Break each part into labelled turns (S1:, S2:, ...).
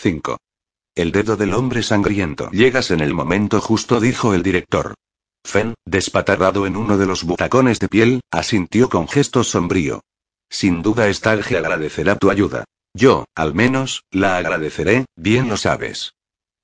S1: 5. El dedo del hombre sangriento. Llegas en el momento justo, dijo el director. Fen, despatarrado en uno de los butacones de piel, asintió con gesto sombrío. Sin duda Stalge agradecerá tu ayuda. Yo, al menos, la agradeceré, bien lo sabes.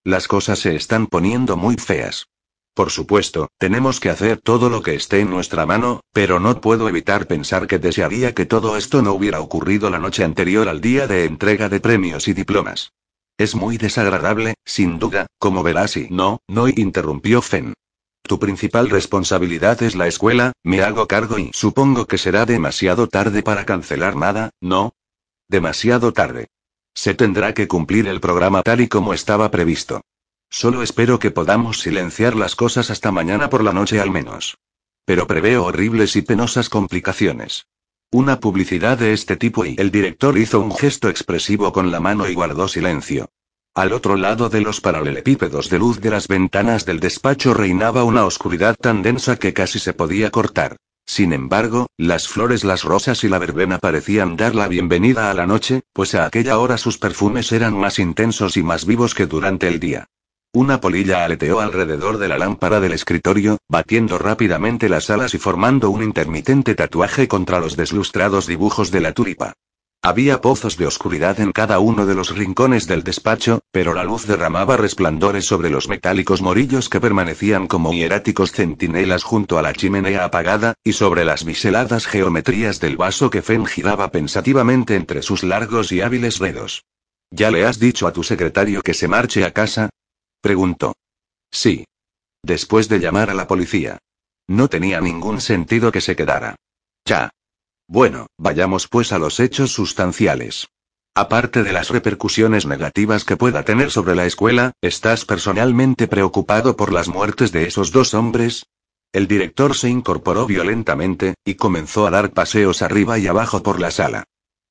S1: Las cosas se están poniendo muy feas. Por supuesto, tenemos que hacer todo lo que esté en nuestra mano, pero no puedo evitar pensar que desearía que todo esto no hubiera ocurrido la noche anterior al día de entrega de premios y diplomas. Es muy desagradable, sin duda, como verás y no, no interrumpió Fen. Tu principal responsabilidad es la escuela, me hago cargo y supongo que será demasiado tarde para cancelar nada, ¿no? Demasiado tarde. Se tendrá que cumplir el programa tal y como estaba previsto. Solo espero que podamos silenciar las cosas hasta mañana por la noche al menos. Pero preveo horribles y penosas complicaciones. Una publicidad de este tipo y el director hizo un gesto expresivo con la mano y guardó silencio. Al otro lado de los paralelepípedos de luz de las ventanas del despacho reinaba una oscuridad tan densa que casi se podía cortar. Sin embargo, las flores, las rosas y la verbena parecían dar la bienvenida a la noche, pues a aquella hora sus perfumes eran más intensos y más vivos que durante el día. Una polilla aleteó alrededor de la lámpara del escritorio, batiendo rápidamente las alas y formando un intermitente tatuaje contra los deslustrados dibujos de la tulipa. Había pozos de oscuridad en cada uno de los rincones del despacho, pero la luz derramaba resplandores sobre los metálicos morillos que permanecían como hieráticos centinelas junto a la chimenea apagada, y sobre las biseladas geometrías del vaso que Fen giraba pensativamente entre sus largos y hábiles dedos. ¿Ya le has dicho a tu secretario que se marche a casa? Preguntó. Sí. Después de llamar a la policía. No tenía ningún sentido que se quedara. Ya. Bueno, vayamos pues a los hechos sustanciales. Aparte de las repercusiones negativas que pueda tener sobre la escuela, ¿estás personalmente preocupado por las muertes de esos dos hombres? El director se incorporó violentamente, y comenzó a dar paseos arriba y abajo por la sala.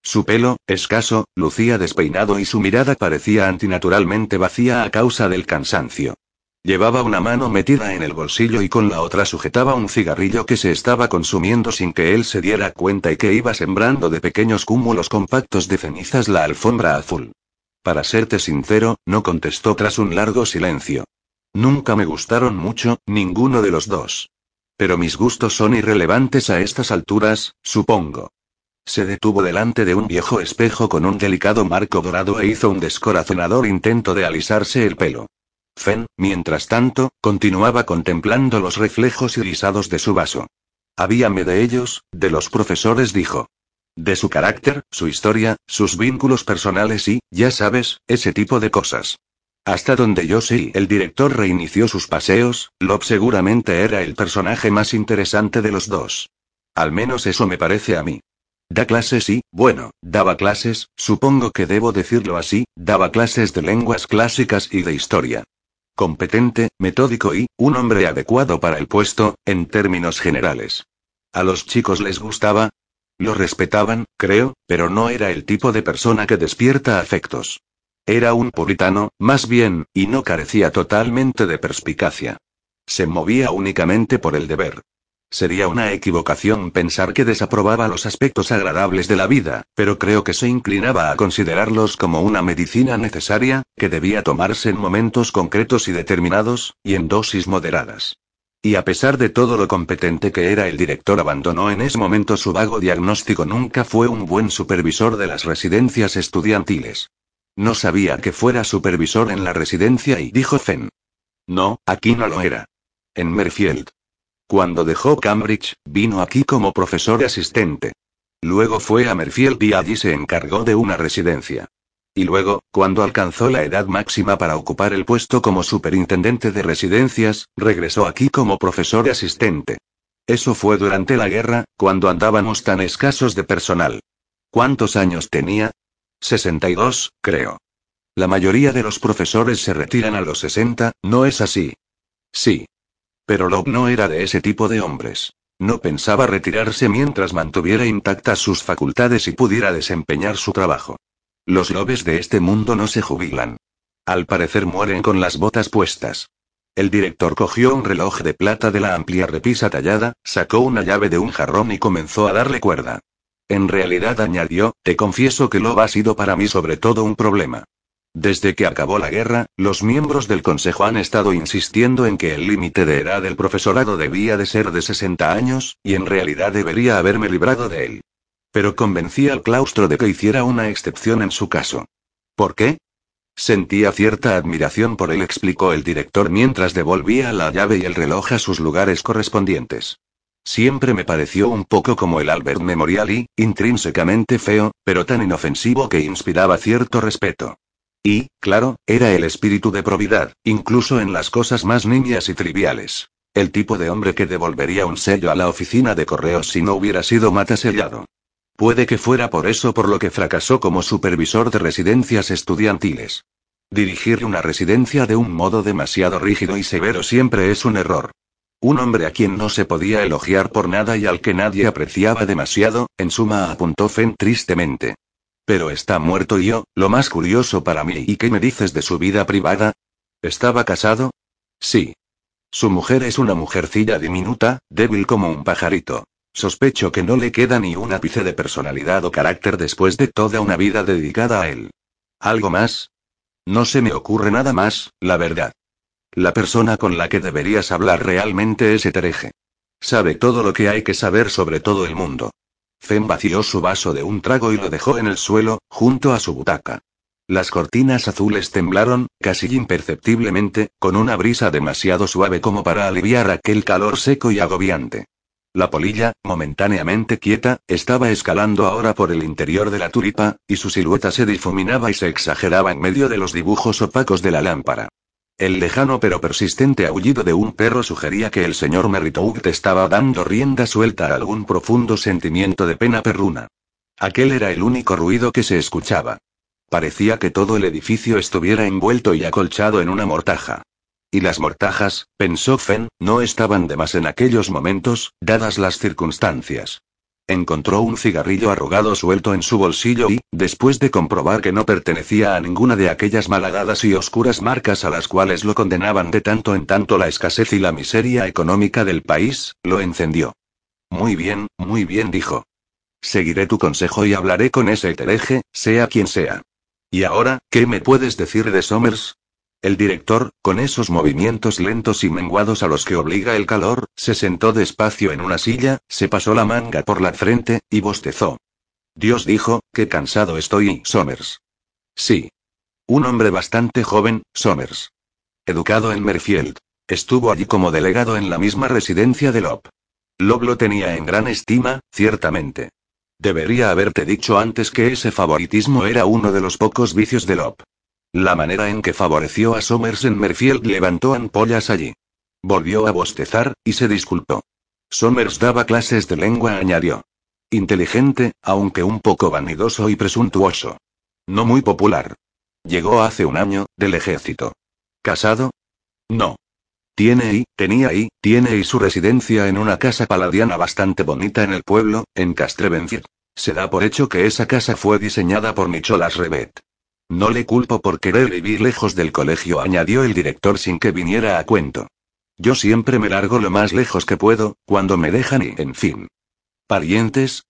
S1: Su pelo, escaso, lucía despeinado y su mirada parecía antinaturalmente vacía a causa del cansancio. Llevaba una mano metida en el bolsillo y con la otra sujetaba un cigarrillo que se estaba consumiendo sin que él se diera cuenta y que iba sembrando de pequeños cúmulos compactos de cenizas la alfombra azul. Para serte sincero, no contestó tras un largo silencio. Nunca me gustaron mucho, ninguno de los dos. Pero mis gustos son irrelevantes a estas alturas, supongo. Se detuvo delante de un viejo espejo con un delicado marco dorado e hizo un descorazonador intento de alisarse el pelo. Fen, mientras tanto, continuaba contemplando los reflejos irisados de su vaso. Habíame de ellos, de los profesores, dijo. De su carácter, su historia, sus vínculos personales y, ya sabes, ese tipo de cosas. Hasta donde yo sé, el director reinició sus paseos, Lob seguramente era el personaje más interesante de los dos. Al menos eso me parece a mí. Da clases y, bueno, daba clases, supongo que debo decirlo así, daba clases de lenguas clásicas y de historia. Competente, metódico y, un hombre adecuado para el puesto, en términos generales. A los chicos les gustaba. Lo respetaban, creo, pero no era el tipo de persona que despierta afectos. Era un puritano, más bien, y no carecía totalmente de perspicacia. Se movía únicamente por el deber. Sería una equivocación pensar que desaprobaba los aspectos agradables de la vida, pero creo que se inclinaba a considerarlos como una medicina necesaria, que debía tomarse en momentos concretos y determinados, y en dosis moderadas. Y a pesar de todo lo competente que era el director abandonó en ese momento su vago diagnóstico nunca fue un buen supervisor de las residencias estudiantiles. No sabía que fuera supervisor en la residencia y dijo Fen. No, aquí no lo era. En Merfield. Cuando dejó Cambridge, vino aquí como profesor asistente. Luego fue a Merfield y allí se encargó de una residencia. Y luego, cuando alcanzó la edad máxima para ocupar el puesto como superintendente de residencias, regresó aquí como profesor asistente. Eso fue durante la guerra, cuando andábamos tan escasos de personal. ¿Cuántos años tenía? 62, creo. La mayoría de los profesores se retiran a los 60, ¿no es así? Sí. Pero Lob no era de ese tipo de hombres. No pensaba retirarse mientras mantuviera intactas sus facultades y pudiera desempeñar su trabajo. Los lobes de este mundo no se jubilan. Al parecer mueren con las botas puestas. El director cogió un reloj de plata de la amplia repisa tallada, sacó una llave de un jarrón y comenzó a darle cuerda. En realidad añadió, te confieso que Lob ha sido para mí sobre todo un problema. Desde que acabó la guerra, los miembros del Consejo han estado insistiendo en que el límite de edad del profesorado debía de ser de 60 años, y en realidad debería haberme librado de él. Pero convencí al claustro de que hiciera una excepción en su caso. ¿Por qué? Sentía cierta admiración por él, explicó el director mientras devolvía la llave y el reloj a sus lugares correspondientes. Siempre me pareció un poco como el Albert Memorial y, intrínsecamente feo, pero tan inofensivo que inspiraba cierto respeto. Y, claro, era el espíritu de probidad, incluso en las cosas más niñas y triviales. El tipo de hombre que devolvería un sello a la oficina de correos si no hubiera sido matasellado. Puede que fuera por eso por lo que fracasó como supervisor de residencias estudiantiles. Dirigir una residencia de un modo demasiado rígido y severo siempre es un error. Un hombre a quien no se podía elogiar por nada y al que nadie apreciaba demasiado, en suma apuntó Fenn tristemente. Pero está muerto yo, lo más curioso para mí. ¿Y qué me dices de su vida privada? ¿Estaba casado? Sí. Su mujer es una mujercilla diminuta, débil como un pajarito. Sospecho que no le queda ni un ápice de personalidad o carácter después de toda una vida dedicada a él. ¿Algo más? No se me ocurre nada más, la verdad. La persona con la que deberías hablar realmente es Etereje. Sabe todo lo que hay que saber sobre todo el mundo. Fen vació su vaso de un trago y lo dejó en el suelo, junto a su butaca. Las cortinas azules temblaron, casi imperceptiblemente, con una brisa demasiado suave como para aliviar aquel calor seco y agobiante. La polilla, momentáneamente quieta, estaba escalando ahora por el interior de la tulipa, y su silueta se difuminaba y se exageraba en medio de los dibujos opacos de la lámpara. El lejano pero persistente aullido de un perro sugería que el señor Merritout estaba dando rienda suelta a algún profundo sentimiento de pena perruna. Aquel era el único ruido que se escuchaba. Parecía que todo el edificio estuviera envuelto y acolchado en una mortaja. Y las mortajas, pensó Fenn, no estaban de más en aquellos momentos, dadas las circunstancias. Encontró un cigarrillo arrugado suelto en su bolsillo y, después de comprobar que no pertenecía a ninguna de aquellas malhadadas y oscuras marcas a las cuales lo condenaban de tanto en tanto la escasez y la miseria económica del país, lo encendió. Muy bien, muy bien, dijo. Seguiré tu consejo y hablaré con ese hereje, sea quien sea. ¿Y ahora, qué me puedes decir de Somers? El director, con esos movimientos lentos y menguados a los que obliga el calor, se sentó despacio en una silla, se pasó la manga por la frente, y bostezó. Dios dijo, qué cansado estoy, Somers. Sí. Un hombre bastante joven, Somers. Educado en Merfield. Estuvo allí como delegado en la misma residencia de Lop. Lob lo tenía en gran estima, ciertamente. Debería haberte dicho antes que ese favoritismo era uno de los pocos vicios de Lop. La manera en que favoreció a Somers en Merfield levantó ampollas allí. Volvió a bostezar, y se disculpó. Somers daba clases de lengua, añadió. Inteligente, aunque un poco vanidoso y presuntuoso. No muy popular. Llegó hace un año, del ejército. ¿Casado? No. Tiene y, tenía y, tiene y su residencia en una casa paladiana bastante bonita en el pueblo, en Castrevencir. Se da por hecho que esa casa fue diseñada por Nicholas Rebet. No le culpo por querer vivir lejos del colegio, añadió el director sin que viniera a cuento. Yo siempre me largo lo más lejos que puedo, cuando me dejan y, en fin. ¿Parientes?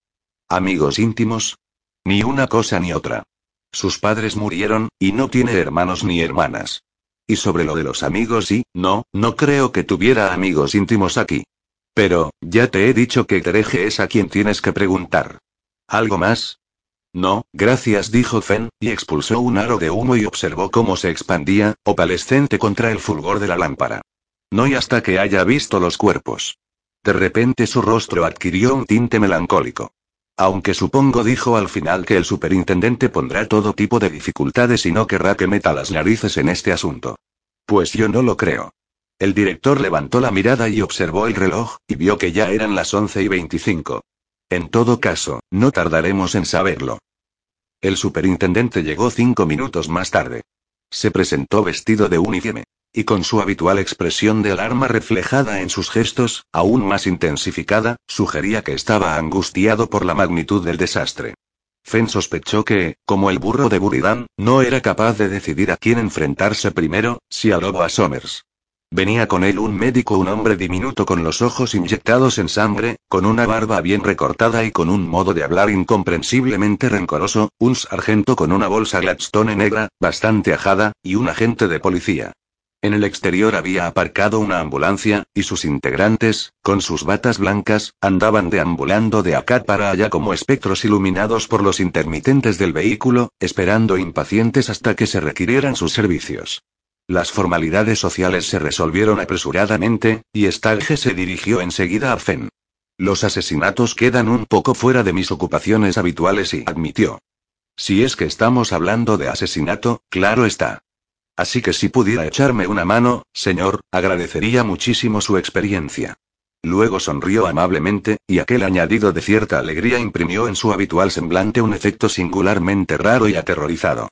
S1: ¿Amigos íntimos? Ni una cosa ni otra. Sus padres murieron, y no tiene hermanos ni hermanas. Y sobre lo de los amigos y, no, no creo que tuviera amigos íntimos aquí. Pero, ya te he dicho que Tereje es a quien tienes que preguntar. ¿Algo más? No, gracias, dijo Fen, y expulsó un aro de humo y observó cómo se expandía, opalescente contra el fulgor de la lámpara. No y hasta que haya visto los cuerpos. De repente su rostro adquirió un tinte melancólico. Aunque supongo, dijo al final, que el superintendente pondrá todo tipo de dificultades y no querrá que meta las narices en este asunto. Pues yo no lo creo. El director levantó la mirada y observó el reloj, y vio que ya eran las once y veinticinco. En todo caso, no tardaremos en saberlo. El superintendente llegó cinco minutos más tarde. Se presentó vestido de uniforme. Y con su habitual expresión de alarma reflejada en sus gestos, aún más intensificada, sugería que estaba angustiado por la magnitud del desastre. Fenn sospechó que, como el burro de Buridan, no era capaz de decidir a quién enfrentarse primero, si a Lobo a Somers. Venía con él un médico, un hombre diminuto con los ojos inyectados en sangre, con una barba bien recortada y con un modo de hablar incomprensiblemente rencoroso, un sargento con una bolsa Gladstone negra, bastante ajada, y un agente de policía. En el exterior había aparcado una ambulancia, y sus integrantes, con sus batas blancas, andaban deambulando de acá para allá como espectros iluminados por los intermitentes del vehículo, esperando impacientes hasta que se requirieran sus servicios. Las formalidades sociales se resolvieron apresuradamente, y Stagge se dirigió enseguida a Fen. Los asesinatos quedan un poco fuera de mis ocupaciones habituales y admitió. Si es que estamos hablando de asesinato, claro está. Así que si pudiera echarme una mano, señor, agradecería muchísimo su experiencia. Luego sonrió amablemente, y aquel añadido de cierta alegría imprimió en su habitual semblante un efecto singularmente raro y aterrorizado.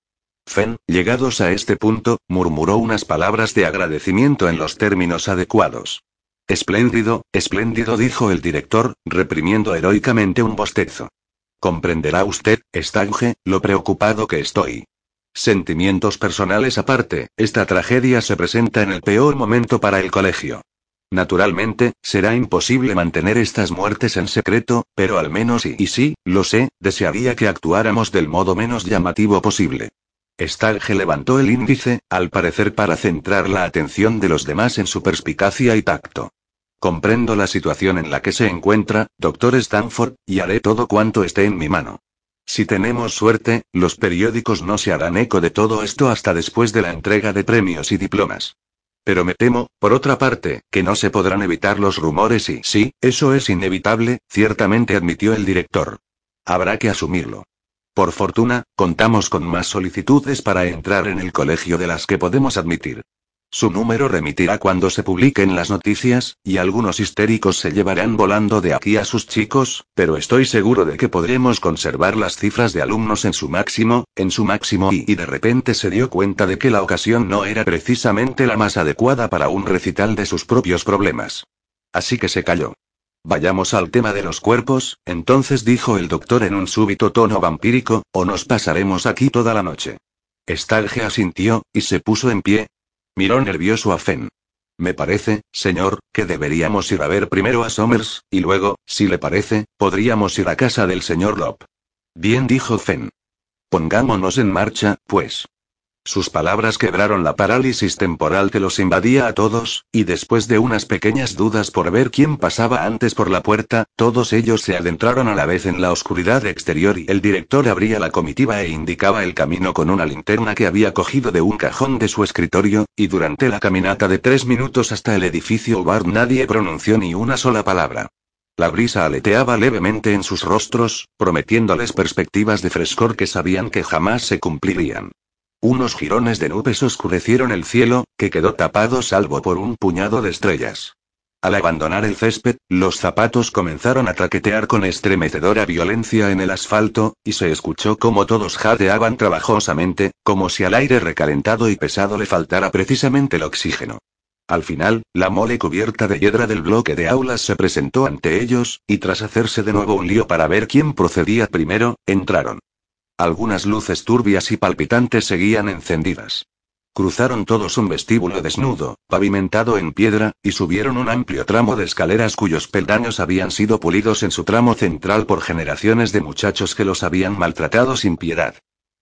S1: Fen, llegados a este punto, murmuró unas palabras de agradecimiento en los términos adecuados. Espléndido, espléndido, dijo el director, reprimiendo heroicamente un bostezo. Comprenderá usted, Stange, lo preocupado que estoy. Sentimientos personales aparte, esta tragedia se presenta en el peor momento para el colegio. Naturalmente, será imposible mantener estas muertes en secreto, pero al menos y, y sí, lo sé, desearía que actuáramos del modo menos llamativo posible. Stalge levantó el índice, al parecer para centrar la atención de los demás en su perspicacia y tacto. Comprendo la situación en la que se encuentra, doctor Stanford, y haré todo cuanto esté en mi mano. Si tenemos suerte, los periódicos no se harán eco de todo esto hasta después de la entrega de premios y diplomas. Pero me temo, por otra parte, que no se podrán evitar los rumores y sí, eso es inevitable, ciertamente admitió el director. Habrá que asumirlo. Por fortuna, contamos con más solicitudes para entrar en el colegio de las que podemos admitir. Su número remitirá cuando se publiquen las noticias, y algunos histéricos se llevarán volando de aquí a sus chicos, pero estoy seguro de que podremos conservar las cifras de alumnos en su máximo, en su máximo y, de repente se dio cuenta de que la ocasión no era precisamente la más adecuada para un recital de sus propios problemas. Así que se calló. Vayamos al tema de los cuerpos, entonces dijo el doctor en un súbito tono vampírico, o nos pasaremos aquí toda la noche. Stalge asintió, y se puso en pie, Miró nervioso a Fen. Me parece, señor, que deberíamos ir a ver primero a Somers, y luego, si le parece, podríamos ir a casa del señor Lop. Bien dijo Fen. Pongámonos en marcha, pues. Sus palabras quebraron la parálisis temporal que los invadía a todos, y después de unas pequeñas dudas por ver quién pasaba antes por la puerta, todos ellos se adentraron a la vez en la oscuridad exterior y el director abría la comitiva e indicaba el camino con una linterna que había cogido de un cajón de su escritorio, y durante la caminata de tres minutos hasta el edificio Bar nadie pronunció ni una sola palabra. La brisa aleteaba levemente en sus rostros, prometiéndoles perspectivas de frescor que sabían que jamás se cumplirían. Unos jirones de nubes oscurecieron el cielo, que quedó tapado salvo por un puñado de estrellas. Al abandonar el césped, los zapatos comenzaron a traquetear con estremecedora violencia en el asfalto, y se escuchó como todos jadeaban trabajosamente, como si al aire recalentado y pesado le faltara precisamente el oxígeno. Al final, la mole cubierta de hiedra del bloque de aulas se presentó ante ellos, y tras hacerse de nuevo un lío para ver quién procedía primero, entraron. Algunas luces turbias y palpitantes seguían encendidas. Cruzaron todos un vestíbulo desnudo, pavimentado en piedra, y subieron un amplio tramo de escaleras cuyos peldaños habían sido pulidos en su tramo central por generaciones de muchachos que los habían maltratado sin piedad.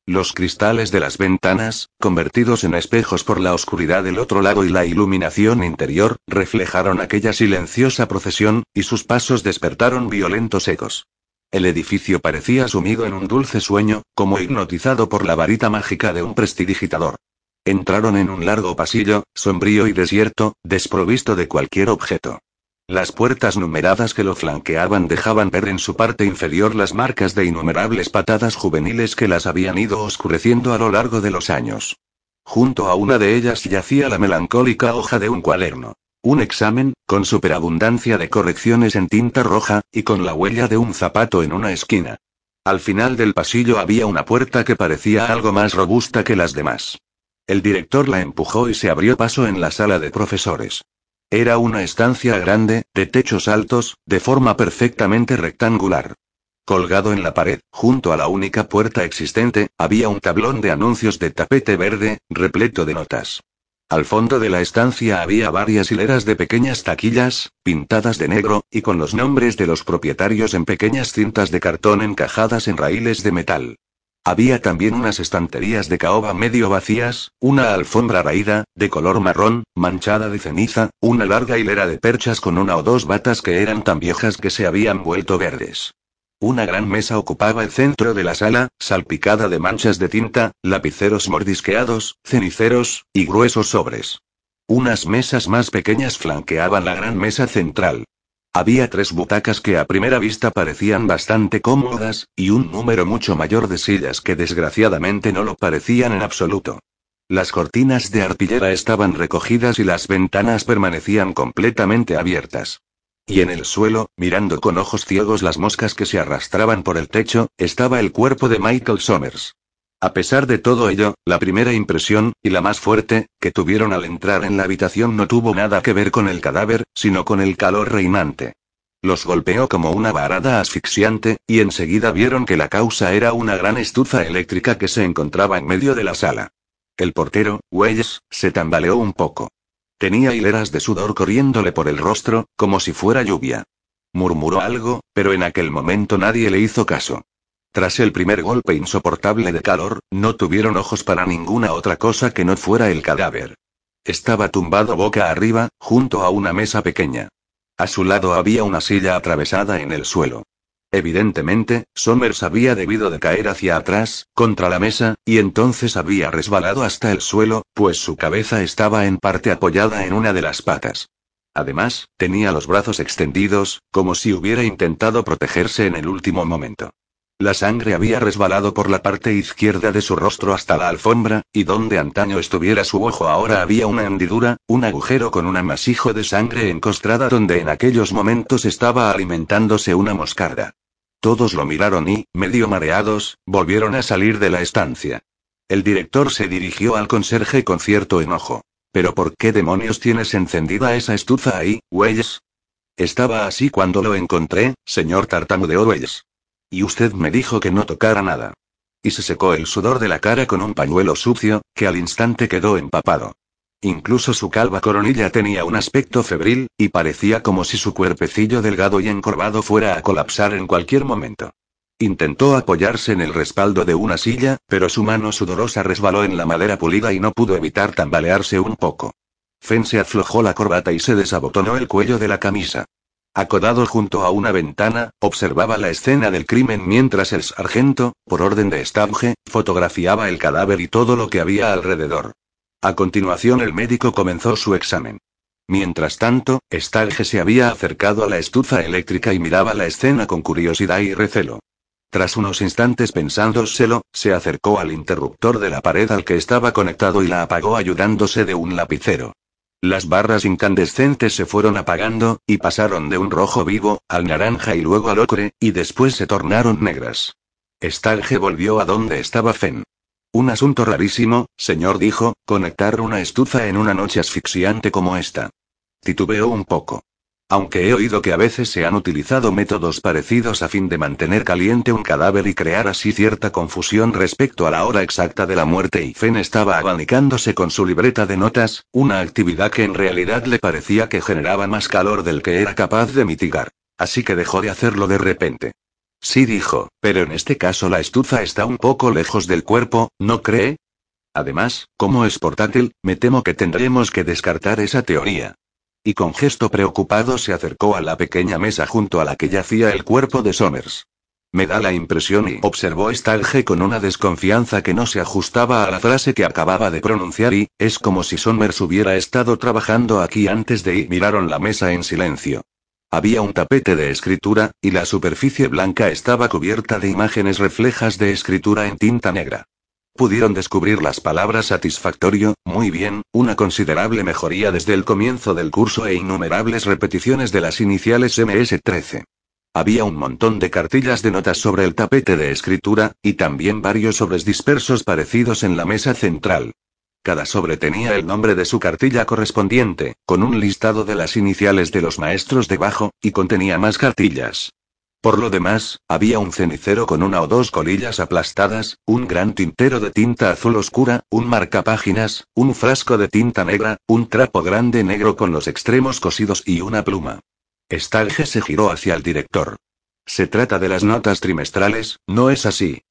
S1: Los cristales de las ventanas, convertidos en espejos por la oscuridad del otro lado y la iluminación interior, reflejaron aquella silenciosa procesión, y sus pasos despertaron violentos ecos. El edificio parecía sumido en un dulce sueño, como hipnotizado por la varita mágica de un prestidigitador. Entraron en un largo pasillo, sombrío y desierto, desprovisto de cualquier objeto. Las puertas numeradas que lo flanqueaban dejaban ver en su parte inferior las marcas de innumerables patadas juveniles que las habían ido oscureciendo a lo largo de los años. Junto a una de ellas yacía la melancólica hoja de un cuaderno. Un examen, con superabundancia de correcciones en tinta roja, y con la huella de un zapato en una esquina. Al final del pasillo había una puerta que parecía algo más robusta que las demás. El director la empujó y se abrió paso en la sala de profesores. Era una estancia grande, de techos altos, de forma perfectamente rectangular. Colgado en la pared, junto a la única puerta existente, había un tablón de anuncios de tapete verde, repleto de notas. Al fondo de la estancia había varias hileras de pequeñas taquillas, pintadas de negro, y con los nombres de los propietarios en pequeñas cintas de cartón encajadas en raíles de metal. Había también unas estanterías de caoba medio vacías, una alfombra raída, de color marrón, manchada de ceniza, una larga hilera de perchas con una o dos batas que eran tan viejas que se habían vuelto verdes. Una gran mesa ocupaba el centro de la sala, salpicada de manchas de tinta, lapiceros mordisqueados, ceniceros, y gruesos sobres. Unas mesas más pequeñas flanqueaban la gran mesa central. Había tres butacas que a primera vista parecían bastante cómodas, y un número mucho mayor de sillas que desgraciadamente no lo parecían en absoluto. Las cortinas de arpillera estaban recogidas y las ventanas permanecían completamente abiertas. Y en el suelo, mirando con ojos ciegos las moscas que se arrastraban por el techo, estaba el cuerpo de Michael Somers. A pesar de todo ello, la primera impresión, y la más fuerte, que tuvieron al entrar en la habitación no tuvo nada que ver con el cadáver, sino con el calor reinante. Los golpeó como una varada asfixiante, y enseguida vieron que la causa era una gran estufa eléctrica que se encontraba en medio de la sala. El portero, Welles, se tambaleó un poco. Tenía hileras de sudor corriéndole por el rostro, como si fuera lluvia. Murmuró algo, pero en aquel momento nadie le hizo caso. Tras el primer golpe insoportable de calor, no tuvieron ojos para ninguna otra cosa que no fuera el cadáver. Estaba tumbado boca arriba, junto a una mesa pequeña. A su lado había una silla atravesada en el suelo. Evidentemente, Somers había debido de caer hacia atrás, contra la mesa, y entonces había resbalado hasta el suelo, pues su cabeza estaba en parte apoyada en una de las patas. Además, tenía los brazos extendidos, como si hubiera intentado protegerse en el último momento. La sangre había resbalado por la parte izquierda de su rostro hasta la alfombra, y donde antaño estuviera su ojo ahora había una hendidura, un agujero con un amasijo de sangre encostrada donde en aquellos momentos estaba alimentándose una moscarda. Todos lo miraron y, medio mareados, volvieron a salir de la estancia. El director se dirigió al conserje con cierto enojo. ¿Pero por qué demonios tienes encendida esa estufa ahí, Welles? Estaba así cuando lo encontré, señor tartamudeó Welles. Y usted me dijo que no tocara nada. Y se secó el sudor de la cara con un pañuelo sucio, que al instante quedó empapado. Incluso su calva coronilla tenía un aspecto febril, y parecía como si su cuerpecillo delgado y encorvado fuera a colapsar en cualquier momento. Intentó apoyarse en el respaldo de una silla, pero su mano sudorosa resbaló en la madera pulida y no pudo evitar tambalearse un poco. Fen se aflojó la corbata y se desabotonó el cuello de la camisa. Acodado junto a una ventana, observaba la escena del crimen mientras el sargento, por orden de Stabge, fotografiaba el cadáver y todo lo que había alrededor. A continuación el médico comenzó su examen. Mientras tanto, Stabge se había acercado a la estufa eléctrica y miraba la escena con curiosidad y recelo. Tras unos instantes pensándoselo, se acercó al interruptor de la pared al que estaba conectado y la apagó ayudándose de un lapicero. Las barras incandescentes se fueron apagando, y pasaron de un rojo vivo, al naranja y luego al ocre, y después se tornaron negras. Stalge volvió a donde estaba Fen. Un asunto rarísimo, señor dijo, conectar una estufa en una noche asfixiante como esta. Titubeó un poco. Aunque he oído que a veces se han utilizado métodos parecidos a fin de mantener caliente un cadáver y crear así cierta confusión respecto a la hora exacta de la muerte y Fen estaba abanicándose con su libreta de notas, una actividad que en realidad le parecía que generaba más calor del que era capaz de mitigar. Así que dejó de hacerlo de repente. Sí dijo, pero en este caso la estufa está un poco lejos del cuerpo, ¿no cree? Además, como es portátil, me temo que tendremos que descartar esa teoría. Y con gesto preocupado se acercó a la pequeña mesa junto a la que yacía el cuerpo de Somers. Me da la impresión y observó Stalge con una desconfianza que no se ajustaba a la frase que acababa de pronunciar y, es como si Somers hubiera estado trabajando aquí antes de ir. Miraron la mesa en silencio. Había un tapete de escritura, y la superficie blanca estaba cubierta de imágenes reflejas de escritura en tinta negra. Pudieron descubrir las palabras satisfactorio, muy bien, una considerable mejoría desde el comienzo del curso e innumerables repeticiones de las iniciales MS-13. Había un montón de cartillas de notas sobre el tapete de escritura, y también varios sobres dispersos parecidos en la mesa central. Cada sobre tenía el nombre de su cartilla correspondiente, con un listado de las iniciales de los maestros debajo, y contenía más cartillas. Por lo demás, había un cenicero con una o dos colillas aplastadas, un gran tintero de tinta azul oscura, un marcapáginas, un frasco de tinta negra, un trapo grande negro con los extremos cosidos y una pluma. Stalge se giró hacia el director. Se trata de las notas trimestrales, ¿no es así?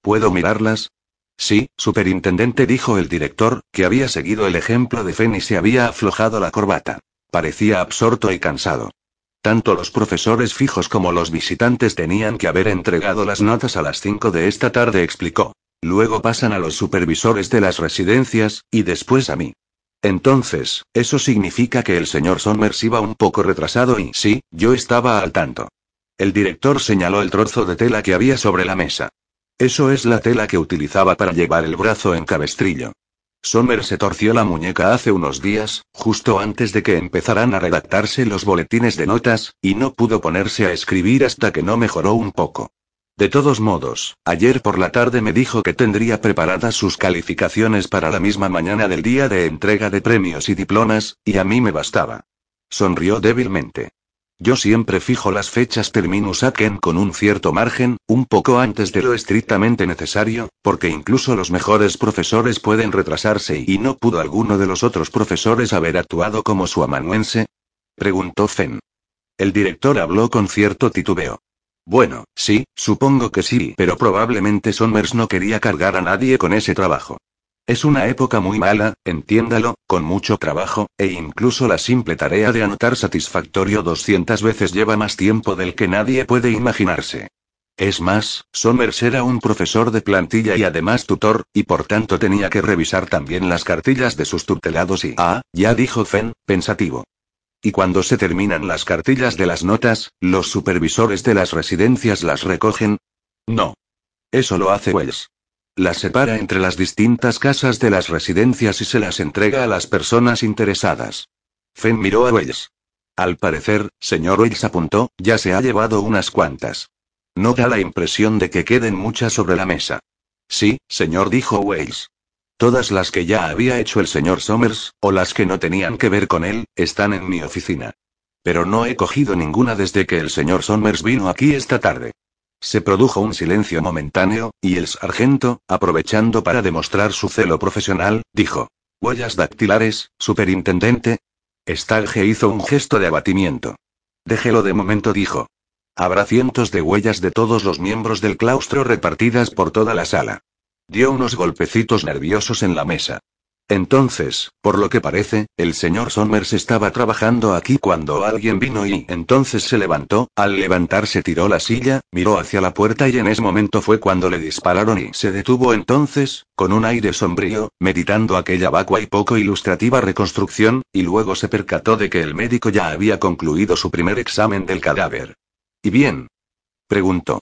S1: ¿Puedo mirarlas? Sí, superintendente, dijo el director, que había seguido el ejemplo de Fen y se había aflojado la corbata. Parecía absorto y cansado. Tanto los profesores fijos como los visitantes tenían que haber entregado las notas a las 5 de esta tarde, explicó. Luego pasan a los supervisores de las residencias, y después a mí. Entonces, eso significa que el señor Somers iba un poco retrasado y sí, yo estaba al tanto. El director señaló el trozo de tela que había sobre la mesa. Eso es la tela que utilizaba para llevar el brazo en cabestrillo. Sommer se torció la muñeca hace unos días, justo antes de que empezaran a redactarse los boletines de notas, y no pudo ponerse a escribir hasta que no mejoró un poco. De todos modos, ayer por la tarde me dijo que tendría preparadas sus calificaciones para la misma mañana del día de entrega de premios y diplomas, y a mí me bastaba. Sonrió débilmente. Yo siempre fijo las fechas terminus aquen con un cierto margen, un poco antes de lo estrictamente necesario, porque incluso los mejores profesores pueden retrasarse y no pudo alguno de los otros profesores haber actuado como su amanuense. Preguntó Fen. El director habló con cierto titubeo. Bueno, sí, supongo que sí, pero probablemente Somers no quería cargar a nadie con ese trabajo. Es una época muy mala, entiéndalo, con mucho trabajo, e incluso la simple tarea de anotar satisfactorio 200 veces lleva más tiempo del que nadie puede imaginarse. Es más, Somers era un profesor de plantilla y además tutor, y por tanto tenía que revisar también las cartillas de sus tutelados y... Ah, ya dijo Fen, pensativo. Y cuando se terminan las cartillas de las notas, los supervisores de las residencias las recogen. No. Eso lo hace Wells. Las separa entre las distintas casas de las residencias y se las entrega a las personas interesadas. Fen miró a Wells. Al parecer, señor Wells apuntó, ya se ha llevado unas cuantas. No da la impresión de que queden muchas sobre la mesa. Sí, señor, dijo Wells. Todas las que ya había hecho el señor Somers, o las que no tenían que ver con él, están en mi oficina. Pero no he cogido ninguna desde que el señor Somers vino aquí esta tarde. Se produjo un silencio momentáneo, y el sargento, aprovechando para demostrar su celo profesional, dijo. Huellas dactilares, superintendente. Stalge hizo un gesto de abatimiento. Déjelo de momento, dijo. Habrá cientos de huellas de todos los miembros del claustro repartidas por toda la sala. Dio unos golpecitos nerviosos en la mesa. Entonces, por lo que parece, el señor Somers estaba trabajando aquí cuando alguien vino y entonces se levantó, al levantarse tiró la silla, miró hacia la puerta y en ese momento fue cuando le dispararon y se detuvo entonces, con un aire sombrío, meditando aquella vacua y poco ilustrativa reconstrucción, y luego se percató de que el médico ya había concluido su primer examen del cadáver. ¿Y bien? preguntó.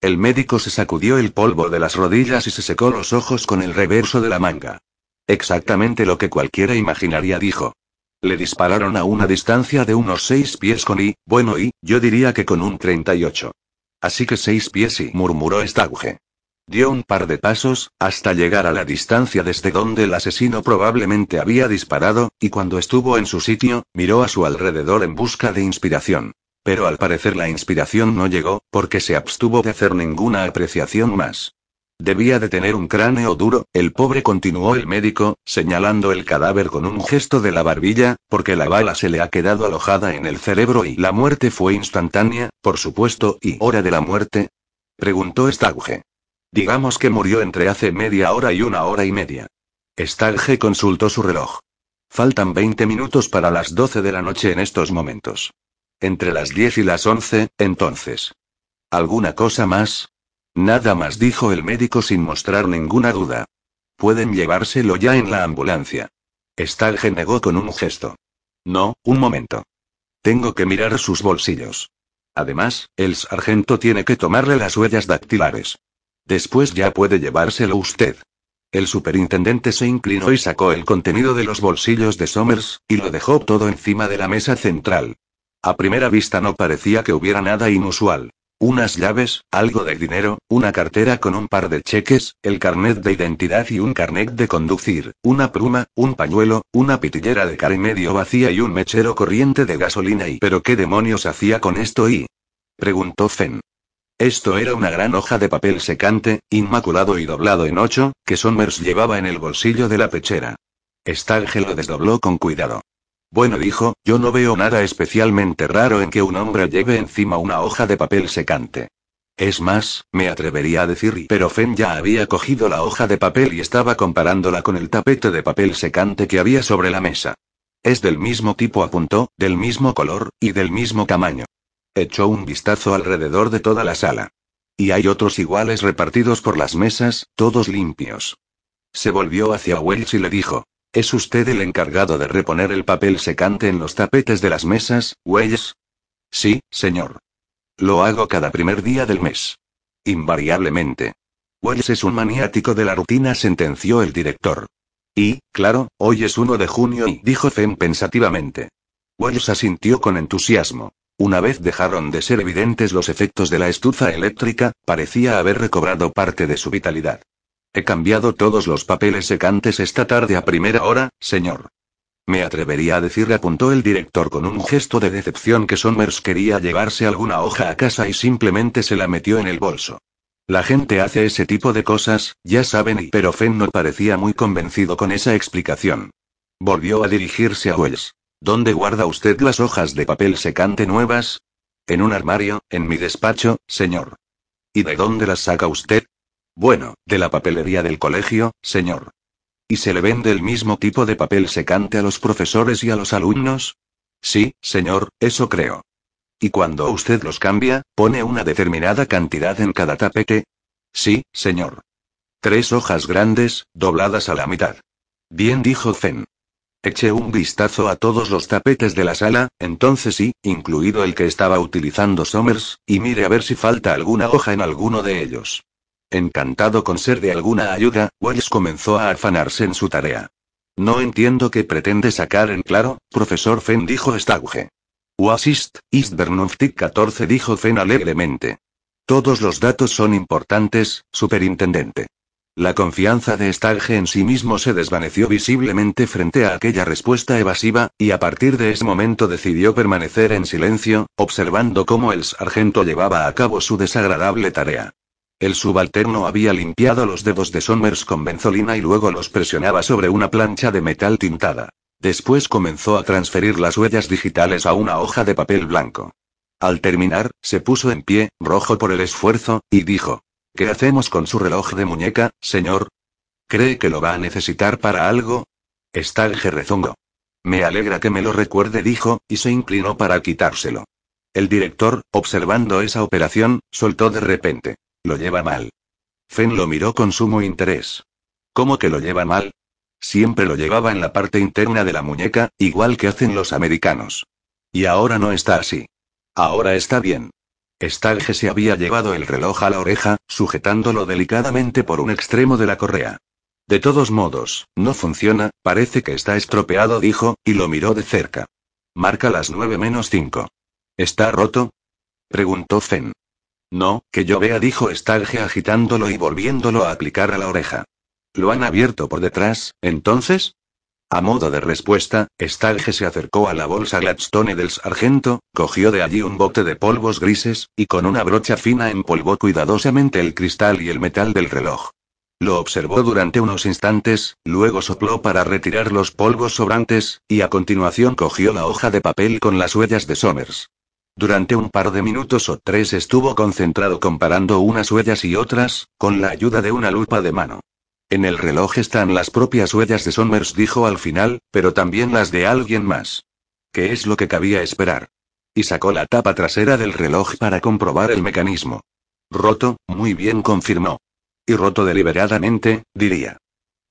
S1: El médico se sacudió el polvo de las rodillas y se secó los ojos con el reverso de la manga. Exactamente lo que cualquiera imaginaría, dijo. Le dispararon a una distancia de unos seis pies con y, bueno y, yo diría que con un 38. Así que seis pies y, murmuró Stauge. Dio un par de pasos, hasta llegar a la distancia desde donde el asesino probablemente había disparado, y cuando estuvo en su sitio, miró a su alrededor en busca de inspiración. Pero al parecer la inspiración no llegó, porque se abstuvo de hacer ninguna apreciación más. Debía de tener un cráneo duro, el pobre continuó el médico, señalando el cadáver con un gesto de la barbilla, porque la bala se le ha quedado alojada en el cerebro y la muerte fue instantánea, por supuesto, ¿y hora de la muerte? preguntó Stauge. Digamos que murió entre hace media hora y una hora y media. Stauge consultó su reloj. Faltan 20 minutos para las 12 de la noche en estos momentos. Entre las 10 y las 11, entonces. ¿Alguna cosa más? Nada más dijo el médico sin mostrar ninguna duda. Pueden llevárselo ya en la ambulancia. Stalge negó con un gesto. No, un momento. Tengo que mirar sus bolsillos. Además, el sargento tiene que tomarle las huellas dactilares. Después ya puede llevárselo usted. El superintendente se inclinó y sacó el contenido de los bolsillos de Somers, y lo dejó todo encima de la mesa central. A primera vista no parecía que hubiera nada inusual. Unas llaves, algo de dinero, una cartera con un par de cheques, el carnet de identidad y un carnet de conducir, una pluma, un pañuelo, una pitillera de cara medio vacía y un mechero corriente de gasolina y... ¿Pero qué demonios hacía con esto y? Preguntó Fen. Esto era una gran hoja de papel secante, inmaculado y doblado en ocho, que Somers llevaba en el bolsillo de la pechera. Stagge lo desdobló con cuidado. Bueno, dijo, yo no veo nada especialmente raro en que un hombre lleve encima una hoja de papel secante. Es más, me atrevería a decir, pero Fen ya había cogido la hoja de papel y estaba comparándola con el tapete de papel secante que había sobre la mesa. Es del mismo tipo, apuntó, del mismo color, y del mismo tamaño. Echó un vistazo alrededor de toda la sala. Y hay otros iguales repartidos por las mesas, todos limpios. Se volvió hacia Wells y le dijo, ¿Es usted el encargado de reponer el papel secante en los tapetes de las mesas, Wells? Sí, señor. Lo hago cada primer día del mes. Invariablemente. Wells es un maniático de la rutina, sentenció el director. Y, claro, hoy es 1 de junio y dijo Fen pensativamente. Wells asintió con entusiasmo. Una vez dejaron de ser evidentes los efectos de la estufa eléctrica, parecía haber recobrado parte de su vitalidad. He cambiado todos los papeles secantes esta tarde a primera hora, señor. Me atrevería a decir, apuntó el director con un gesto de decepción que Somers quería llevarse alguna hoja a casa y simplemente se la metió en el bolso. La gente hace ese tipo de cosas, ya saben, y pero Fenn no parecía muy convencido con esa explicación. Volvió a dirigirse a Wells. ¿Dónde guarda usted las hojas de papel secante nuevas? En un armario, en mi despacho, señor. ¿Y de dónde las saca usted? Bueno, de la papelería del colegio, señor. ¿Y se le vende el mismo tipo de papel secante a los profesores y a los alumnos? Sí, señor, eso creo. ¿Y cuando usted los cambia, pone una determinada cantidad en cada tapete? Sí, señor. Tres hojas grandes, dobladas a la mitad. Bien dijo Fen. Eché un vistazo a todos los tapetes de la sala, entonces sí, incluido el que estaba utilizando Somers, y mire a ver si falta alguna hoja en alguno de ellos. Encantado con ser de alguna ayuda, Wells comenzó a afanarse en su tarea. No entiendo qué pretende sacar en claro, profesor Fen dijo Stauge. Wasist, Istbernoftik 14 dijo Fen alegremente. Todos los datos son importantes, superintendente. La confianza de Stagge en sí mismo se desvaneció visiblemente frente a aquella respuesta evasiva, y a partir de ese momento decidió permanecer en silencio, observando cómo el sargento llevaba a cabo su desagradable tarea. El subalterno había limpiado los dedos de Somers con benzolina y luego los presionaba sobre una plancha de metal tintada. Después comenzó a transferir las huellas digitales a una hoja de papel blanco. Al terminar, se puso en pie, rojo por el esfuerzo, y dijo, ¿Qué hacemos con su reloj de muñeca, señor? ¿Cree que lo va a necesitar para algo? Stalge rezongó. Me alegra que me lo recuerde, dijo, y se inclinó para quitárselo. El director, observando esa operación, soltó de repente. Lo lleva mal. Fen lo miró con sumo interés. ¿Cómo que lo lleva mal? Siempre lo llevaba en la parte interna de la muñeca, igual que hacen los americanos. Y ahora no está así. Ahora está bien. Stalge se había llevado el reloj a la oreja, sujetándolo delicadamente por un extremo de la correa. De todos modos, no funciona, parece que está estropeado, dijo, y lo miró de cerca. Marca las nueve menos cinco. ¿Está roto? preguntó Fen. No, que yo vea, dijo Stalge agitándolo y volviéndolo a aplicar a la oreja. ¿Lo han abierto por detrás, entonces? A modo de respuesta, Stalge se acercó a la bolsa Gladstone del sargento, cogió de allí un bote de polvos grises, y con una brocha fina empolvó cuidadosamente el cristal y el metal del reloj. Lo observó durante unos instantes, luego sopló para retirar los polvos sobrantes, y a continuación cogió la hoja de papel con las huellas de Somers. Durante un par de minutos o tres estuvo concentrado comparando unas huellas y otras, con la ayuda de una lupa de mano. En el reloj están las propias huellas de Somers, dijo al final, pero también las de alguien más. ¿Qué es lo que cabía esperar? Y sacó la tapa trasera del reloj para comprobar el mecanismo. Roto, muy bien confirmó. Y roto deliberadamente, diría.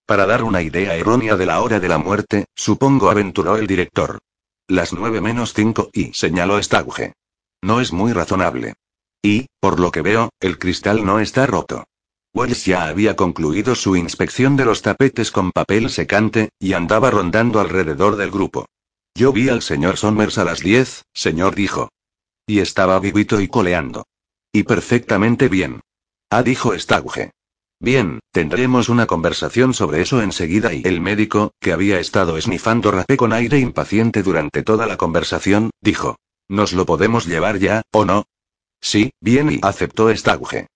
S1: Para dar una idea errónea de la hora de la muerte, supongo aventuró el director. Las nueve menos cinco y señaló Stauge. No es muy razonable. Y, por lo que veo, el cristal no está roto. Wells ya había concluido su inspección de los tapetes con papel secante, y andaba rondando alrededor del grupo. Yo vi al señor Somers a las diez, señor dijo. Y estaba vivito y coleando. Y perfectamente bien. Ah, dijo Stauge. Bien, tendremos una conversación sobre eso enseguida y el médico, que había estado esnifando rapé con aire impaciente durante toda la conversación, dijo. ¿Nos lo podemos llevar ya, o no? Sí, bien y aceptó Stauge.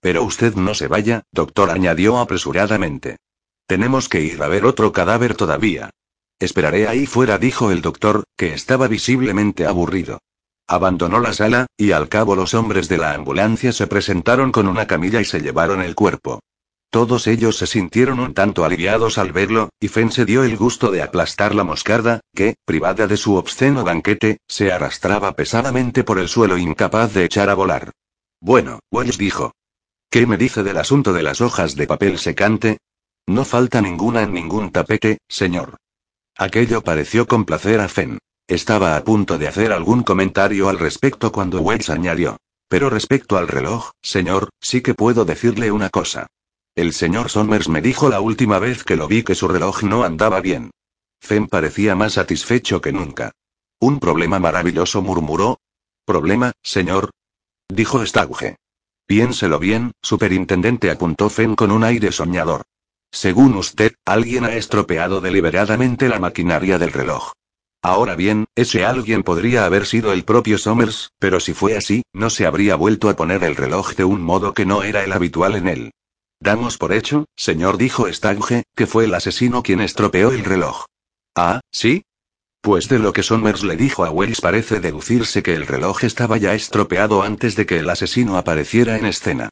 S1: Pero usted no se vaya, doctor, añadió apresuradamente. Tenemos que ir a ver otro cadáver todavía. Esperaré ahí fuera, dijo el doctor, que estaba visiblemente aburrido. Abandonó la sala, y al cabo los hombres de la ambulancia se presentaron con una camilla y se llevaron el cuerpo. Todos ellos se sintieron un tanto aliviados al verlo, y Fen se dio el gusto de aplastar la moscarda, que, privada de su obsceno banquete, se arrastraba pesadamente por el suelo incapaz de echar a volar. Bueno, Wells dijo. ¿Qué me dice del asunto de las hojas de papel secante? No falta ninguna en ningún tapete, señor. Aquello pareció complacer a Fen. Estaba a punto de hacer algún comentario al respecto cuando Wells añadió. Pero respecto al reloj, señor, sí que puedo decirle una cosa. El señor Somers me dijo la última vez que lo vi que su reloj no andaba bien. Fen parecía más satisfecho que nunca. Un problema maravilloso murmuró. ¿Problema, señor? Dijo Stauge. Piénselo bien, superintendente apuntó Fen con un aire soñador. Según usted, alguien ha estropeado deliberadamente la maquinaria del reloj. Ahora bien, ese alguien podría haber sido el propio Somers, pero si fue así, no se habría vuelto a poner el reloj de un modo que no era el habitual en él. Damos por hecho, señor, dijo Stange, que fue el asesino quien estropeó el reloj. Ah, ¿sí? Pues de lo que Somers le dijo a Wells parece deducirse que el reloj estaba ya estropeado antes de que el asesino apareciera en escena.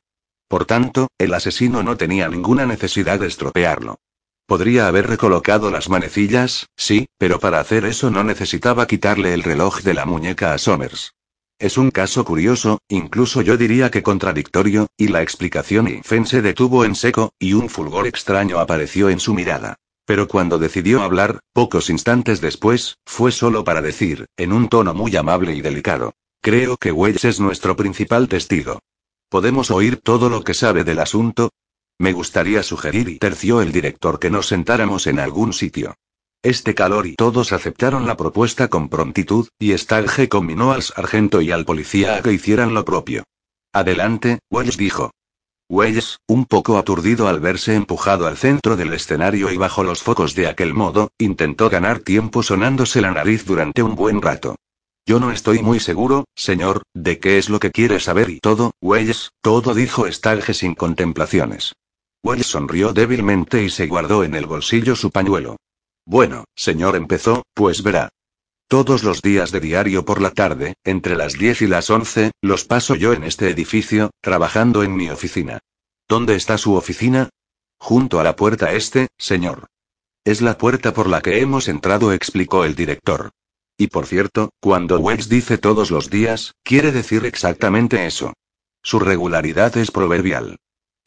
S1: Por tanto, el asesino no tenía ninguna necesidad de estropearlo. Podría haber recolocado las manecillas, sí, pero para hacer eso no necesitaba quitarle el reloj de la muñeca a Somers. Es un caso curioso, incluso yo diría que contradictorio, y la explicación y Fen se detuvo en seco, y un fulgor extraño apareció en su mirada. Pero cuando decidió hablar, pocos instantes después, fue solo para decir, en un tono muy amable y delicado. Creo que Wells es nuestro principal testigo. ¿Podemos oír todo lo que sabe del asunto? Me gustaría sugerir, y terció el director, que nos sentáramos en algún sitio. Este calor y todos aceptaron la propuesta con prontitud, y Stalge combinó al sargento y al policía a que hicieran lo propio. Adelante, Wells dijo. Wells, un poco aturdido al verse empujado al centro del escenario y bajo los focos de aquel modo, intentó ganar tiempo sonándose la nariz durante un buen rato. Yo no estoy muy seguro, señor, de qué es lo que quiere saber y todo, Wells, todo dijo Stalge sin contemplaciones. Wells sonrió débilmente y se guardó en el bolsillo su pañuelo. Bueno, señor empezó, pues verá. Todos los días de diario por la tarde, entre las 10 y las 11, los paso yo en este edificio, trabajando en mi oficina. ¿Dónde está su oficina? Junto a la puerta este, señor. Es la puerta por la que hemos entrado, explicó el director. Y por cierto, cuando Wells dice todos los días, quiere decir exactamente eso. Su regularidad es proverbial.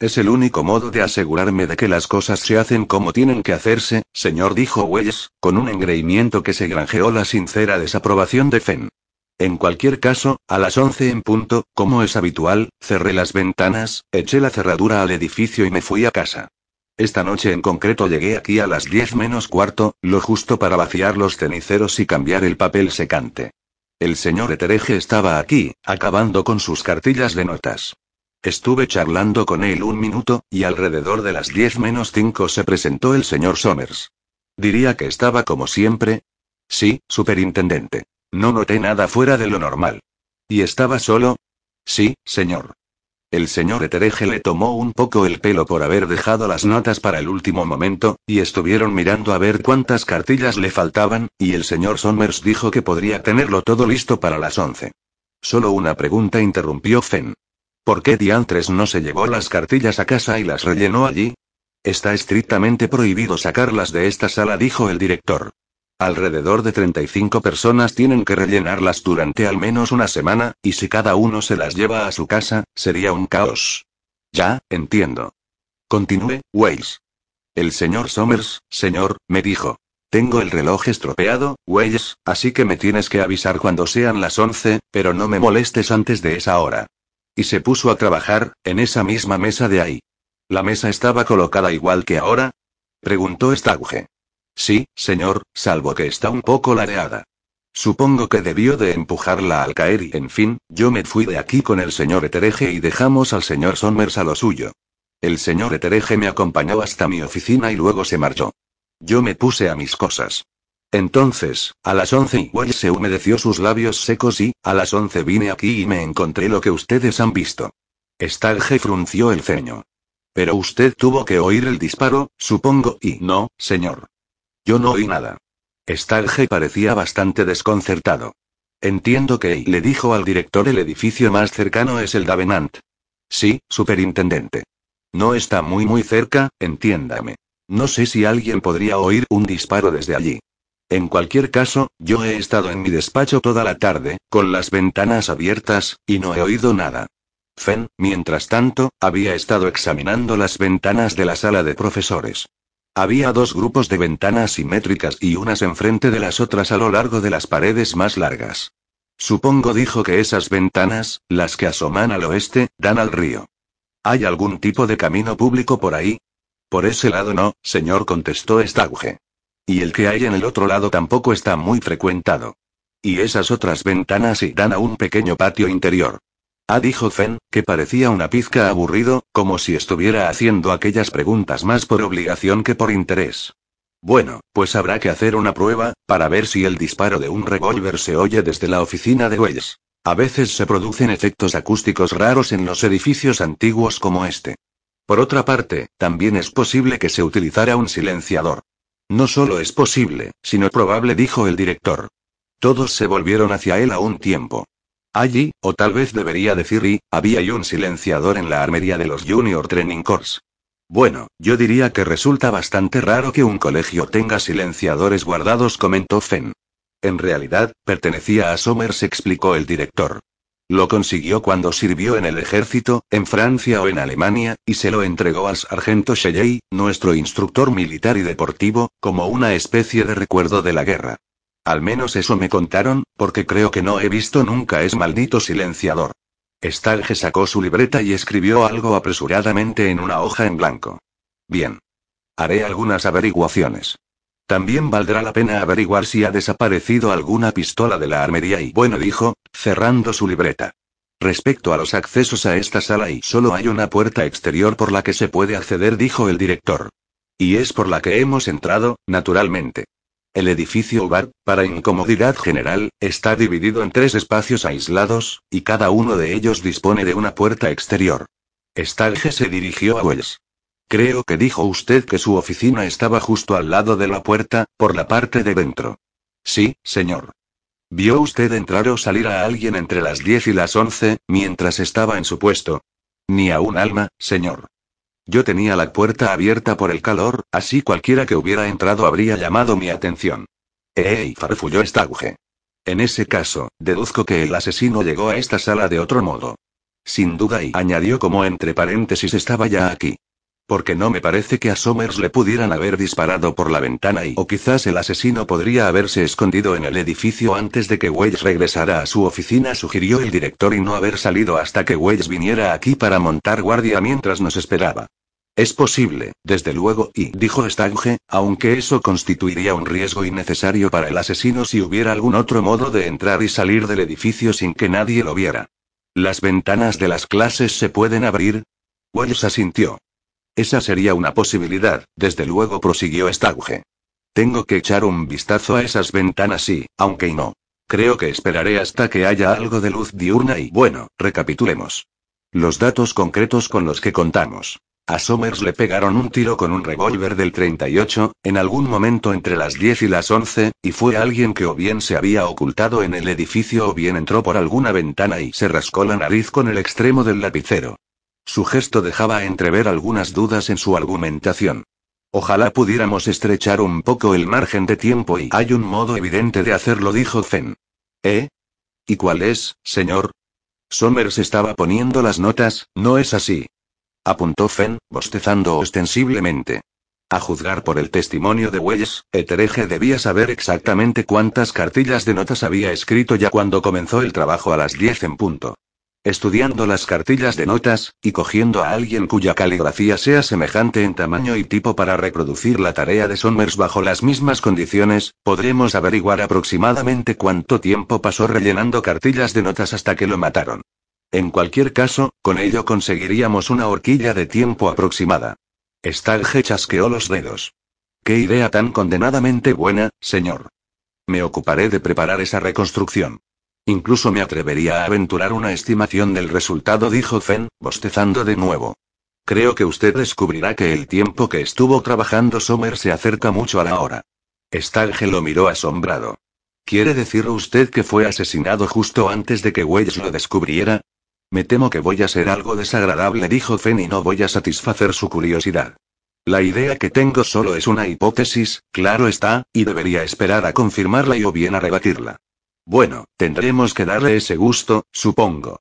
S1: Es el único modo de asegurarme de que las cosas se hacen como tienen que hacerse, señor, dijo Wells, con un engreimiento que se granjeó la sincera desaprobación de Fenn. En cualquier caso, a las once en punto, como es habitual, cerré las ventanas, eché la cerradura al edificio y me fui a casa. Esta noche en concreto llegué aquí a las diez menos cuarto, lo justo para vaciar los ceniceros y cambiar el papel secante. El señor Etereje estaba aquí, acabando con sus cartillas de notas. Estuve charlando con él un minuto, y alrededor de las diez menos cinco se presentó el señor Somers. Diría que estaba como siempre. Sí, superintendente. No noté nada fuera de lo normal. ¿Y estaba solo? Sí, señor. El señor Etereje le tomó un poco el pelo por haber dejado las notas para el último momento, y estuvieron mirando a ver cuántas cartillas le faltaban, y el señor Somers dijo que podría tenerlo todo listo para las once. Solo una pregunta interrumpió Fenn. ¿Por qué diantres no se llevó las cartillas a casa y las rellenó allí? Está estrictamente prohibido sacarlas de esta sala, dijo el director. Alrededor de 35 personas tienen que rellenarlas durante al menos una semana, y si cada uno se las lleva a su casa, sería un caos. Ya, entiendo. Continúe, Weiss. El señor Somers, señor, me dijo. Tengo el reloj estropeado, Weiss, así que me tienes que avisar cuando sean las 11, pero no me molestes antes de esa hora. Y se puso a trabajar, en esa misma mesa de ahí. ¿La mesa estaba colocada igual que ahora? Preguntó Stauge. Sí, señor, salvo que está un poco ladeada. Supongo que debió de empujarla al caer y, en fin, yo me fui de aquí con el señor Etereje y dejamos al señor Somers a lo suyo. El señor Etereje me acompañó hasta mi oficina y luego se marchó. Yo me puse a mis cosas. Entonces, a las once igual se humedeció sus labios secos y, a las once vine aquí y me encontré lo que ustedes han visto. Stalge frunció el ceño. Pero usted tuvo que oír el disparo, supongo, y no, señor. Yo no oí nada. Stalge parecía bastante desconcertado. Entiendo que le dijo al director el edificio más cercano es el Davenant. Sí, superintendente. No está muy muy cerca, entiéndame. No sé si alguien podría oír un disparo desde allí. En cualquier caso, yo he estado en mi despacho toda la tarde, con las ventanas abiertas, y no he oído nada. Fen, mientras tanto, había estado examinando las ventanas de la sala de profesores. Había dos grupos de ventanas simétricas y unas enfrente de las otras a lo largo de las paredes más largas. Supongo dijo que esas ventanas, las que asoman al oeste, dan al río. ¿Hay algún tipo de camino público por ahí? Por ese lado no, señor, contestó Stauge. Y el que hay en el otro lado tampoco está muy frecuentado. Y esas otras ventanas sí dan a un pequeño patio interior. Ah, dijo Fen, que parecía una pizca aburrido, como si estuviera haciendo aquellas preguntas más por obligación que por interés. Bueno, pues habrá que hacer una prueba, para ver si el disparo de un revólver se oye desde la oficina de Wells. A veces se producen efectos acústicos raros en los edificios antiguos como este. Por otra parte, también es posible que se utilizara un silenciador. No solo es posible, sino probable, dijo el director. Todos se volvieron hacia él a un tiempo. Allí, o tal vez debería decir y, había y un silenciador en la armería de los Junior Training Corps. Bueno, yo diría que resulta bastante raro que un colegio tenga silenciadores guardados, comentó Fenn. En realidad, pertenecía a Somers, explicó el director. Lo consiguió cuando sirvió en el ejército, en Francia o en Alemania, y se lo entregó al sargento Shelley, nuestro instructor militar y deportivo, como una especie de recuerdo de la guerra. Al menos eso me contaron, porque creo que no he visto nunca es maldito silenciador. Stalge sacó su libreta y escribió algo apresuradamente en una hoja en blanco. Bien. Haré algunas averiguaciones. También valdrá la pena averiguar si ha desaparecido alguna pistola de la armería y bueno dijo, cerrando su libreta. Respecto a los accesos a esta sala y solo hay una puerta exterior por la que se puede acceder, dijo el director. Y es por la que hemos entrado, naturalmente. El edificio UBAR, para incomodidad general, está dividido en tres espacios aislados, y cada uno de ellos dispone de una puerta exterior. Stalge se dirigió a Wells. Creo que dijo usted que su oficina estaba justo al lado de la puerta, por la parte de dentro. Sí, señor. ¿Vio usted entrar o salir a alguien entre las 10 y las 11, mientras estaba en su puesto? Ni a un alma, señor. Yo tenía la puerta abierta por el calor, así cualquiera que hubiera entrado habría llamado mi atención. ¡Ey! farfulló Stauge. En ese caso, deduzco que el asesino llegó a esta sala de otro modo. Sin duda y añadió como entre paréntesis estaba ya aquí. Porque no me parece que a Somers le pudieran haber disparado por la ventana y o quizás el asesino podría haberse escondido en el edificio antes de que Wells regresara a su oficina, sugirió el director y no haber salido hasta que Wells viniera aquí para montar guardia mientras nos esperaba. Es posible, desde luego, y dijo Stange, aunque eso constituiría un riesgo innecesario para el asesino si hubiera algún otro modo de entrar y salir del edificio sin que nadie lo viera. ¿Las ventanas de las clases se pueden abrir? Wells asintió. Esa sería una posibilidad, desde luego prosiguió Stauge. Tengo que echar un vistazo a esas ventanas y, aunque no. Creo que esperaré hasta que haya algo de luz diurna y bueno, recapitulemos. Los datos concretos con los que contamos. A Somers le pegaron un tiro con un revólver del 38, en algún momento entre las 10 y las 11, y fue alguien que o bien se había ocultado en el edificio o bien entró por alguna ventana y se rascó la nariz con el extremo del lapicero. Su gesto dejaba entrever algunas dudas en su argumentación. Ojalá pudiéramos estrechar un poco el margen de tiempo y hay un modo evidente de hacerlo, dijo Fen. ¿Eh? ¿Y cuál es, señor? Somers estaba poniendo las notas, ¿no es así? Apuntó Fen, bostezando ostensiblemente. A juzgar por el testimonio de Wells, Etereje debía saber exactamente cuántas cartillas de notas había escrito ya cuando comenzó el trabajo a las 10 en punto. Estudiando las cartillas de notas, y cogiendo a alguien cuya caligrafía sea semejante en tamaño y tipo para reproducir la tarea de Somers bajo las mismas condiciones, podremos averiguar aproximadamente cuánto tiempo pasó rellenando cartillas de notas hasta que lo mataron. En cualquier caso, con ello conseguiríamos una horquilla de tiempo aproximada. Stalge chasqueó los dedos. Qué idea tan condenadamente buena, señor. Me ocuparé de preparar esa reconstrucción. Incluso me atrevería a aventurar una estimación del resultado, dijo Fen, bostezando de nuevo. Creo que usted descubrirá que el tiempo que estuvo trabajando Sommer se acerca mucho a la hora. Stagge lo miró asombrado. ¿Quiere decir usted que fue asesinado justo antes de que Wells lo descubriera? Me temo que voy a ser algo desagradable, dijo Fen y no voy a satisfacer su curiosidad. La idea que tengo solo es una hipótesis, claro está, y debería esperar a confirmarla y o bien a rebatirla. Bueno, tendremos que darle ese gusto, supongo.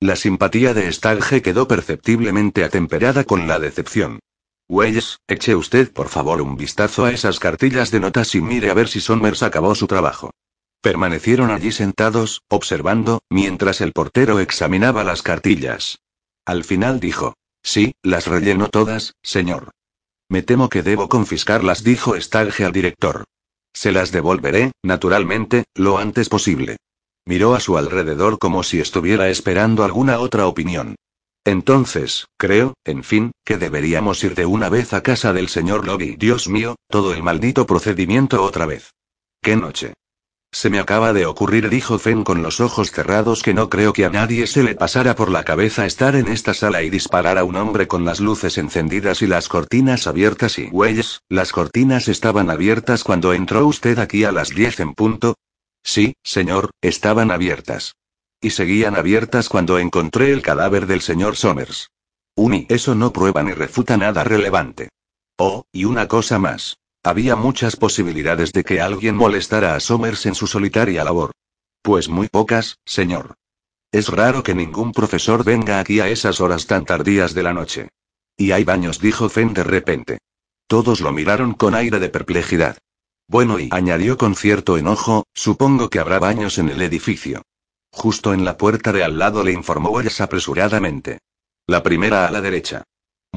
S1: La simpatía de Stagge quedó perceptiblemente atemperada con la decepción. Wells, eche usted por favor un vistazo a esas cartillas de notas y mire a ver si Somers acabó su trabajo. Permanecieron allí sentados, observando, mientras el portero examinaba las cartillas. Al final dijo, Sí, las rellenó todas, señor. Me temo que debo confiscarlas, dijo Stagge al director. Se las devolveré, naturalmente, lo antes posible. Miró a su alrededor como si estuviera esperando alguna otra opinión. Entonces, creo, en fin, que deberíamos ir de una vez a casa del señor Lobby. Dios mío, todo el maldito procedimiento otra vez. ¡Qué noche! Se me acaba de ocurrir, dijo Fen con los ojos cerrados, que no creo que a nadie se le pasara por la cabeza estar en esta sala y disparar a un hombre con las luces encendidas y las cortinas abiertas y güeyes, las cortinas estaban abiertas cuando entró usted aquí a las diez en punto. Sí, señor, estaban abiertas. Y seguían abiertas cuando encontré el cadáver del señor Somers. Uni, eso no prueba ni refuta nada relevante. Oh, y una cosa más. Había muchas posibilidades de que alguien molestara a Somers en su solitaria labor. Pues muy pocas, señor. Es raro que ningún profesor venga aquí a esas horas tan tardías de la noche. Y hay baños, dijo Fen de repente. Todos lo miraron con aire de perplejidad. Bueno, y añadió con cierto enojo, supongo que habrá baños en el edificio. Justo en la puerta de al lado le informó Wells apresuradamente. La primera a la derecha.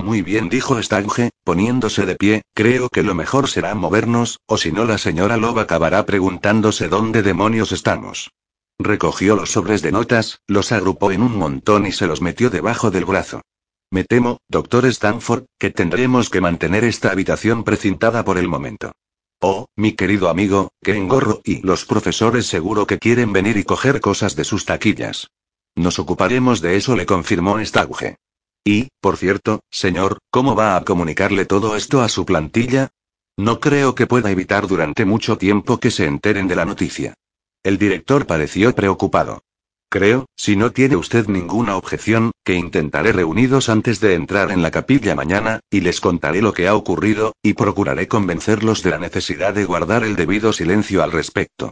S1: Muy bien, dijo Stange, poniéndose de pie, creo que lo mejor será movernos, o si no la señora Loba acabará preguntándose dónde demonios estamos. Recogió los sobres de notas, los agrupó en un montón y se los metió debajo del brazo. Me temo, doctor Stanford, que tendremos que mantener esta habitación precintada por el momento. Oh, mi querido amigo, que engorro, y los profesores seguro que quieren venir y coger cosas de sus taquillas. Nos ocuparemos de eso, le confirmó Stauge. Y, por cierto, señor, ¿cómo va a comunicarle todo esto a su plantilla? No creo que pueda evitar durante mucho tiempo que se enteren de la noticia. El director pareció preocupado. Creo, si no tiene usted ninguna objeción, que intentaré reunidos antes de entrar en la capilla mañana, y les contaré lo que ha ocurrido, y procuraré convencerlos de la necesidad de guardar el debido silencio al respecto.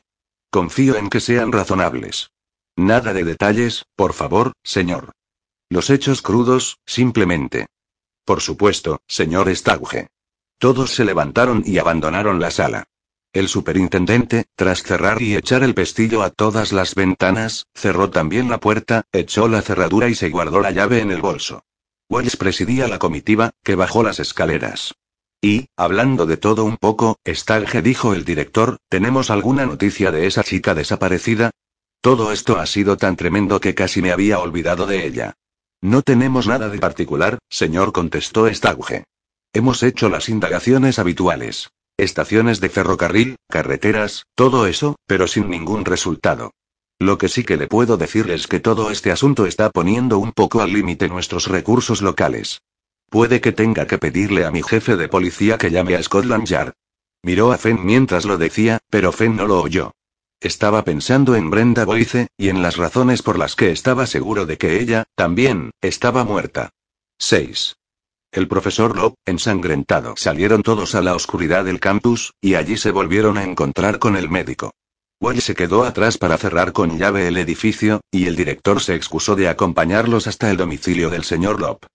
S1: Confío en que sean razonables. Nada de detalles, por favor, señor. Los hechos crudos, simplemente. Por supuesto, señor Stauge. Todos se levantaron y abandonaron la sala. El superintendente, tras cerrar y echar el pestillo a todas las ventanas, cerró también la puerta, echó la cerradura y se guardó la llave en el bolso. Wells presidía la comitiva, que bajó las escaleras. Y, hablando de todo un poco, Stagge dijo el director, ¿tenemos alguna noticia de esa chica desaparecida? Todo esto ha sido tan tremendo que casi me había olvidado de ella. No tenemos nada de particular, señor, contestó Stauge. Hemos hecho las indagaciones habituales. Estaciones de ferrocarril, carreteras, todo eso, pero sin ningún resultado. Lo que sí que le puedo decir es que todo este asunto está poniendo un poco al límite nuestros recursos locales. Puede que tenga que pedirle a mi jefe de policía que llame a Scotland Yard. Miró a Fenn mientras lo decía, pero Fenn no lo oyó. Estaba pensando en Brenda Boyce, y en las razones por las que estaba seguro de que ella, también, estaba muerta. 6. El profesor Lop, ensangrentado, salieron todos a la oscuridad del campus, y allí se volvieron a encontrar con el médico. Wally se quedó atrás para cerrar con llave el edificio, y el director se excusó de acompañarlos hasta el domicilio del señor Lop.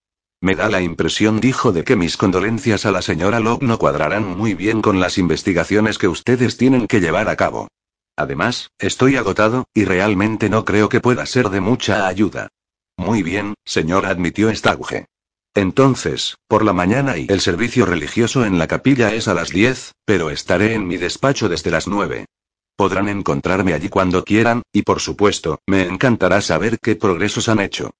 S1: Me da la impresión, dijo, de que mis condolencias a la señora Lop no cuadrarán muy bien con las investigaciones que ustedes tienen que llevar a cabo. Además, estoy agotado, y realmente no creo que pueda ser de mucha ayuda. Muy bien, señor, admitió Stauge. Entonces, por la mañana y el servicio religioso en la capilla es a las 10, pero estaré en mi despacho desde las 9. Podrán encontrarme allí cuando quieran, y por supuesto, me encantará saber qué progresos han hecho.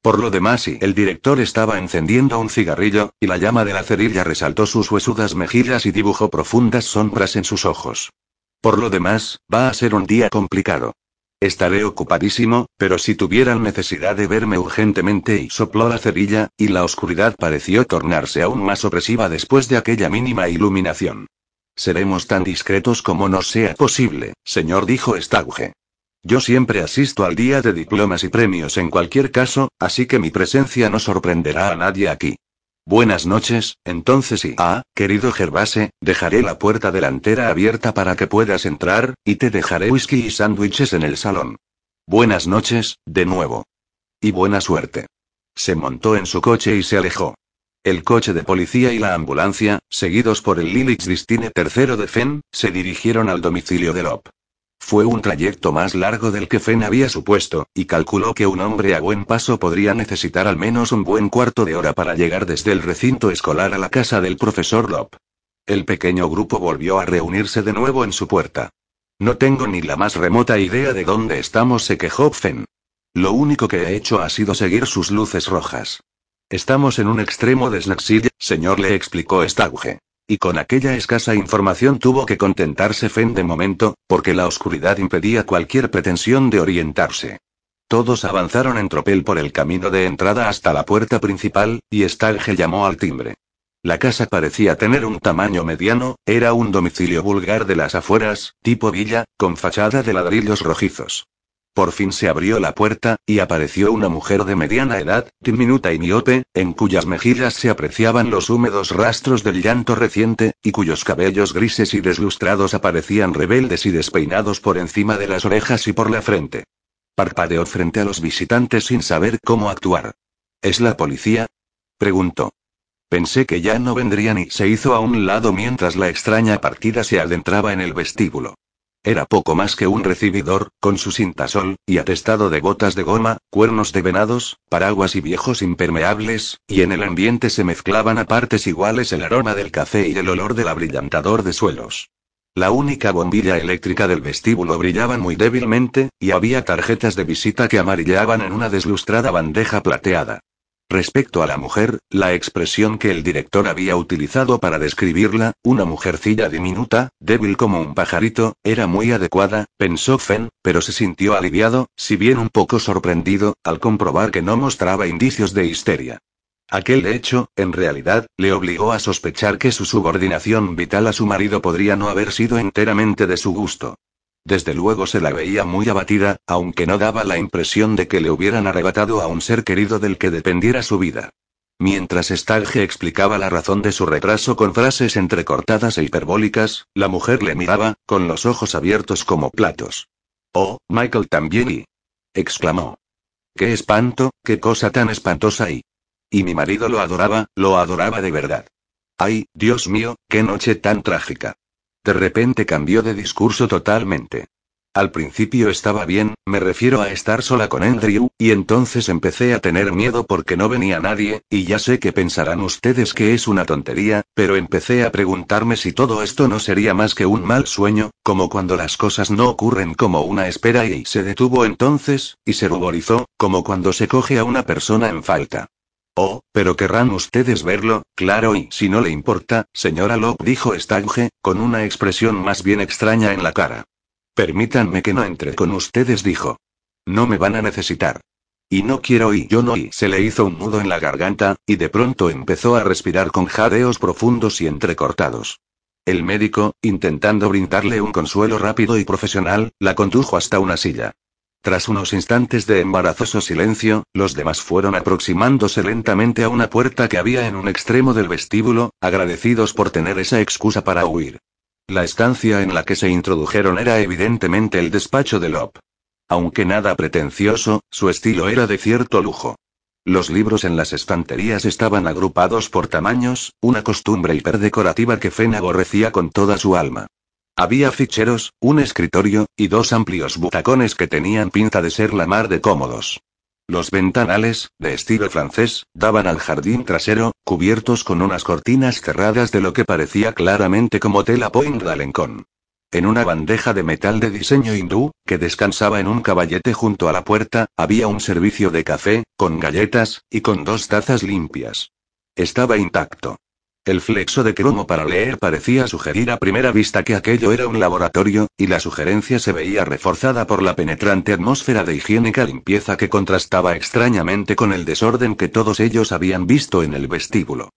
S1: Por lo demás, y el director estaba encendiendo un cigarrillo, y la llama de la cerilla resaltó sus huesudas mejillas y dibujó profundas sombras en sus ojos. Por lo demás, va a ser un día complicado. Estaré ocupadísimo, pero si tuvieran necesidad de verme urgentemente y sopló la cerilla, y la oscuridad pareció tornarse aún más opresiva después de aquella mínima iluminación. Seremos tan discretos como nos sea posible, señor, dijo Stauge. Yo siempre asisto al día de diplomas y premios en cualquier caso, así que mi presencia no sorprenderá a nadie aquí. Buenas noches, entonces y ah, querido Gervase, dejaré la puerta delantera abierta para que puedas entrar, y te dejaré whisky y sándwiches en el salón. Buenas noches, de nuevo. Y buena suerte. Se montó en su coche y se alejó. El coche de policía y la ambulancia, seguidos por el Lilix Distine III de Fenn, se dirigieron al domicilio de Lop. Fue un trayecto más largo del que Fen había supuesto, y calculó que un hombre a buen paso podría necesitar al menos un buen cuarto de hora para llegar desde el recinto escolar a la casa del profesor Lop. El pequeño grupo volvió a reunirse de nuevo en su puerta. No tengo ni la más remota idea de dónde estamos, se quejó Fen. Lo único que he hecho ha sido seguir sus luces rojas. Estamos en un extremo de Snaxid, señor, le explicó Stauge. Y con aquella escasa información tuvo que contentarse Fen de momento, porque la oscuridad impedía cualquier pretensión de orientarse. Todos avanzaron en tropel por el camino de entrada hasta la puerta principal, y Stalge llamó al timbre. La casa parecía tener un tamaño mediano, era un domicilio vulgar de las afueras, tipo villa, con fachada de ladrillos rojizos. Por fin se abrió la puerta, y apareció una mujer de mediana edad, diminuta y miope, en cuyas mejillas se apreciaban los húmedos rastros del llanto reciente, y cuyos cabellos grises y deslustrados aparecían rebeldes y despeinados por encima de las orejas y por la frente. Parpadeó frente a los visitantes sin saber cómo actuar. ¿Es la policía? preguntó. Pensé que ya no vendrían y se hizo a un lado mientras la extraña partida se adentraba en el vestíbulo. Era poco más que un recibidor, con su cintasol, y atestado de botas de goma, cuernos de venados, paraguas y viejos impermeables, y en el ambiente se mezclaban a partes iguales el aroma del café y el olor del abrillantador de suelos. La única bombilla eléctrica del vestíbulo brillaba muy débilmente, y había tarjetas de visita que amarillaban en una deslustrada bandeja plateada. Respecto a la mujer, la expresión que el director había utilizado para describirla, una mujercilla diminuta, débil como un pajarito, era muy adecuada, pensó Fenn, pero se sintió aliviado, si bien un poco sorprendido, al comprobar que no mostraba indicios de histeria. Aquel hecho, en realidad, le obligó a sospechar que su subordinación vital a su marido podría no haber sido enteramente de su gusto. Desde luego se la veía muy abatida, aunque no daba la impresión de que le hubieran arrebatado a un ser querido del que dependiera su vida. Mientras Stalge explicaba la razón de su retraso con frases entrecortadas e hiperbólicas, la mujer le miraba, con los ojos abiertos como platos. Oh, Michael también y... exclamó. ¡Qué espanto, qué cosa tan espantosa y... Y mi marido lo adoraba, lo adoraba de verdad. ¡Ay, Dios mío, qué noche tan trágica! De repente cambió de discurso totalmente. Al principio estaba bien, me refiero a estar sola con Andrew, y entonces empecé a tener miedo porque no venía nadie, y ya sé que pensarán ustedes que es una tontería, pero empecé a preguntarme si todo esto no sería más que un mal sueño, como cuando las cosas no ocurren como una espera y se detuvo entonces, y se ruborizó, como cuando se coge a una persona en falta. Oh, pero querrán ustedes verlo, claro, y si no le importa, señora Locke, dijo Stange, con una expresión más bien extraña en la cara. Permítanme que no entre con ustedes, dijo. No me van a necesitar. Y no quiero y yo no y se le hizo un nudo en la garganta, y de pronto empezó a respirar con jadeos profundos y entrecortados. El médico, intentando brindarle un consuelo rápido y profesional, la condujo hasta una silla. Tras unos instantes de embarazoso silencio, los demás fueron aproximándose lentamente a una puerta que había en un extremo del vestíbulo, agradecidos por tener esa excusa para huir. La estancia en la que se introdujeron era evidentemente el despacho de Lop. Aunque nada pretencioso, su estilo era de cierto lujo. Los libros en las estanterías estaban agrupados por tamaños, una costumbre hiperdecorativa que Fen aborrecía con toda su alma. Había ficheros, un escritorio, y dos amplios butacones que tenían pinta de ser la mar de cómodos. Los ventanales, de estilo francés, daban al jardín trasero, cubiertos con unas cortinas cerradas de lo que parecía claramente como tela point d'Alencon. En una bandeja de metal de diseño hindú, que descansaba en un caballete junto a la puerta, había un servicio de café, con galletas, y con dos tazas limpias. Estaba intacto. El flexo de cromo para leer parecía sugerir a primera vista que aquello era un laboratorio, y la sugerencia se veía reforzada por la penetrante atmósfera de higiénica limpieza que contrastaba extrañamente con el desorden que todos ellos habían visto en el vestíbulo.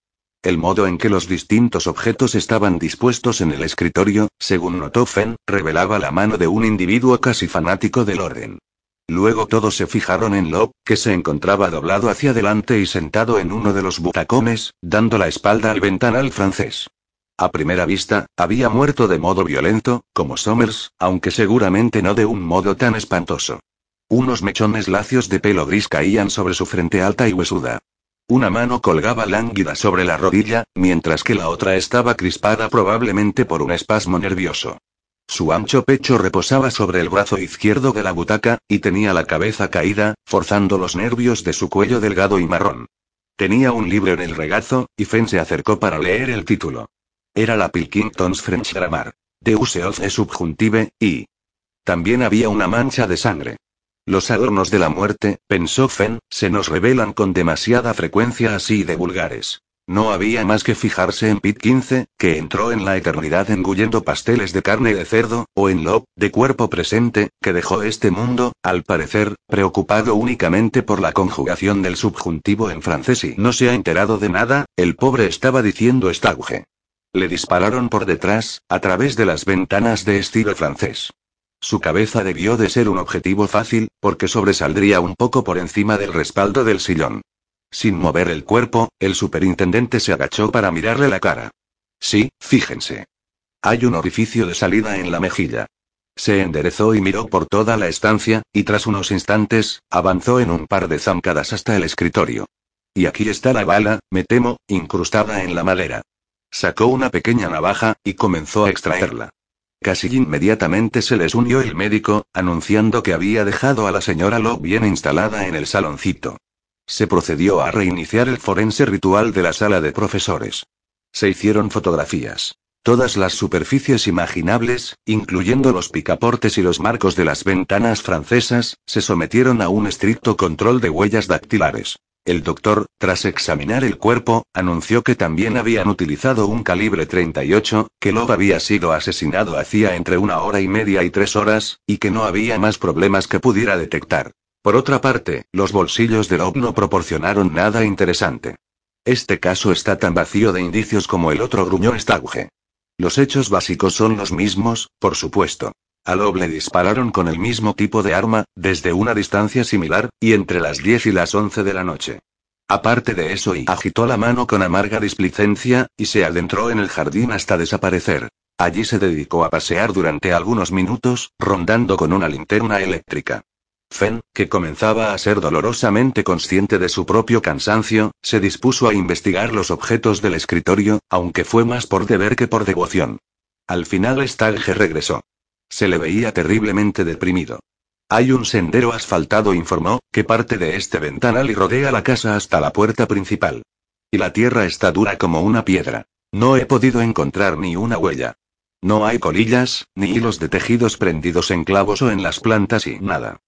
S1: El modo en que los distintos objetos estaban dispuestos en el escritorio, según notó Fenn, revelaba la mano de un individuo casi fanático del orden. Luego todos se fijaron en Lob, que se encontraba doblado hacia adelante y sentado en uno de los butacones, dando la espalda al ventanal francés. A primera vista, había muerto de modo violento, como Somers, aunque seguramente no de un modo tan espantoso. Unos mechones lacios de pelo gris caían sobre su frente alta y huesuda. Una mano colgaba lánguida sobre la rodilla, mientras que la otra estaba crispada probablemente por un espasmo nervioso. Su ancho pecho reposaba sobre el brazo izquierdo de la butaca, y tenía la cabeza caída, forzando los nervios de su cuello delgado y marrón. Tenía un libro en el regazo, y Fenn se acercó para leer el título. Era la Pilkington's French Grammar. De use of the subjuntive, y. También había una mancha de sangre. Los adornos de la muerte, pensó Fenn, se nos revelan con demasiada frecuencia así de vulgares. No había más que fijarse en Pit 15, que entró en la eternidad engullendo pasteles de carne de cerdo, o en Lob, de cuerpo presente, que dejó este mundo, al parecer, preocupado únicamente por la conjugación del subjuntivo en francés y no se ha enterado de nada, el pobre estaba diciendo estauge. Le dispararon por detrás, a través de las ventanas de estilo francés. Su cabeza debió de ser un objetivo fácil, porque sobresaldría un poco por encima del respaldo del sillón. Sin mover el cuerpo, el superintendente se agachó para mirarle la cara. Sí, fíjense. Hay un orificio de salida en la mejilla. Se enderezó y miró por toda la estancia, y tras unos instantes, avanzó en un par de zancadas hasta el escritorio. Y aquí está la bala, me temo, incrustada en la madera. Sacó una pequeña navaja, y comenzó a extraerla. Casi inmediatamente se les unió el médico, anunciando que había dejado a la señora Locke bien instalada en el saloncito. Se procedió a reiniciar el forense ritual de la sala de profesores. Se hicieron fotografías. Todas las superficies imaginables, incluyendo los picaportes y los marcos de las ventanas francesas, se sometieron a un estricto control de huellas dactilares. El doctor, tras examinar el cuerpo, anunció que también habían utilizado un calibre 38, que Love había sido asesinado hacía entre una hora y media y tres horas, y que no había más problemas que pudiera detectar. Por otra parte, los bolsillos de Loeb no proporcionaron nada interesante. Este caso está tan vacío de indicios como el otro, gruñó Stauge. Los hechos básicos son los mismos, por supuesto. A Loeb le dispararon con el mismo tipo de arma, desde una distancia similar, y entre las 10 y las 11 de la noche. Aparte de eso, y agitó la mano con amarga displicencia, y se adentró en el jardín hasta desaparecer. Allí se dedicó a pasear durante algunos minutos, rondando con una linterna eléctrica. Fenn, que comenzaba a ser dolorosamente consciente de su propio cansancio, se dispuso a investigar los objetos del escritorio, aunque fue más por deber que por devoción. Al final Stalge regresó. Se le veía terriblemente deprimido. Hay un sendero asfaltado, informó, que parte de este ventanal y rodea la casa hasta la puerta principal. Y la tierra está dura como una piedra. No he podido encontrar ni una huella. No hay colillas, ni hilos de tejidos prendidos en clavos o en las plantas y nada.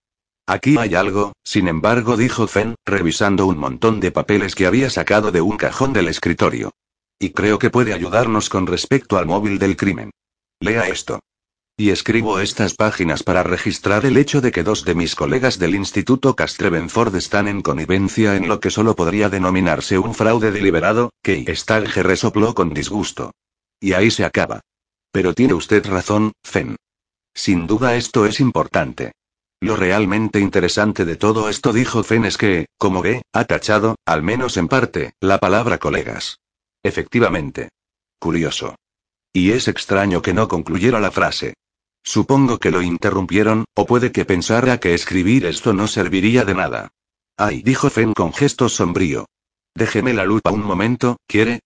S1: Aquí hay algo, sin embargo, dijo Fenn, revisando un montón de papeles que había sacado de un cajón del escritorio. Y creo que puede ayudarnos con respecto al móvil del crimen. Lea esto. Y escribo estas páginas para registrar el hecho de que dos de mis colegas del Instituto Castrevenford están en connivencia en lo que solo podría denominarse un fraude deliberado, que Stalge resopló con disgusto. Y ahí se acaba. Pero tiene usted razón, Fenn. Sin duda esto es importante. Lo realmente interesante de todo esto, dijo Fenn, es que, como ve, ha tachado, al menos en parte, la palabra colegas. Efectivamente. Curioso. Y es extraño que no concluyera la frase. Supongo que lo interrumpieron, o puede que pensara que escribir esto no serviría de nada. Ay, dijo Fenn con gesto sombrío. Déjeme la lupa un momento, ¿quiere?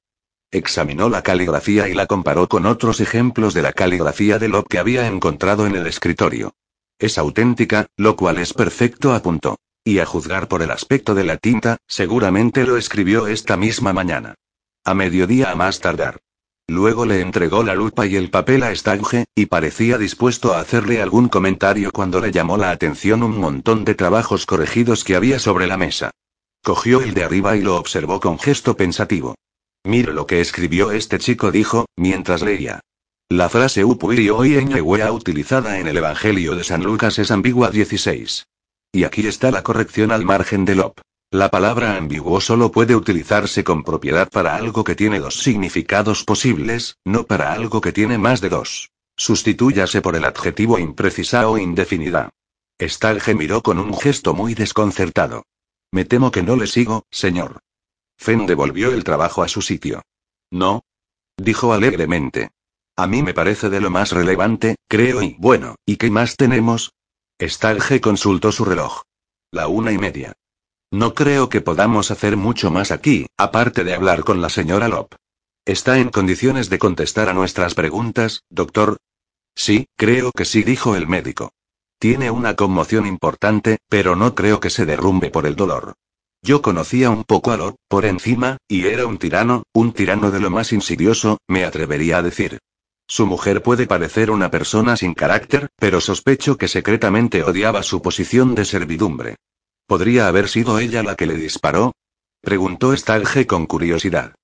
S1: Examinó la caligrafía y la comparó con otros ejemplos de la caligrafía de Locke que había encontrado en el escritorio. Es auténtica, lo cual es perfecto, apuntó. Y a juzgar por el aspecto de la tinta, seguramente lo escribió esta misma mañana. A mediodía a más tardar. Luego le entregó la lupa y el papel a Stange, y parecía dispuesto a hacerle algún comentario cuando le llamó la atención un montón de trabajos corregidos que había sobre la mesa. Cogió el de arriba y lo observó con gesto pensativo. Mire lo que escribió este chico, dijo, mientras leía. La frase Upuri Oienwea utilizada en el Evangelio de San Lucas es ambigua 16. Y aquí está la corrección al margen del op. La palabra ambiguo solo puede utilizarse con propiedad para algo que tiene dos significados posibles, no para algo que tiene más de dos. Sustitúyase por el adjetivo imprecisa o indefinida. Stalge miró con un gesto muy desconcertado. Me temo que no le sigo, señor. Fen devolvió el trabajo a su sitio. No. Dijo alegremente. A mí me parece de lo más relevante, creo y bueno, ¿y qué más tenemos? Stalge consultó su reloj. La una y media. No creo que podamos hacer mucho más aquí, aparte de hablar con la señora Lop. ¿Está en condiciones de contestar a nuestras preguntas, doctor? Sí, creo que sí, dijo el médico. Tiene una conmoción importante, pero no creo que se derrumbe por el dolor. Yo conocía un poco a Lop, por encima, y era un tirano, un tirano de lo más insidioso, me atrevería a decir. Su mujer puede parecer una persona sin carácter, pero sospecho que secretamente odiaba su posición de servidumbre. ¿Podría haber sido ella la que le disparó? Preguntó Stalge con curiosidad.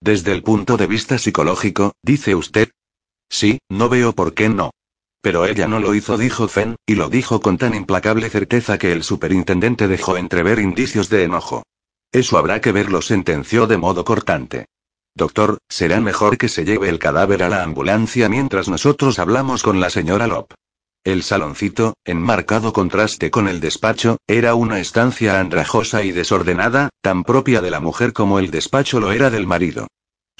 S1: Desde el punto de vista psicológico, dice usted. Sí, no veo por qué no. Pero ella no lo hizo, dijo Fen, y lo dijo con tan implacable certeza que el superintendente dejó entrever indicios de enojo. Eso habrá que verlo, sentenció de modo cortante. Doctor, será mejor que se lleve el cadáver a la ambulancia mientras nosotros hablamos con la señora Lop. El saloncito, en marcado contraste con el despacho, era una estancia andrajosa y desordenada, tan propia de la mujer como el despacho lo era del marido.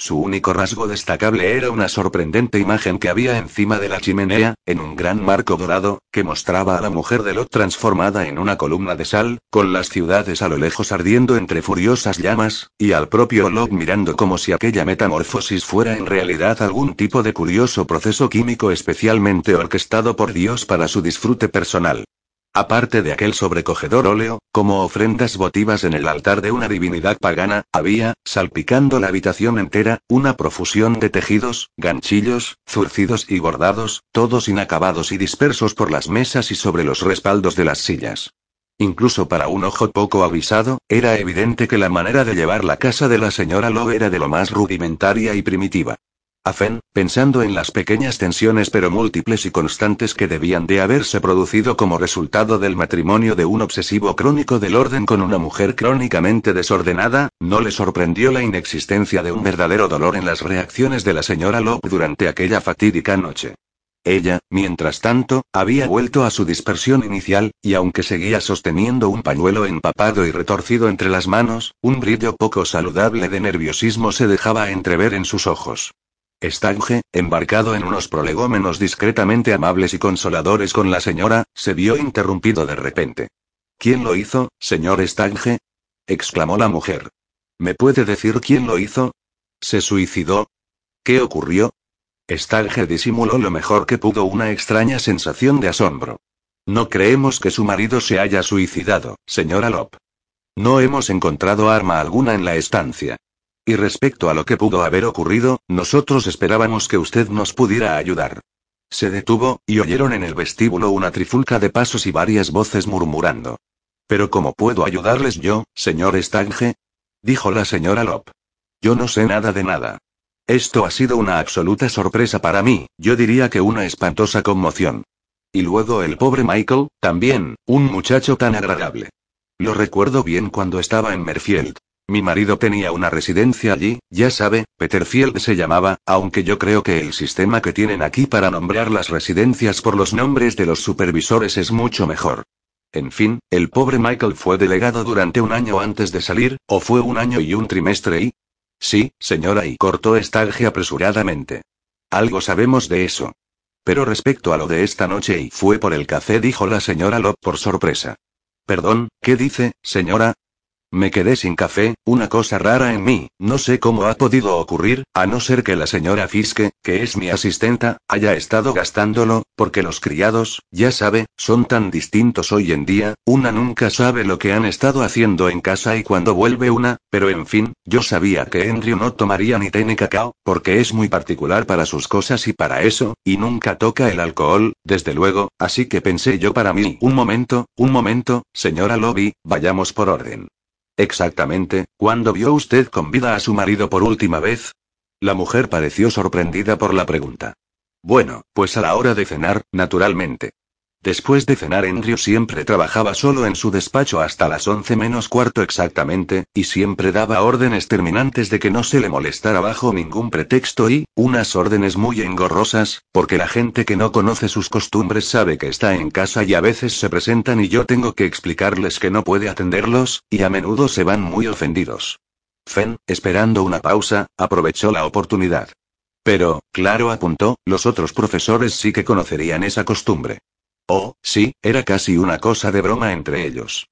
S1: Su único rasgo destacable era una sorprendente imagen que había encima de la chimenea, en un gran marco dorado, que mostraba a la mujer de Lot transformada en una columna de sal, con las ciudades a lo lejos ardiendo entre furiosas llamas, y al propio Lot mirando como si aquella metamorfosis fuera en realidad algún tipo de curioso proceso químico especialmente orquestado por Dios para su disfrute personal. Aparte de aquel sobrecogedor óleo, como ofrendas votivas en el altar de una divinidad pagana, había, salpicando la habitación entera, una profusión de tejidos, ganchillos, zurcidos y bordados, todos inacabados y dispersos por las mesas y sobre los respaldos de las sillas. Incluso para un ojo poco avisado, era evidente que la manera de llevar la casa de la señora Lowe era de lo más rudimentaria y primitiva. Afen, pensando en las pequeñas tensiones pero múltiples y constantes que debían de haberse producido como resultado del matrimonio de un obsesivo crónico del orden con una mujer crónicamente desordenada, no le sorprendió la inexistencia de un verdadero dolor en las reacciones de la señora Locke durante aquella fatídica noche. Ella, mientras tanto, había vuelto a su dispersión inicial, y aunque seguía sosteniendo un pañuelo empapado y retorcido entre las manos, un brillo poco saludable de nerviosismo se dejaba entrever en sus ojos. Stange, embarcado en unos prolegómenos discretamente amables y consoladores con la señora, se vio interrumpido de repente. ¿Quién lo hizo, señor Stange? exclamó la mujer. ¿Me puede decir quién lo hizo? ¿Se suicidó? ¿Qué ocurrió? Stange disimuló lo mejor que pudo una extraña sensación de asombro. No creemos que su marido se haya suicidado, señora Lop. No hemos encontrado arma alguna en la estancia. Y respecto a lo que pudo haber ocurrido, nosotros esperábamos que usted nos pudiera ayudar. Se detuvo, y oyeron en el vestíbulo una trifulca de pasos y varias voces murmurando. Pero ¿cómo puedo ayudarles yo, señor Stange? dijo la señora Lop. Yo no sé nada de nada. Esto ha sido una absoluta sorpresa para mí, yo diría que una espantosa conmoción. Y luego el pobre Michael, también, un muchacho tan agradable. Lo recuerdo bien cuando estaba en Merfield. Mi marido tenía una residencia allí, ya sabe, Peterfield se llamaba, aunque yo creo que el sistema que tienen aquí para nombrar las residencias por los nombres de los supervisores es mucho mejor. En fin, el pobre Michael fue delegado durante un año antes de salir, o fue un año y un trimestre y... Sí, señora, y cortó Stalge apresuradamente. Algo sabemos de eso. Pero respecto a lo de esta noche y fue por el café, dijo la señora Locke por sorpresa. Perdón, ¿qué dice, señora? Me quedé sin café, una cosa rara en mí, no sé cómo ha podido ocurrir, a no ser que la señora Fiske, que es mi asistenta, haya estado gastándolo, porque los criados, ya sabe, son tan distintos hoy en día, una nunca sabe lo que han estado haciendo en casa y cuando vuelve una, pero en fin, yo sabía que Andrew no tomaría ni té ni cacao, porque es muy particular para sus cosas y para eso, y nunca toca el alcohol, desde luego, así que pensé yo para mí, un momento, un momento, señora Lobby, vayamos por orden. Exactamente, ¿cuándo vio usted con vida a su marido por última vez? La mujer pareció sorprendida por la pregunta. Bueno, pues a la hora de cenar, naturalmente. Después de cenar Andrew siempre trabajaba solo en su despacho hasta las once menos cuarto exactamente, y siempre daba órdenes terminantes de que no se le molestara bajo ningún pretexto y, unas órdenes muy engorrosas, porque la gente que no conoce sus costumbres sabe que está en casa y a veces se presentan y yo tengo que explicarles que no puede atenderlos, y a menudo se van muy ofendidos. Fen, esperando una pausa, aprovechó la oportunidad. Pero, claro, apuntó, los otros profesores sí que conocerían esa costumbre. Oh, sí, era casi una cosa de broma entre ellos.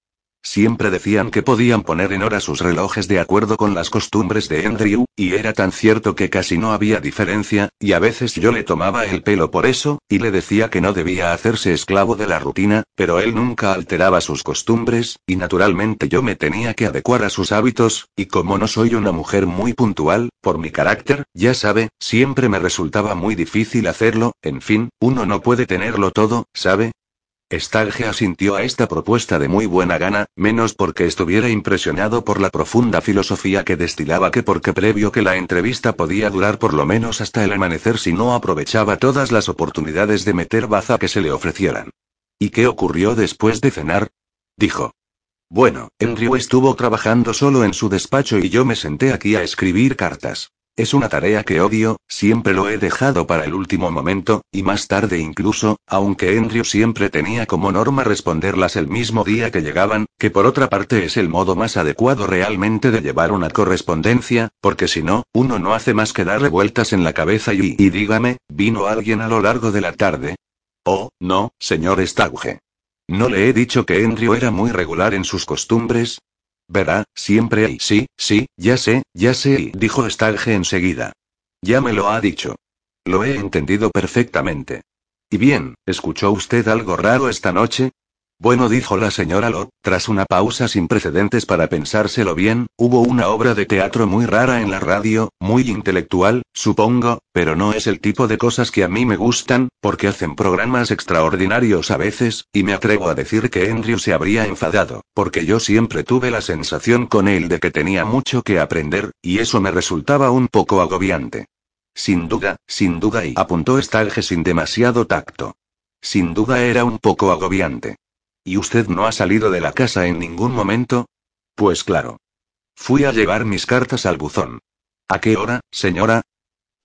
S1: Siempre decían que podían poner en hora sus relojes de acuerdo con las costumbres de Andrew, y era tan cierto que casi no había diferencia, y a veces yo le tomaba el pelo por eso, y le decía que no debía hacerse esclavo de la rutina, pero él nunca alteraba sus costumbres, y naturalmente yo me tenía que adecuar a sus hábitos, y como no soy una mujer muy puntual, por mi carácter, ya sabe, siempre me resultaba muy difícil hacerlo, en fin, uno no puede tenerlo todo, ¿sabe? Stalge asintió a esta propuesta de muy buena gana, menos porque estuviera impresionado por la profunda filosofía que destilaba que porque previo que la entrevista podía durar por lo menos hasta el amanecer si no aprovechaba todas las oportunidades de meter baza que se le ofrecieran. ¿Y qué ocurrió después de cenar? dijo. Bueno, Andrew estuvo trabajando solo en su despacho y yo me senté aquí a escribir cartas. Es una tarea que odio, siempre lo he dejado para el último momento, y más tarde incluso, aunque Andrew siempre tenía como norma responderlas el mismo día que llegaban, que por otra parte es el modo más adecuado realmente de llevar una correspondencia, porque si no, uno no hace más que darle vueltas en la cabeza y, y dígame, ¿vino alguien a lo largo de la tarde? Oh, no, señor Stauge. ¿No le he dicho que Andrew era muy regular en sus costumbres? Verá, siempre hay. Sí, sí, ya sé, ya sé, dijo Stalge enseguida. Ya me lo ha dicho. Lo he entendido perfectamente. Y bien, ¿escuchó usted algo raro esta noche? Bueno, dijo la señora Lot, tras una pausa sin precedentes para pensárselo bien, hubo una obra de teatro muy rara en la radio, muy intelectual, supongo, pero no es el tipo de cosas que a mí me gustan, porque hacen programas extraordinarios a veces, y me atrevo a decir que Andrew se habría enfadado, porque yo siempre tuve la sensación con él de que tenía mucho que aprender, y eso me resultaba un poco agobiante. Sin duda, sin duda y apuntó Stalge sin demasiado tacto. Sin duda era un poco agobiante. ¿Y usted no ha salido de la casa en ningún momento? Pues claro. Fui a llevar mis cartas al buzón. ¿A qué hora, señora?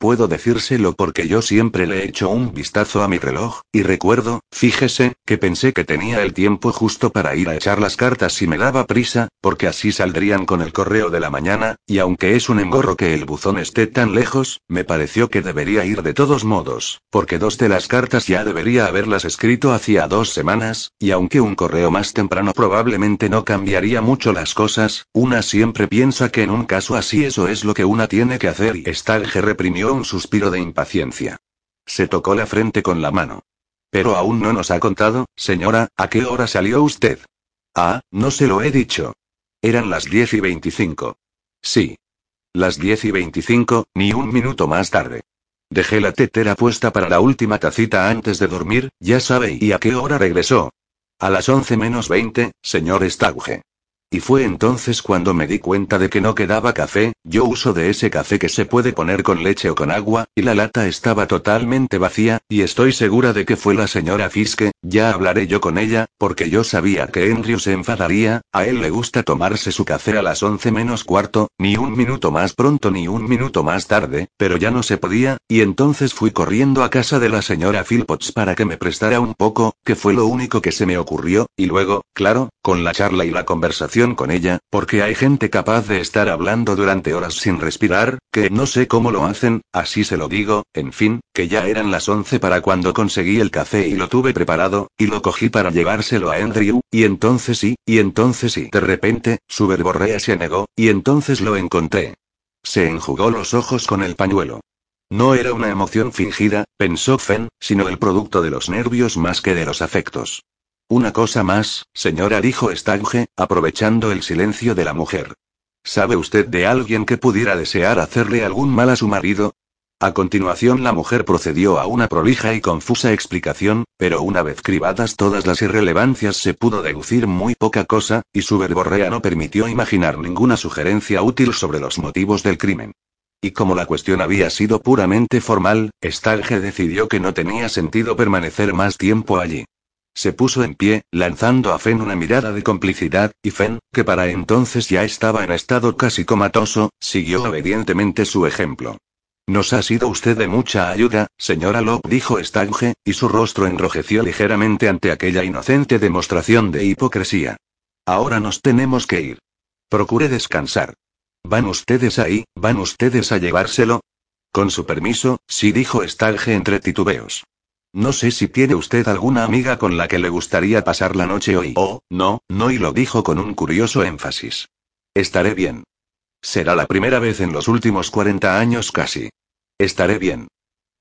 S1: Puedo decírselo porque yo siempre le echo un vistazo a mi reloj, y recuerdo, fíjese, que pensé que tenía el tiempo justo para ir a echar las cartas si me daba prisa, porque así saldrían con el correo de la mañana, y aunque es un engorro que el buzón esté tan lejos, me pareció que debería ir de todos modos, porque dos de las cartas ya debería haberlas escrito hacía dos semanas, y aunque un correo más temprano probablemente no cambiaría mucho las cosas, una siempre piensa que en un caso así eso es lo que una tiene que hacer y Stalge reprimió un suspiro de impaciencia. Se tocó la frente con la mano. Pero aún no nos ha contado, señora, ¿a qué hora salió usted? Ah, no se lo he dicho. Eran las diez y veinticinco. Sí. Las diez y veinticinco, ni un minuto más tarde. Dejé la tetera puesta para la última tacita antes de dormir, ya sabe, ¿y a qué hora regresó? A las once menos veinte, señor Stauge. Y fue entonces cuando me di cuenta de que no quedaba café, yo uso de ese café que se puede poner con leche o con agua, y la lata estaba totalmente vacía, y estoy segura de que fue la señora Fiske, ya hablaré yo con ella, porque yo sabía que Andrew se enfadaría, a él le gusta tomarse su café a las once menos cuarto, ni un minuto más pronto ni un minuto más tarde, pero ya no se podía, y entonces fui corriendo a casa de la señora Philpotts para que me prestara un poco, que fue lo único que se me ocurrió, y luego, claro, con la charla y la conversación con ella, porque hay gente capaz de estar hablando durante horas sin respirar, que no sé cómo lo hacen, así se lo digo, en fin, que ya eran las once para cuando conseguí el café y lo tuve preparado, y lo cogí para llevárselo a Andrew, y entonces sí, y entonces sí. De repente, su verborrea se negó, y entonces lo encontré. Se enjugó los ojos con el pañuelo. No era una emoción fingida, pensó Fen, sino el producto de los nervios más que de los afectos. Una cosa más, señora, dijo Stange, aprovechando el silencio de la mujer. ¿Sabe usted de alguien que pudiera desear hacerle algún mal a su marido? A continuación la mujer procedió a una prolija y confusa explicación, pero una vez cribadas todas las irrelevancias se pudo deducir muy poca cosa, y su verborrea no permitió imaginar ninguna sugerencia útil sobre los motivos del crimen. Y como la cuestión había sido puramente formal, Stalge decidió que no tenía sentido permanecer más tiempo allí. Se puso en pie, lanzando a Fen una mirada de complicidad, y Fen, que para entonces ya estaba en estado casi comatoso, siguió obedientemente su ejemplo. Nos ha sido usted de mucha ayuda, señora Locke, dijo Stange, y su rostro enrojeció ligeramente ante aquella inocente demostración de hipocresía. Ahora nos tenemos que ir. Procure descansar. ¿Van ustedes ahí? ¿Van ustedes a llevárselo? Con su permiso, sí dijo Stange entre titubeos. No sé si tiene usted alguna amiga con la que le gustaría pasar la noche hoy. Oh, no, no, y lo dijo con un curioso énfasis. Estaré bien. Será la primera vez en los últimos 40 años casi. Estaré bien.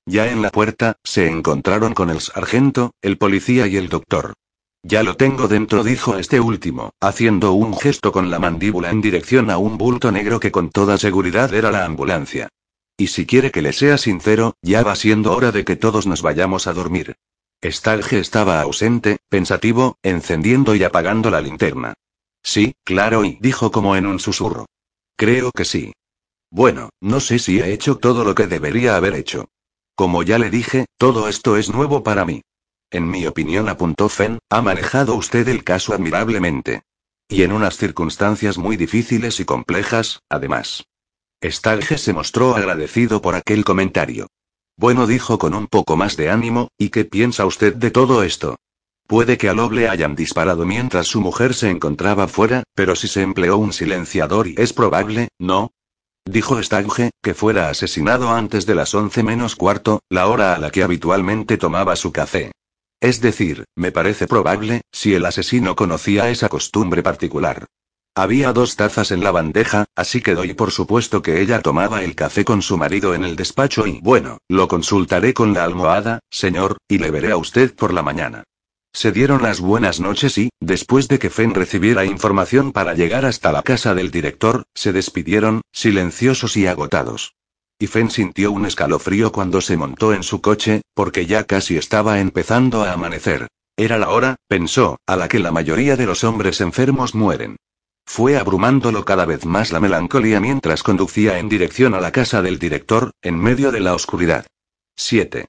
S1: Ya en la puerta, se encontraron con el sargento, el policía y el doctor. Ya lo tengo dentro, dijo este último, haciendo un gesto con la mandíbula en dirección a un bulto negro que con toda seguridad era la ambulancia. Y si quiere que le sea sincero, ya va siendo hora de que todos nos vayamos a dormir. Stalge estaba ausente, pensativo, encendiendo y apagando la linterna. Sí, claro, y dijo como en un susurro. Creo que sí. Bueno, no sé si he hecho todo lo que debería haber hecho. Como ya le dije, todo esto es nuevo para mí. En mi opinión, apuntó Fenn, ha manejado usted el caso admirablemente. Y en unas circunstancias muy difíciles y complejas, además. Stalge se mostró agradecido por aquel comentario. Bueno, dijo con un poco más de ánimo, ¿y qué piensa usted de todo esto? Puede que a Loble hayan disparado mientras su mujer se encontraba fuera, pero si se empleó un silenciador y es probable, ¿no? Dijo Stange, que fuera asesinado antes de las once menos cuarto, la hora a la que habitualmente tomaba su café. Es decir, me parece probable, si el asesino conocía esa costumbre particular. Había dos tazas en la bandeja, así que doy por supuesto que ella tomaba el café con su marido en el despacho y bueno, lo consultaré con la almohada, señor, y le veré a usted por la mañana. Se dieron las buenas noches y, después de que Fenn recibiera información para llegar hasta la casa del director, se despidieron, silenciosos y agotados. Y Fenn sintió un escalofrío cuando se montó en su coche, porque ya casi estaba empezando a amanecer. Era la hora, pensó, a la que la mayoría de los hombres enfermos mueren. Fue abrumándolo cada vez más la melancolía mientras conducía en dirección a la casa del director, en medio de la oscuridad. 7.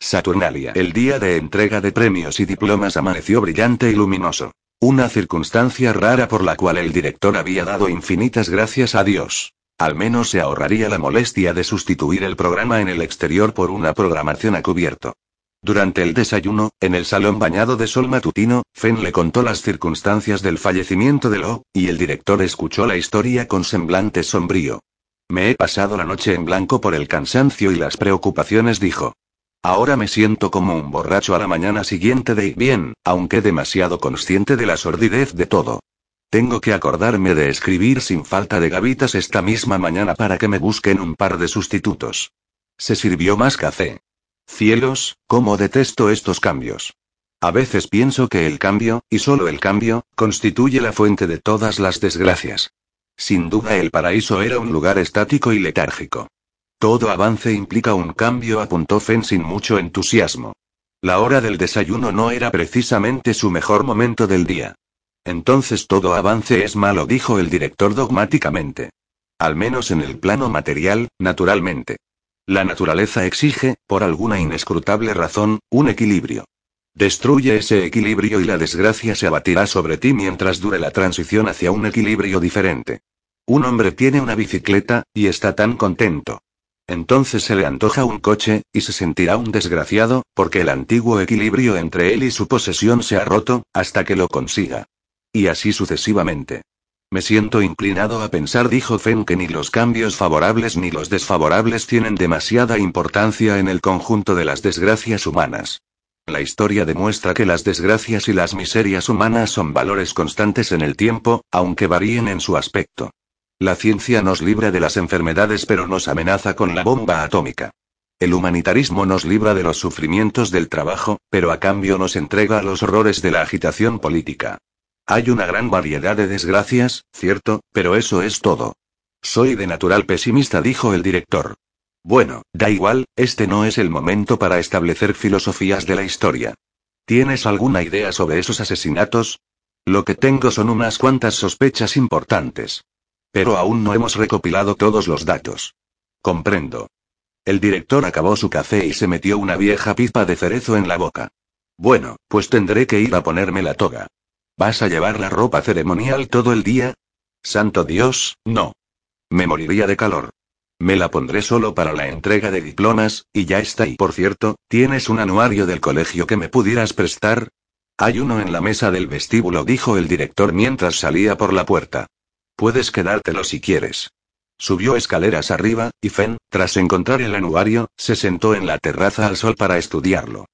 S1: Saturnalia. El día de entrega de premios y diplomas amaneció brillante y luminoso. Una circunstancia rara por la cual el director había dado infinitas gracias a Dios. Al menos se ahorraría la molestia de sustituir el programa en el exterior por una programación a cubierto. Durante el desayuno, en el salón bañado de sol matutino, Fenn le contó las circunstancias del fallecimiento de Lo, y el director escuchó la historia con semblante sombrío. Me he pasado la noche en blanco por el cansancio y las preocupaciones, dijo. Ahora me siento como un borracho a la mañana siguiente de bien, aunque demasiado consciente de la sordidez de todo. Tengo que acordarme de escribir sin falta de gavitas esta misma mañana para que me busquen un par de sustitutos. Se sirvió más café. Cielos, cómo detesto estos cambios. A veces pienso que el cambio, y solo el cambio, constituye la fuente de todas las desgracias. Sin duda el paraíso era un lugar estático y letárgico. Todo avance implica un cambio, apuntó Fen sin mucho entusiasmo. La hora del desayuno no era precisamente su mejor momento del día. Entonces todo avance es malo, dijo el director dogmáticamente. Al menos en el plano material, naturalmente. La naturaleza exige, por alguna inescrutable razón, un equilibrio. Destruye ese equilibrio y la desgracia se abatirá sobre ti mientras dure la transición hacia un equilibrio diferente. Un hombre tiene una bicicleta, y está tan contento. Entonces se le antoja un coche, y se sentirá un desgraciado, porque el antiguo equilibrio entre él y su posesión se ha roto, hasta que lo consiga. Y así sucesivamente. Me siento inclinado a pensar, dijo Fenn, que ni los cambios favorables ni los desfavorables tienen demasiada importancia en el conjunto de las desgracias humanas. La historia demuestra que las desgracias y las miserias humanas son valores constantes en el tiempo, aunque varíen en su aspecto. La ciencia nos libra de las enfermedades pero nos amenaza con la bomba atómica. El humanitarismo nos libra de los sufrimientos del trabajo, pero a cambio nos entrega a los horrores de la agitación política. Hay una gran variedad de desgracias, cierto, pero eso es todo. Soy de natural pesimista, dijo el director. Bueno, da igual, este no es el momento para establecer filosofías de la historia. ¿Tienes alguna idea sobre esos asesinatos? Lo que tengo son unas cuantas sospechas importantes. Pero aún no hemos recopilado todos los datos. Comprendo. El director acabó su café y se metió una vieja pipa de cerezo en la boca. Bueno, pues tendré que ir a ponerme la toga. ¿Vas a llevar la ropa ceremonial todo el día? Santo Dios, no. Me moriría de calor. Me la pondré solo para la entrega de diplomas, y ya está. Y por cierto, ¿tienes un anuario del colegio que me pudieras prestar? Hay uno en la mesa del vestíbulo, dijo el director mientras salía por la puerta. Puedes quedártelo si quieres. Subió escaleras arriba, y Fen, tras encontrar el anuario, se sentó en la terraza al sol para estudiarlo.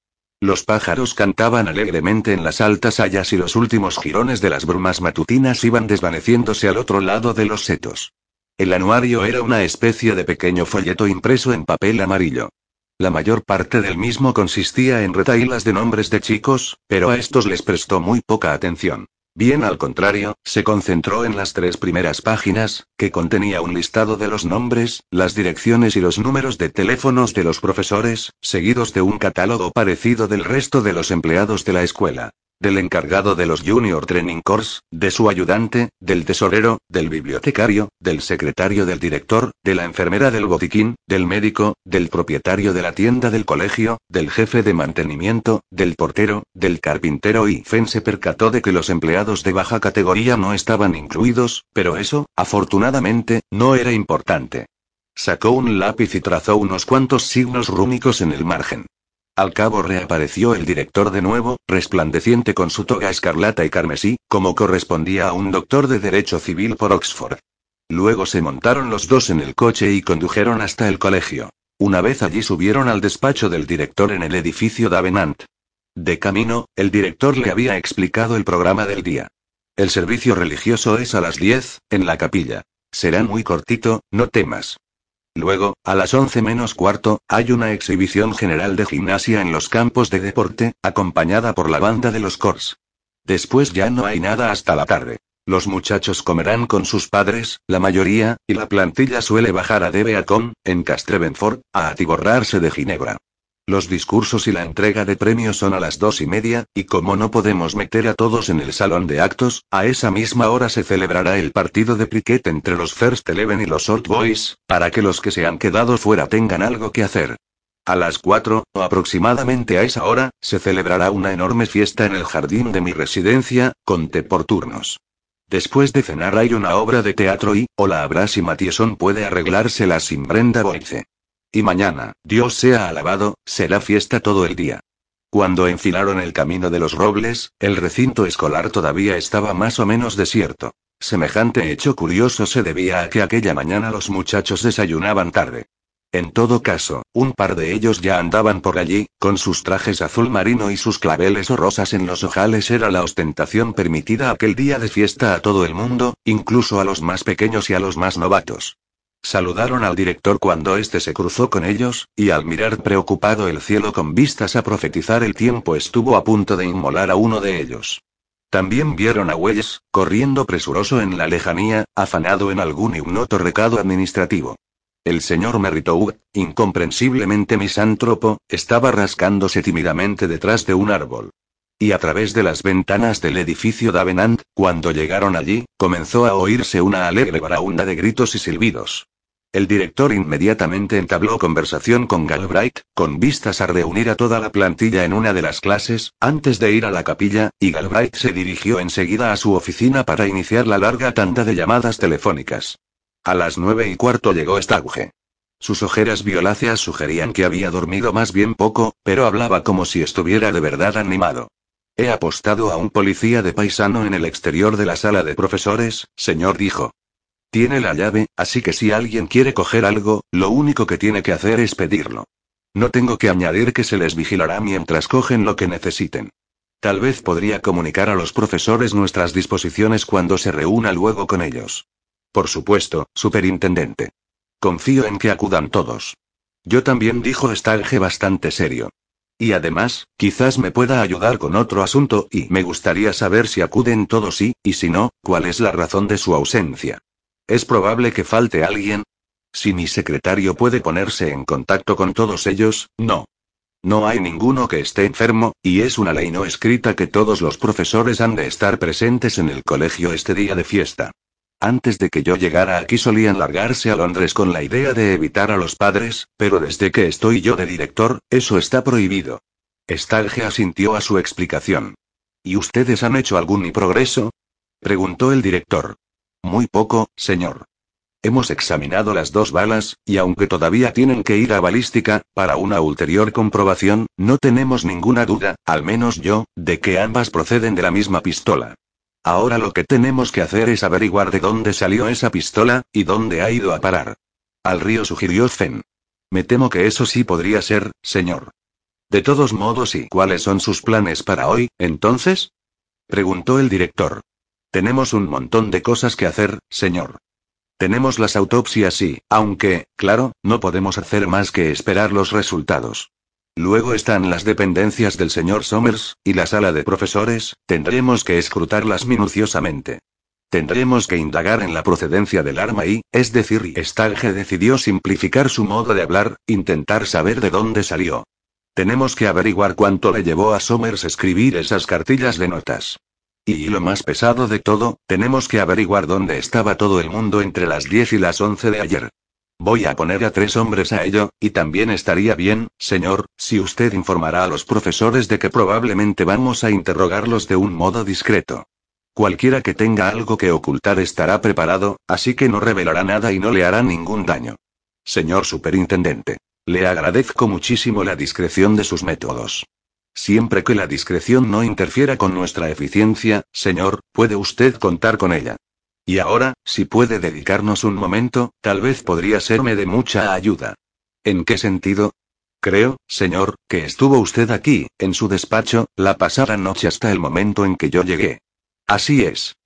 S1: Los pájaros cantaban alegremente en las altas hayas y los últimos jirones de las brumas matutinas iban desvaneciéndose al otro lado de los setos. El anuario era una especie de pequeño folleto impreso en papel amarillo. La mayor parte del mismo consistía en retailas de nombres de chicos, pero a estos les prestó muy poca atención. Bien al contrario, se concentró en las tres primeras páginas, que contenía un listado de los nombres, las direcciones y los números de teléfonos de los profesores, seguidos de un catálogo parecido del resto de los empleados de la escuela del encargado de los Junior Training Course, de su ayudante, del tesorero, del bibliotecario, del secretario del director, de la enfermera del botiquín, del médico, del propietario de la tienda del colegio, del jefe de mantenimiento, del portero, del carpintero y Fen se percató de que los empleados de baja categoría no estaban incluidos, pero eso, afortunadamente, no era importante. Sacó un lápiz y trazó unos cuantos signos rúnicos en el margen. Al cabo reapareció el director de nuevo, resplandeciente con su toga escarlata y carmesí, como correspondía a un doctor de Derecho Civil por Oxford. Luego se montaron los dos en el coche y condujeron hasta el colegio. Una vez allí subieron al despacho del director en el edificio Davenant. De camino, el director le había explicado el programa del día. El servicio religioso es a las 10, en la capilla. Será muy cortito, no temas. Luego, a las once menos cuarto, hay una exhibición general de gimnasia en los campos de deporte, acompañada por la banda de los Cors. Después ya no hay nada hasta la tarde. Los muchachos comerán con sus padres, la mayoría, y la plantilla suele bajar a Debeacon, en Castrevenford, a atiborrarse de ginebra. Los discursos y la entrega de premios son a las dos y media, y como no podemos meter a todos en el salón de actos, a esa misma hora se celebrará el partido de cricket entre los First Eleven y los Old Boys, para que los que se han quedado fuera tengan algo que hacer. A las cuatro, o aproximadamente a esa hora, se celebrará una enorme fiesta en el jardín de mi residencia, con té por turnos. Después de cenar hay una obra de teatro y, o la habrá si Matieson puede arreglársela sin Brenda Boyce. Y mañana, Dios sea alabado, será fiesta todo el día. Cuando enfilaron el camino de los robles, el recinto escolar todavía estaba más o menos desierto. Semejante hecho curioso se debía a que aquella mañana los muchachos desayunaban tarde. En todo caso, un par de ellos ya andaban por allí, con sus trajes azul marino y sus claveles o rosas en los ojales era la ostentación permitida aquel día de fiesta a todo el mundo, incluso a los más pequeños y a los más novatos. Saludaron al director cuando éste se cruzó con ellos, y al mirar preocupado el cielo con vistas a profetizar el tiempo estuvo a punto de inmolar a uno de ellos. También vieron a Wells, corriendo presuroso en la lejanía, afanado en algún ignoto recado administrativo. El señor Merritou, incomprensiblemente misántropo, estaba rascándose tímidamente detrás de un árbol. Y a través de las ventanas del edificio Davenant, cuando llegaron allí, comenzó a oírse una alegre baraunda de gritos y silbidos. El director inmediatamente entabló conversación con Galbraith, con vistas a reunir a toda la plantilla en una de las clases, antes de ir a la capilla, y Galbraith se dirigió enseguida a su oficina para iniciar la larga tanda de llamadas telefónicas. A las nueve y cuarto llegó Stauge. Sus ojeras violáceas sugerían que había dormido más bien poco, pero hablaba como si estuviera de verdad animado. He apostado a un policía de paisano en el exterior de la sala de profesores, señor dijo. Tiene la llave, así que si alguien quiere coger algo, lo único que tiene que hacer es pedirlo. No tengo que añadir que se les vigilará mientras cogen lo que necesiten. Tal vez podría comunicar a los profesores nuestras disposiciones cuando se reúna luego con ellos. Por supuesto, superintendente. Confío en que acudan todos. Yo también dijo Stalge bastante serio. Y además, quizás me pueda ayudar con otro asunto y me gustaría saber si acuden todos y, y si no, cuál es la razón de su ausencia. ¿Es probable que falte alguien? Si mi secretario puede ponerse en contacto con todos ellos, no. No hay ninguno que esté enfermo, y es una ley no escrita que todos los profesores han de estar presentes en el colegio este día de fiesta. Antes de que yo llegara aquí solían largarse a Londres con la idea de evitar a los padres, pero desde que estoy yo de director, eso está prohibido. Stalge asintió a su explicación. ¿Y ustedes han hecho algún progreso? preguntó el director. Muy poco, señor. Hemos examinado las dos balas, y aunque todavía tienen que ir a balística, para una ulterior comprobación, no tenemos ninguna duda, al menos yo, de que ambas proceden de la misma pistola. Ahora lo que tenemos que hacer es averiguar de dónde salió esa pistola, y dónde ha ido a parar. Al río sugirió Fen. Me temo que eso sí podría ser, señor. De todos modos, ¿y cuáles son sus planes para hoy, entonces? preguntó el director. Tenemos un montón de cosas que hacer, señor. Tenemos las autopsias y, aunque, claro, no podemos hacer más que esperar los resultados. Luego están las dependencias del señor Somers, y la sala de profesores, tendremos que escrutarlas minuciosamente. Tendremos que indagar en la procedencia del arma y, es decir, Stalge decidió simplificar su modo de hablar, intentar saber de dónde salió. Tenemos que averiguar cuánto le llevó a Somers escribir esas cartillas de notas. Y lo más pesado de todo, tenemos que averiguar dónde estaba todo el mundo entre las 10 y las 11 de ayer. Voy a poner a tres hombres a ello, y también estaría bien, señor, si usted informará a los profesores de que probablemente vamos a interrogarlos de un modo discreto. Cualquiera que tenga algo que ocultar estará preparado, así que no revelará nada y no le hará ningún daño. Señor superintendente. Le agradezco muchísimo la discreción de sus métodos. Siempre que la discreción no interfiera con nuestra eficiencia, señor, puede usted contar con ella. Y ahora, si puede dedicarnos un momento, tal vez podría serme de mucha ayuda. ¿En qué sentido? Creo, señor, que estuvo usted aquí, en su despacho, la pasada noche hasta el momento en que yo llegué. Así es.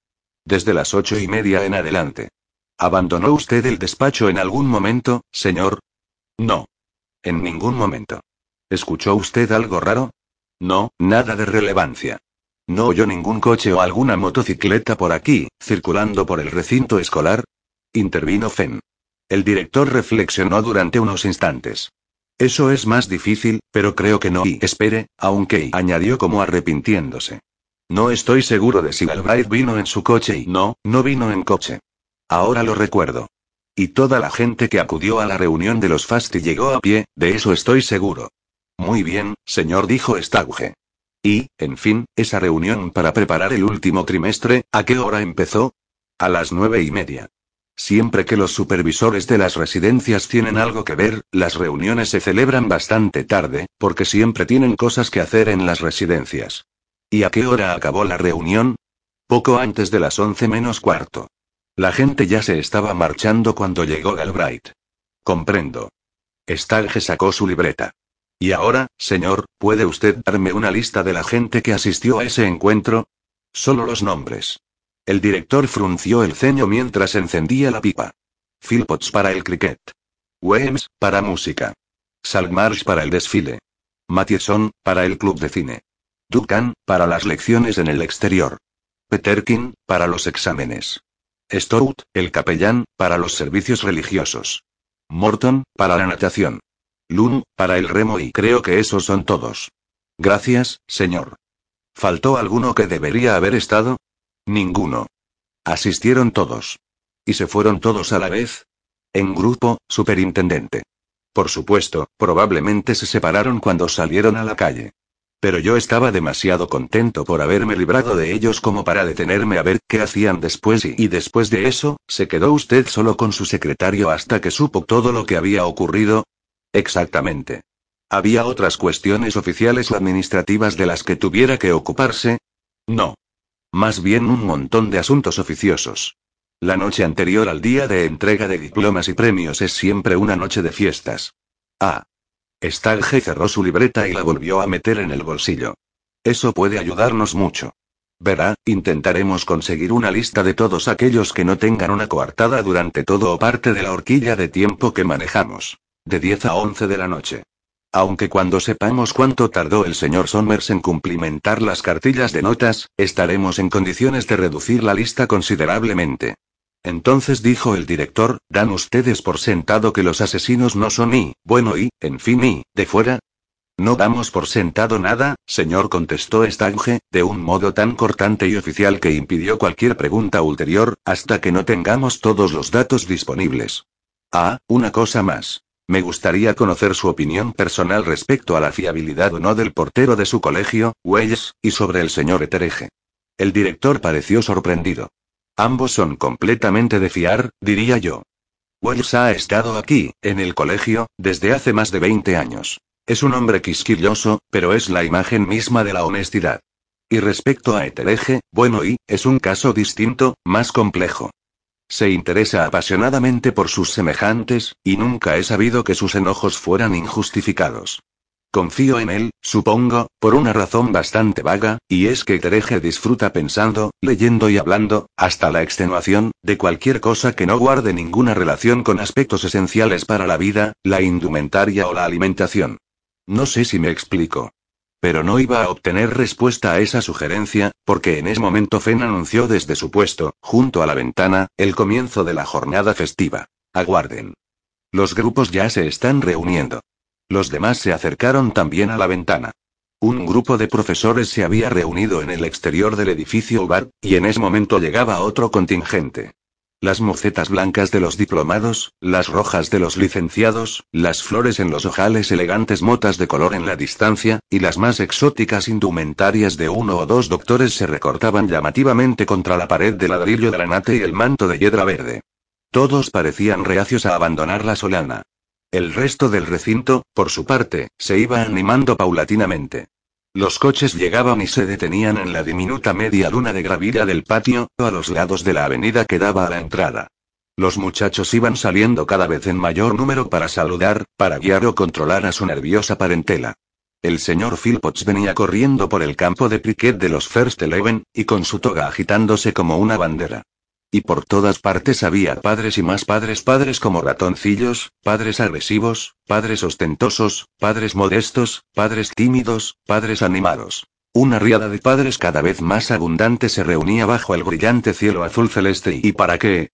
S1: Desde las ocho y media en adelante. ¿Abandonó usted el despacho en algún momento, señor? No. En ningún momento. ¿Escuchó usted algo raro? No, nada de relevancia. ¿No oyó ningún coche o alguna motocicleta por aquí, circulando por el recinto escolar? Intervino Fen. El director reflexionó durante unos instantes. Eso es más difícil, pero creo que no. Y espere, aunque añadió como arrepintiéndose. No estoy seguro de si Galbraith vino en su coche y no, no vino en coche. Ahora lo recuerdo. Y toda la gente que acudió a la reunión de los Fasti llegó a pie, de eso estoy seguro. Muy bien, señor, dijo Stauge. Y, en fin, esa reunión para preparar el último trimestre, ¿a qué hora empezó? A las nueve y media. Siempre que los supervisores de las residencias tienen algo que ver, las reuniones se celebran bastante tarde, porque siempre tienen cosas que hacer en las residencias. ¿Y a qué hora acabó la reunión? Poco antes de las once menos cuarto. La gente ya se estaba marchando cuando llegó Galbraith. Comprendo. Stalge sacó su libreta. Y ahora, señor, ¿puede usted darme una lista de la gente que asistió a ese encuentro? Solo los nombres. El director frunció el ceño mientras encendía la pipa. Philpotts para el cricket. Weems, para música. Salmarsh para el desfile. Mathieson, para el club de cine. Duncan, para las lecciones en el exterior. Peterkin, para los exámenes. Stout, el capellán, para los servicios religiosos. Morton, para la natación. Lun, para el remo y creo que esos son todos. Gracias, señor. ¿Faltó alguno que debería haber estado? Ninguno. Asistieron todos. ¿Y se fueron todos a la vez? En grupo, superintendente. Por supuesto, probablemente se separaron cuando salieron a la calle. Pero yo estaba demasiado contento por haberme librado de ellos como para detenerme a ver qué hacían después y después de eso, se quedó usted solo con su secretario hasta que supo todo lo que había ocurrido, Exactamente. ¿Había otras cuestiones oficiales o administrativas de las que tuviera que ocuparse? No. Más bien un montón de asuntos oficiosos. La noche anterior al día de entrega de diplomas y premios es siempre una noche de fiestas. Ah. Stalge cerró su libreta y la volvió a meter en el bolsillo. Eso puede ayudarnos mucho. Verá, intentaremos conseguir una lista de todos aquellos que no tengan una coartada durante todo o parte de la horquilla de tiempo que manejamos de 10 a 11 de la noche. Aunque cuando sepamos cuánto tardó el señor Somers en cumplimentar las cartillas de notas, estaremos en condiciones de reducir la lista considerablemente. Entonces dijo el director, ¿dan ustedes por sentado que los asesinos no son y, bueno y, en fin y, de fuera? No damos por sentado nada, señor, contestó Stange, de un modo tan cortante y oficial que impidió cualquier pregunta ulterior, hasta que no tengamos todos los datos disponibles. Ah, una cosa más. Me gustaría conocer su opinión personal respecto a la fiabilidad o no del portero de su colegio, Wells, y sobre el señor Etereje. El director pareció sorprendido. Ambos son completamente de fiar, diría yo. Wells ha estado aquí, en el colegio, desde hace más de 20 años. Es un hombre quisquilloso, pero es la imagen misma de la honestidad. Y respecto a Etereje, bueno y, es un caso distinto, más complejo. Se interesa apasionadamente por sus semejantes, y nunca he sabido que sus enojos fueran injustificados. Confío en él, supongo, por una razón bastante vaga, y es que Tereje disfruta pensando, leyendo y hablando, hasta la extenuación, de cualquier cosa que no guarde ninguna relación con aspectos esenciales para la vida, la indumentaria o la alimentación. No sé si me explico. Pero no iba a obtener respuesta a esa sugerencia, porque en ese momento Fen anunció desde su puesto, junto a la ventana, el comienzo de la jornada festiva. Aguarden. Los grupos ya se están reuniendo. Los demás se acercaron también a la ventana. Un grupo de profesores se había reunido en el exterior del edificio UBAR, y en ese momento llegaba otro contingente. Las mocetas blancas de los diplomados, las rojas de los licenciados, las flores en los ojales elegantes motas de color en la distancia, y las más exóticas indumentarias de uno o dos doctores se recortaban llamativamente contra la pared de ladrillo granate y el manto de hiedra verde. Todos parecían reacios a abandonar la solana. El resto del recinto, por su parte, se iba animando paulatinamente. Los coches llegaban y se detenían en la diminuta media luna de gravilla del patio, a los lados de la avenida que daba a la entrada. Los muchachos iban saliendo cada vez en mayor número para saludar, para guiar o controlar a su nerviosa parentela. El señor Philpotts venía corriendo por el campo de cricket de los First Eleven, y con su toga agitándose como una bandera. Y por todas partes había padres y más padres, padres como ratoncillos, padres agresivos, padres ostentosos, padres modestos, padres tímidos, padres animados. Una riada de padres cada vez más abundante se reunía bajo el brillante cielo azul celeste. ¿Y para qué?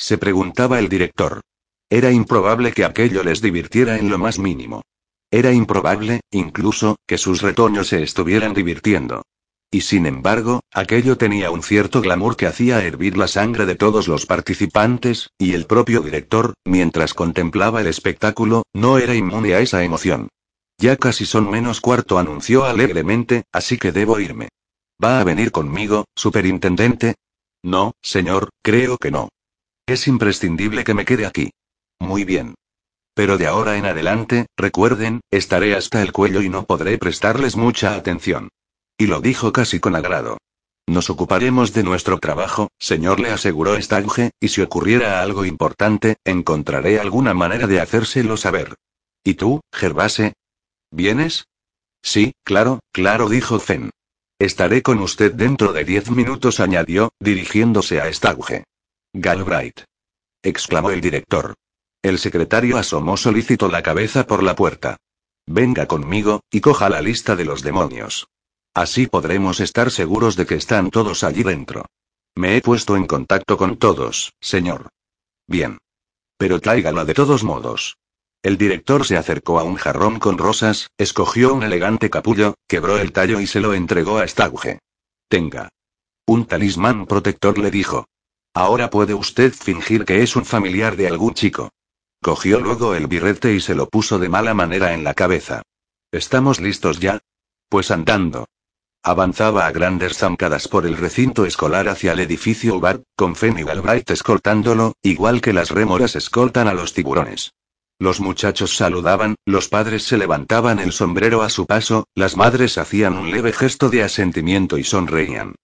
S1: se preguntaba el director. Era improbable que aquello les divirtiera en lo más mínimo. Era improbable, incluso, que sus retoños se estuvieran divirtiendo. Y sin embargo, aquello tenía un cierto glamour que hacía hervir la sangre de todos los participantes, y el propio director, mientras contemplaba el espectáculo, no era inmune a esa emoción. Ya casi son menos cuarto, anunció alegremente, así que debo irme. ¿Va a venir conmigo, superintendente? No, señor, creo que no. Es imprescindible que me quede aquí. Muy bien. Pero de ahora en adelante, recuerden, estaré hasta el cuello y no podré prestarles mucha atención. Y lo dijo casi con agrado. Nos ocuparemos de nuestro trabajo, señor, le aseguró Stange, y si ocurriera algo importante, encontraré alguna manera de hacérselo saber. ¿Y tú, Gervase? ¿Vienes? Sí, claro, claro, dijo Fen. Estaré con usted dentro de diez minutos, añadió, dirigiéndose a Stauge. Galbraith. exclamó el director. El secretario asomó solícito la cabeza por la puerta. Venga conmigo, y coja la lista de los demonios. Así podremos estar seguros de que están todos allí dentro. Me he puesto en contacto con todos, señor. Bien. Pero tráigalo de todos modos. El director se acercó a un jarrón con rosas, escogió un elegante capullo, quebró el tallo y se lo entregó a Stauge. Tenga. Un talismán protector le dijo. Ahora puede usted fingir que es un familiar de algún chico. Cogió luego el birrete y se lo puso de mala manera en la cabeza. ¿Estamos listos ya? Pues andando. Avanzaba a grandes zancadas por el recinto escolar hacia el edificio Ubar, con Fanny Galbraith escoltándolo, igual que las rémoras escoltan a los tiburones. Los muchachos saludaban, los padres se levantaban el sombrero a su paso, las madres hacían un leve gesto de asentimiento y sonreían.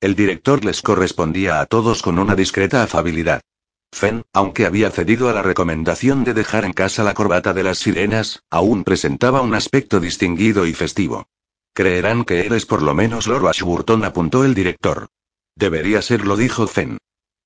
S1: El director les correspondía a todos con una discreta afabilidad. Fen, aunque había cedido a la recomendación de dejar en casa la corbata de las sirenas, aún presentaba un aspecto distinguido y festivo. Creerán que eres por lo menos Lord Ashburton, apuntó el director. Debería serlo, dijo Fen.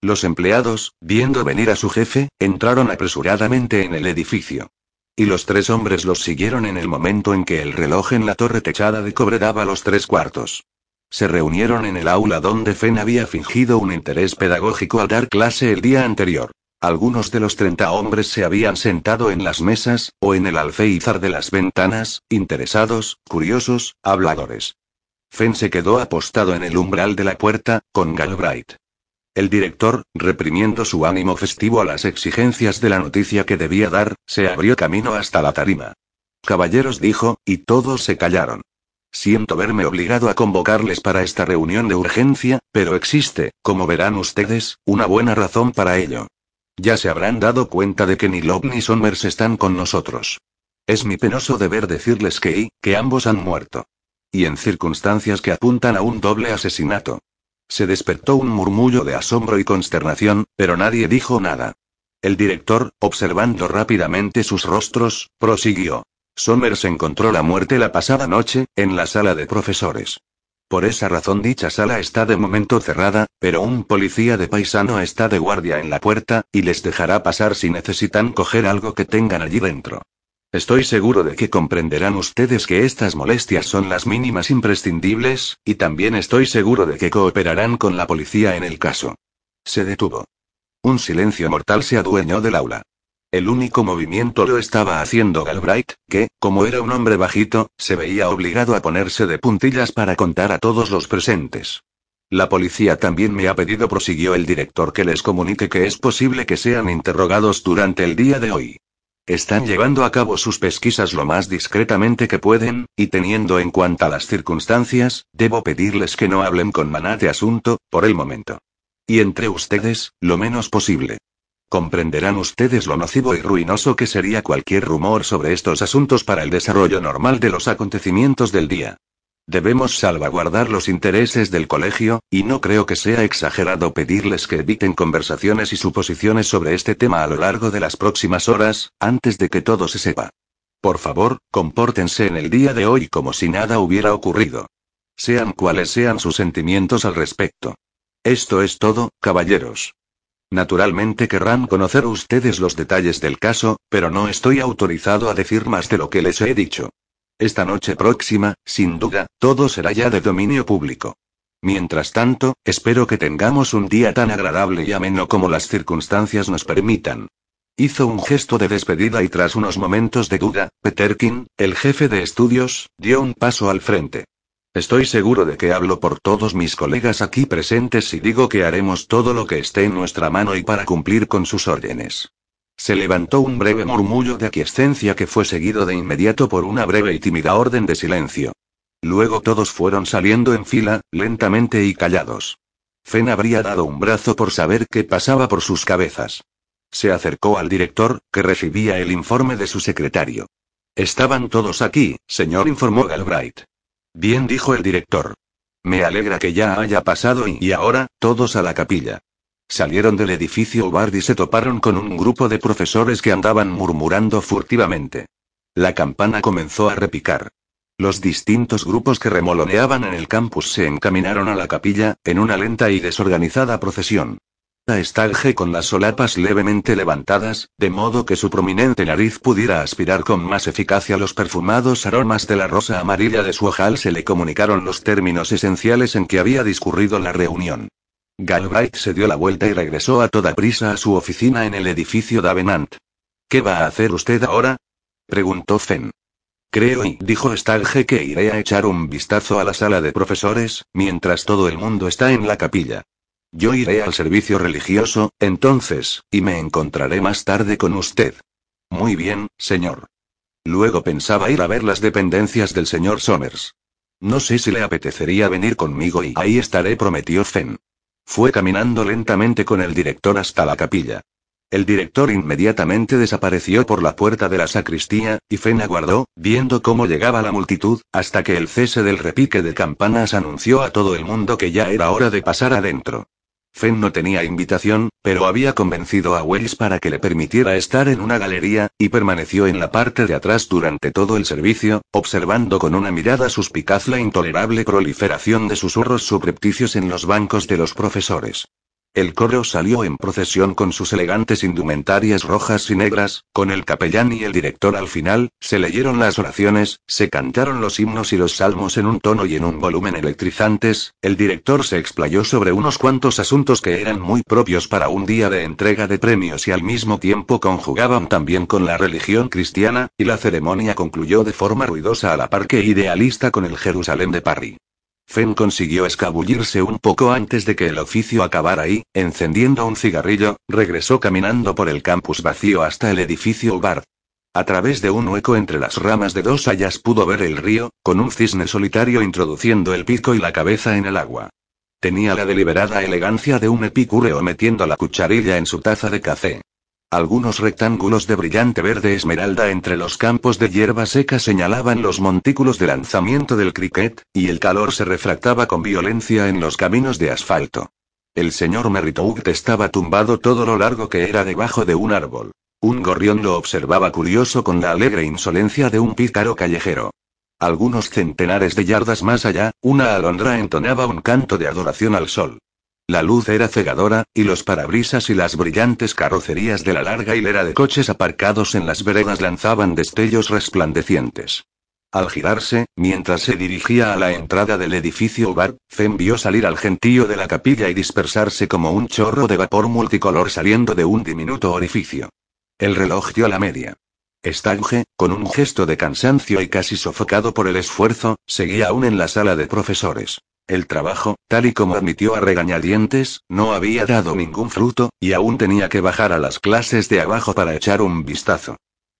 S1: Los empleados, viendo venir a su jefe, entraron apresuradamente en el edificio. Y los tres hombres los siguieron en el momento en que el reloj en la torre techada de cobre daba los tres cuartos. se reunieron en el aula donde Fen había fingido un interés pedagógico al dar clase el día anterior. Algunos de los 30 hombres se habían sentado en las mesas, o en el alféizar de las ventanas, interesados, curiosos, habladores. Fen se quedó apostado en el umbral de la puerta, con Galbraith. El director, reprimiendo su ánimo festivo a las exigencias de la noticia que debía dar, se abrió camino hasta la tarima. Caballeros dijo, y todos se callaron. Siento verme obligado a convocarles para esta reunión de urgencia, pero existe, como verán ustedes, una buena razón para ello. Ya se habrán dado cuenta de que ni Love ni Somers están con nosotros. Es mi penoso deber decirles que, que ambos han muerto. Y en circunstancias que apuntan a un doble asesinato. Se despertó un murmullo de asombro y consternación, pero nadie dijo nada. El director, observando rápidamente sus rostros, prosiguió. Somers encontró la muerte la pasada noche, en la sala de profesores. Por esa razón dicha sala está de momento cerrada, pero un policía de paisano está de guardia en la puerta, y les dejará pasar si necesitan coger algo que tengan allí dentro. Estoy seguro de que comprenderán ustedes que estas molestias son las mínimas imprescindibles, y también estoy seguro de que cooperarán con la policía en el caso. Se detuvo. Un silencio mortal se adueñó del aula. El único movimiento lo estaba haciendo Galbraith, que, como era un hombre bajito, se veía obligado a ponerse de puntillas para contar a todos los presentes. La policía también me ha pedido, prosiguió el director, que les comunique que es posible que sean interrogados durante el día de hoy. Están llevando a cabo sus pesquisas lo más discretamente que pueden, y teniendo en cuenta las circunstancias, debo pedirles que no hablen con Maná de asunto, por el momento. Y entre ustedes, lo menos posible. Comprenderán ustedes lo nocivo y ruinoso que sería cualquier rumor sobre estos asuntos para el desarrollo normal de los acontecimientos del día. Debemos salvaguardar los intereses del colegio, y no creo que sea exagerado pedirles que eviten conversaciones y suposiciones sobre este tema a lo largo de las próximas horas, antes de que todo se sepa. Por favor, compórtense en el día de hoy como si nada hubiera ocurrido. Sean cuales sean sus sentimientos al respecto. Esto es todo, caballeros. Naturalmente querrán conocer ustedes los detalles del caso, pero no estoy autorizado a decir más de lo que les he dicho. Esta noche próxima, sin duda, todo será ya de dominio público. Mientras tanto, espero que tengamos un día tan agradable y ameno como las circunstancias nos permitan. Hizo un gesto de despedida y tras unos momentos de duda, Peterkin, el jefe de estudios, dio un paso al frente. Estoy seguro de que hablo por todos mis colegas aquí presentes si digo que haremos todo lo que esté en nuestra mano y para cumplir con sus órdenes. Se levantó un breve murmullo de aquiescencia que fue seguido de inmediato por una breve y tímida orden de silencio. Luego todos fueron saliendo en fila, lentamente y callados. Fen habría dado un brazo por saber qué pasaba por sus cabezas. Se acercó al director, que recibía el informe de su secretario. Estaban todos aquí, señor, informó Galbraith. Bien dijo el director. Me alegra que ya haya pasado y, ahora, todos a la capilla. Salieron del edificio Bard y se toparon con un grupo de profesores que andaban murmurando furtivamente. La campana comenzó a repicar. Los distintos grupos que remoloneaban en el campus se encaminaron a la capilla, en una lenta y desorganizada procesión. Stalge con las solapas levemente levantadas, de modo que su prominente nariz pudiera aspirar con más eficacia los perfumados aromas de la rosa amarilla de su ojal, se le comunicaron los términos esenciales en que había discurrido la reunión. Galbraith se dio la vuelta y regresó a toda prisa a su oficina en el edificio Davenant. ¿Qué va a hacer usted ahora? preguntó Fenn. Creo y dijo Stalge que iré a echar un vistazo a la sala de profesores, mientras todo el mundo está en la capilla. Yo iré al servicio religioso, entonces, y me encontraré más tarde con usted. Muy bien, señor. Luego pensaba ir a ver las dependencias del señor Somers. No sé si le apetecería venir conmigo y ahí estaré, prometió Fen. Fue caminando lentamente con el director hasta la capilla. El director inmediatamente desapareció por la puerta de la sacristía, y Fen aguardó, viendo cómo llegaba la multitud, hasta que el cese del repique de campanas anunció a todo el mundo que ya era hora de pasar adentro. Fenn no tenía invitación, pero había convencido a Wells para que le permitiera estar en una galería, y permaneció en la parte de atrás durante todo el servicio, observando con una mirada suspicaz la intolerable proliferación de susurros subrepticios en los bancos de los profesores. El coro salió en procesión con sus elegantes indumentarias rojas y negras, con el capellán y el director al final, se leyeron las oraciones, se cantaron los himnos y los salmos en un tono y en un volumen electrizantes, el director se explayó sobre unos cuantos asuntos que eran muy propios para un día de entrega de premios y al mismo tiempo conjugaban también con la religión cristiana, y la ceremonia concluyó de forma ruidosa a la par que idealista con el Jerusalén de Parry. Fen consiguió escabullirse un poco antes de que el oficio acabara y, encendiendo un cigarrillo, regresó caminando por el campus vacío hasta el edificio Ubard. A través de un hueco entre las ramas de dos hayas pudo ver el río, con un cisne solitario introduciendo el pico y la cabeza en el agua. Tenía la deliberada elegancia de un epicúreo metiendo la cucharilla en su taza de café. Algunos rectángulos de brillante verde esmeralda entre los campos de hierba seca señalaban los montículos de lanzamiento del cricket, y el calor se refractaba con violencia en los caminos de asfalto. El señor Merritout estaba tumbado todo lo largo que era debajo de un árbol. Un gorrión lo observaba curioso con la alegre insolencia de un pícaro callejero. Algunos centenares de yardas más allá, una alondra entonaba un canto de adoración al sol. La luz era cegadora, y los parabrisas y las brillantes carrocerías de la larga hilera de coches aparcados en las veredas lanzaban destellos resplandecientes. Al girarse, mientras se dirigía a la entrada del edificio Bar, Fen vio salir al gentío de la capilla y dispersarse como un chorro de vapor multicolor saliendo de un diminuto orificio. El reloj dio la media. Stange, con un gesto de cansancio y casi sofocado por el esfuerzo, seguía aún en la sala de profesores. El trabajo, tal y como admitió a regañadientes, no había dado ningún fruto, y aún tenía que bajar a las clases de abajo para echar un vistazo.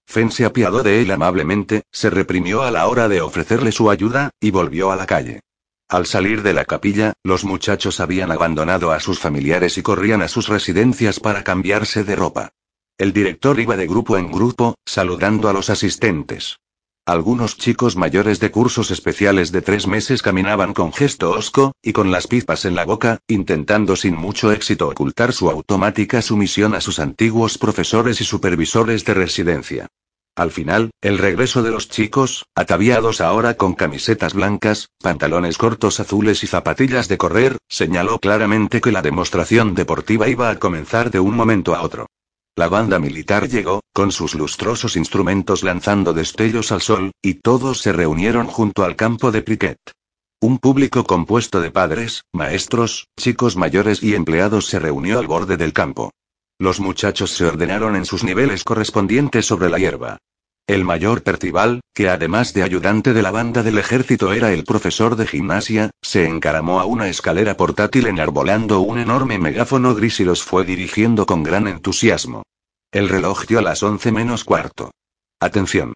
S1: Fen se apiadó de él amablemente, se reprimió a la hora de ofrecerle su ayuda, y volvió a la calle. Al salir de la capilla, los muchachos habían abandonado a sus familiares y corrían a sus residencias para cambiarse de ropa. El director iba de grupo en grupo, saludando a los asistentes. Algunos chicos mayores de cursos especiales de tres meses caminaban con gesto hosco, y con las pipas en la boca, intentando sin mucho éxito ocultar su automática sumisión a sus antiguos profesores y supervisores de residencia. Al final, el regreso de los chicos, ataviados ahora con camisetas blancas, pantalones cortos azules y zapatillas de correr, señaló claramente que la demostración deportiva iba a comenzar de un momento a otro. La banda militar llegó, con sus lustrosos instrumentos lanzando destellos al sol, y todos se reunieron junto al campo de cricket. Un público compuesto de padres, maestros, chicos mayores y empleados se reunió al borde del campo. Los muchachos se ordenaron en sus niveles correspondientes sobre la hierba. El mayor Percival, que además de ayudante de la banda del ejército era el profesor de gimnasia, se encaramó a una escalera portátil enarbolando un enorme megáfono gris y los fue dirigiendo con gran entusiasmo. El reloj dio a las once menos cuarto. Atención.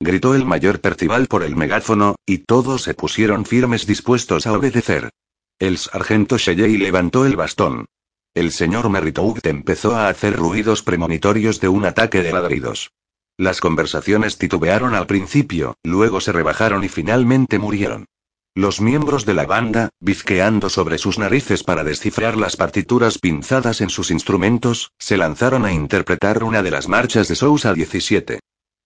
S1: Gritó el mayor Percival por el megáfono, y todos se pusieron firmes dispuestos a obedecer. El sargento Shelley levantó el bastón. El señor Merritout empezó a hacer ruidos premonitorios de un ataque de ladridos. Las conversaciones titubearon al principio, luego se rebajaron y finalmente murieron. Los miembros de la banda, bizqueando sobre sus narices para descifrar las partituras pinzadas en sus instrumentos, se lanzaron a interpretar una de las marchas de Sousa 17.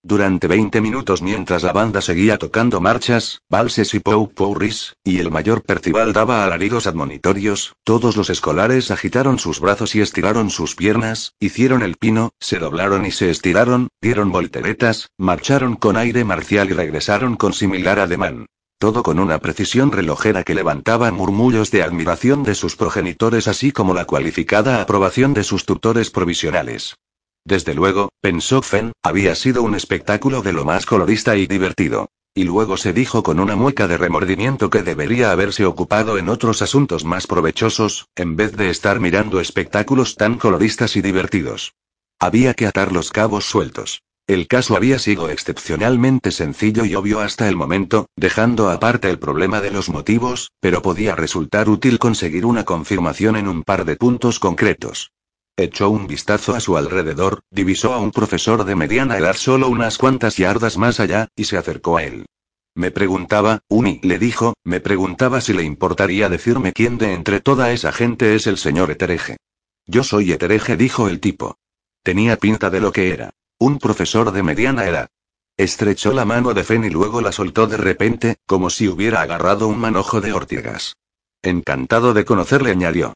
S1: Durante 20 minutos mientras la banda seguía tocando marchas, valses y pou pourris, y el mayor Percival daba alaridos admonitorios, todos los escolares agitaron sus brazos y estiraron sus piernas, hicieron el pino, se doblaron y se estiraron, dieron volteretas, marcharon con aire marcial y regresaron con similar ademán todo con una precisión relojera que levantaba murmullos de admiración de sus progenitores así como la cualificada aprobación de sus tutores provisionales. Desde luego, pensó Fen, había sido un espectáculo de lo más colorista y divertido. Y luego se dijo con una mueca de remordimiento que debería haberse ocupado en otros asuntos más provechosos, en vez de estar mirando espectáculos tan coloristas y divertidos. Había que atar los cabos sueltos. El caso había sido excepcionalmente sencillo y obvio hasta el momento, dejando aparte el problema de los motivos, pero podía resultar útil conseguir una confirmación en un par de puntos concretos. Echó un vistazo a su alrededor, divisó a un profesor de mediana edad solo unas cuantas yardas más allá, y se acercó a él. Me preguntaba, Uni le dijo, me preguntaba si le importaría decirme quién de entre toda esa gente es el señor Etereje. Yo soy Etereje, dijo el tipo. Tenía pinta de lo que era. Un profesor de mediana edad. Estrechó la mano de Fen y luego la soltó de repente, como si hubiera agarrado un manojo de ortigas. Encantado de conocerle, añadió.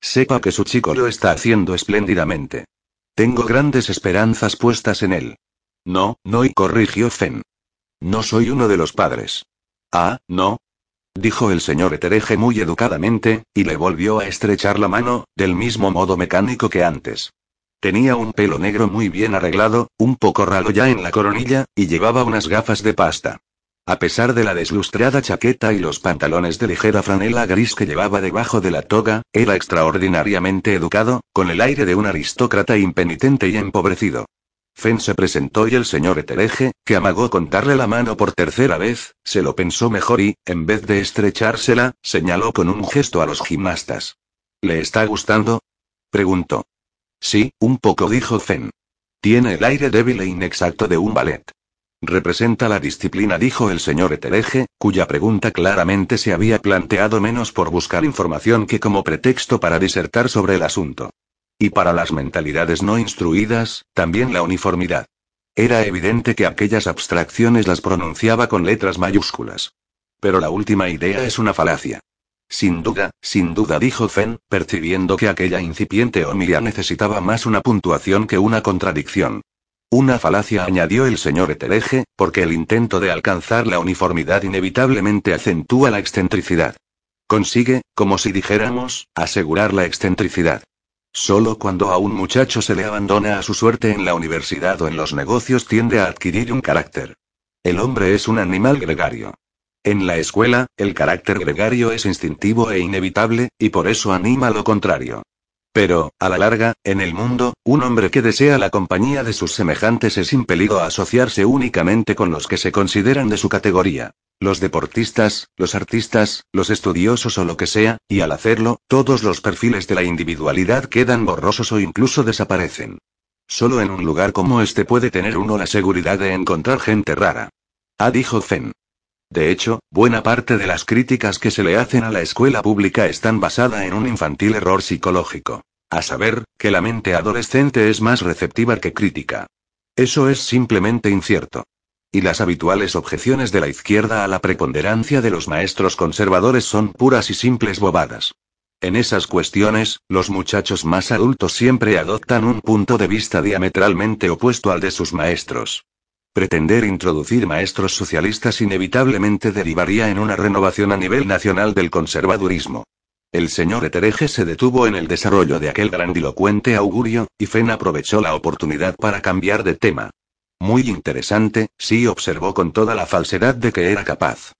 S1: Sepa que su chico lo está haciendo espléndidamente. Tengo grandes esperanzas puestas en él. No, no, y corrigió Fen. No soy uno de los padres. Ah, no. Dijo el señor Etereje muy educadamente, y le volvió a estrechar la mano, del mismo modo mecánico que antes. Tenía un pelo negro muy bien arreglado, un poco ralo ya en la coronilla, y llevaba unas gafas de pasta. A pesar de la deslustrada chaqueta y los pantalones de ligera franela gris que llevaba debajo de la toga, era extraordinariamente educado, con el aire de un aristócrata impenitente y empobrecido. Fen se presentó y el señor Etereje, que amagó contarle la mano por tercera vez, se lo pensó mejor y, en vez de estrechársela, señaló con un gesto a los gimnastas. ¿Le está gustando? preguntó. Sí, un poco, dijo Fen. Tiene el aire débil e inexacto de un ballet. Representa la disciplina, dijo el señor Etereje, cuya pregunta claramente se había planteado menos por buscar información que como pretexto para disertar sobre el asunto. Y para las mentalidades no instruidas, también la uniformidad. Era evidente que aquellas abstracciones las pronunciaba con letras mayúsculas. Pero la última idea es una falacia. Sin duda, sin duda, dijo Fen, percibiendo que aquella incipiente homilia necesitaba más una puntuación que una contradicción. Una falacia, añadió el señor Etereje, porque el intento de alcanzar la uniformidad inevitablemente acentúa la excentricidad. Consigue, como si dijéramos, asegurar la excentricidad. Solo cuando a un muchacho se le abandona a su suerte en la universidad o en los negocios tiende a adquirir un carácter. El hombre es un animal gregario. En la escuela, el carácter gregario es instintivo e inevitable, y por eso anima lo contrario. Pero, a la larga, en el mundo, un hombre que desea la compañía de sus semejantes es impelido a asociarse únicamente con los que se consideran de su categoría. Los deportistas, los artistas, los estudiosos o lo que sea, y al hacerlo, todos los perfiles de la individualidad quedan borrosos o incluso desaparecen. Solo en un lugar como este puede tener uno la seguridad de encontrar gente rara. Ah, dijo Fen. De hecho, buena parte de las críticas que se le hacen a la escuela pública están basadas en un infantil error psicológico. A saber, que la mente adolescente es más receptiva que crítica. Eso es simplemente incierto. Y las habituales objeciones de la izquierda a la preponderancia de los maestros conservadores son puras y simples bobadas. En esas cuestiones, los muchachos más adultos siempre adoptan un punto de vista diametralmente opuesto al de sus maestros. Pretender introducir maestros socialistas inevitablemente derivaría en una renovación a nivel nacional del conservadurismo. El señor Etereje se detuvo en el desarrollo de aquel grandilocuente augurio, y Fen aprovechó la oportunidad para cambiar de tema. Muy interesante, sí observó con toda la falsedad de que era capaz.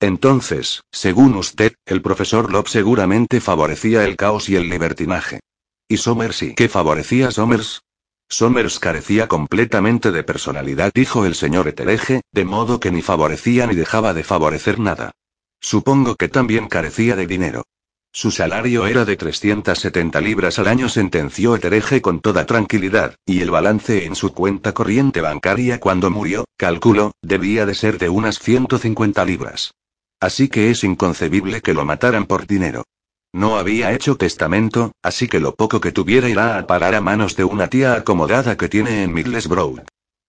S1: Entonces, según usted, el profesor Love seguramente favorecía el caos y el libertinaje. ¿Y Somers sí qué favorecía Somers? Somers carecía completamente de personalidad, dijo el señor Etereje, de modo que ni favorecía ni dejaba de favorecer nada. Supongo que también carecía de dinero. Su salario era de 370 libras al año, sentenció Etereje con toda tranquilidad, y el balance en su cuenta corriente bancaria cuando murió, calculo, debía de ser de unas 150 libras. Así que es inconcebible que lo mataran por dinero. No había hecho testamento, así que lo poco que tuviera irá a parar a manos de una tía acomodada que tiene en Middlesbrough.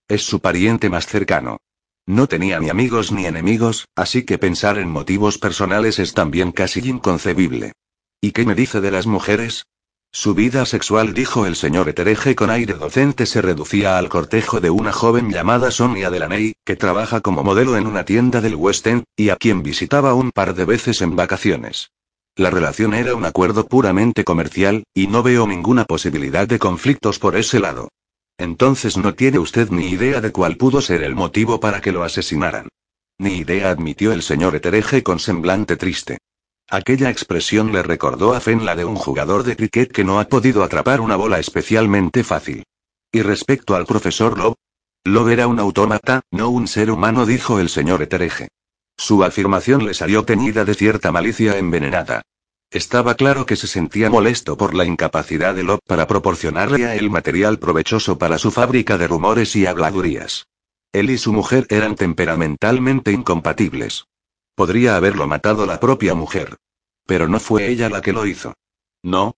S1: Es su pariente más cercano. No tenía ni amigos ni enemigos, así que pensar en motivos personales es también casi inconcebible. ¿Y qué me dice de las mujeres? Su vida sexual, dijo el señor Etereje con aire docente, se reducía al cortejo de una joven llamada Sonia Delaney, que trabaja como modelo en una tienda del West End, y a quien visitaba un par de veces en vacaciones. La relación era un acuerdo puramente comercial, y no veo ninguna posibilidad de conflictos por ese lado. Entonces no tiene usted ni idea de cuál pudo ser el motivo para que lo asesinaran. Ni idea, admitió el señor Etereje con semblante triste. Aquella expresión le recordó a Fen la de un jugador de cricket que no ha podido atrapar una bola especialmente fácil. Y respecto al profesor Love, Love era un autómata, no un ser humano, dijo el señor Etereje. Su afirmación le salió teñida de cierta malicia envenenada. Estaba claro que se sentía molesto por la incapacidad de Locke para proporcionarle a él material provechoso para su fábrica de rumores y habladurías. Él y su mujer eran temperamentalmente incompatibles. Podría haberlo matado la propia mujer. Pero no fue ella la que lo hizo. ¿No?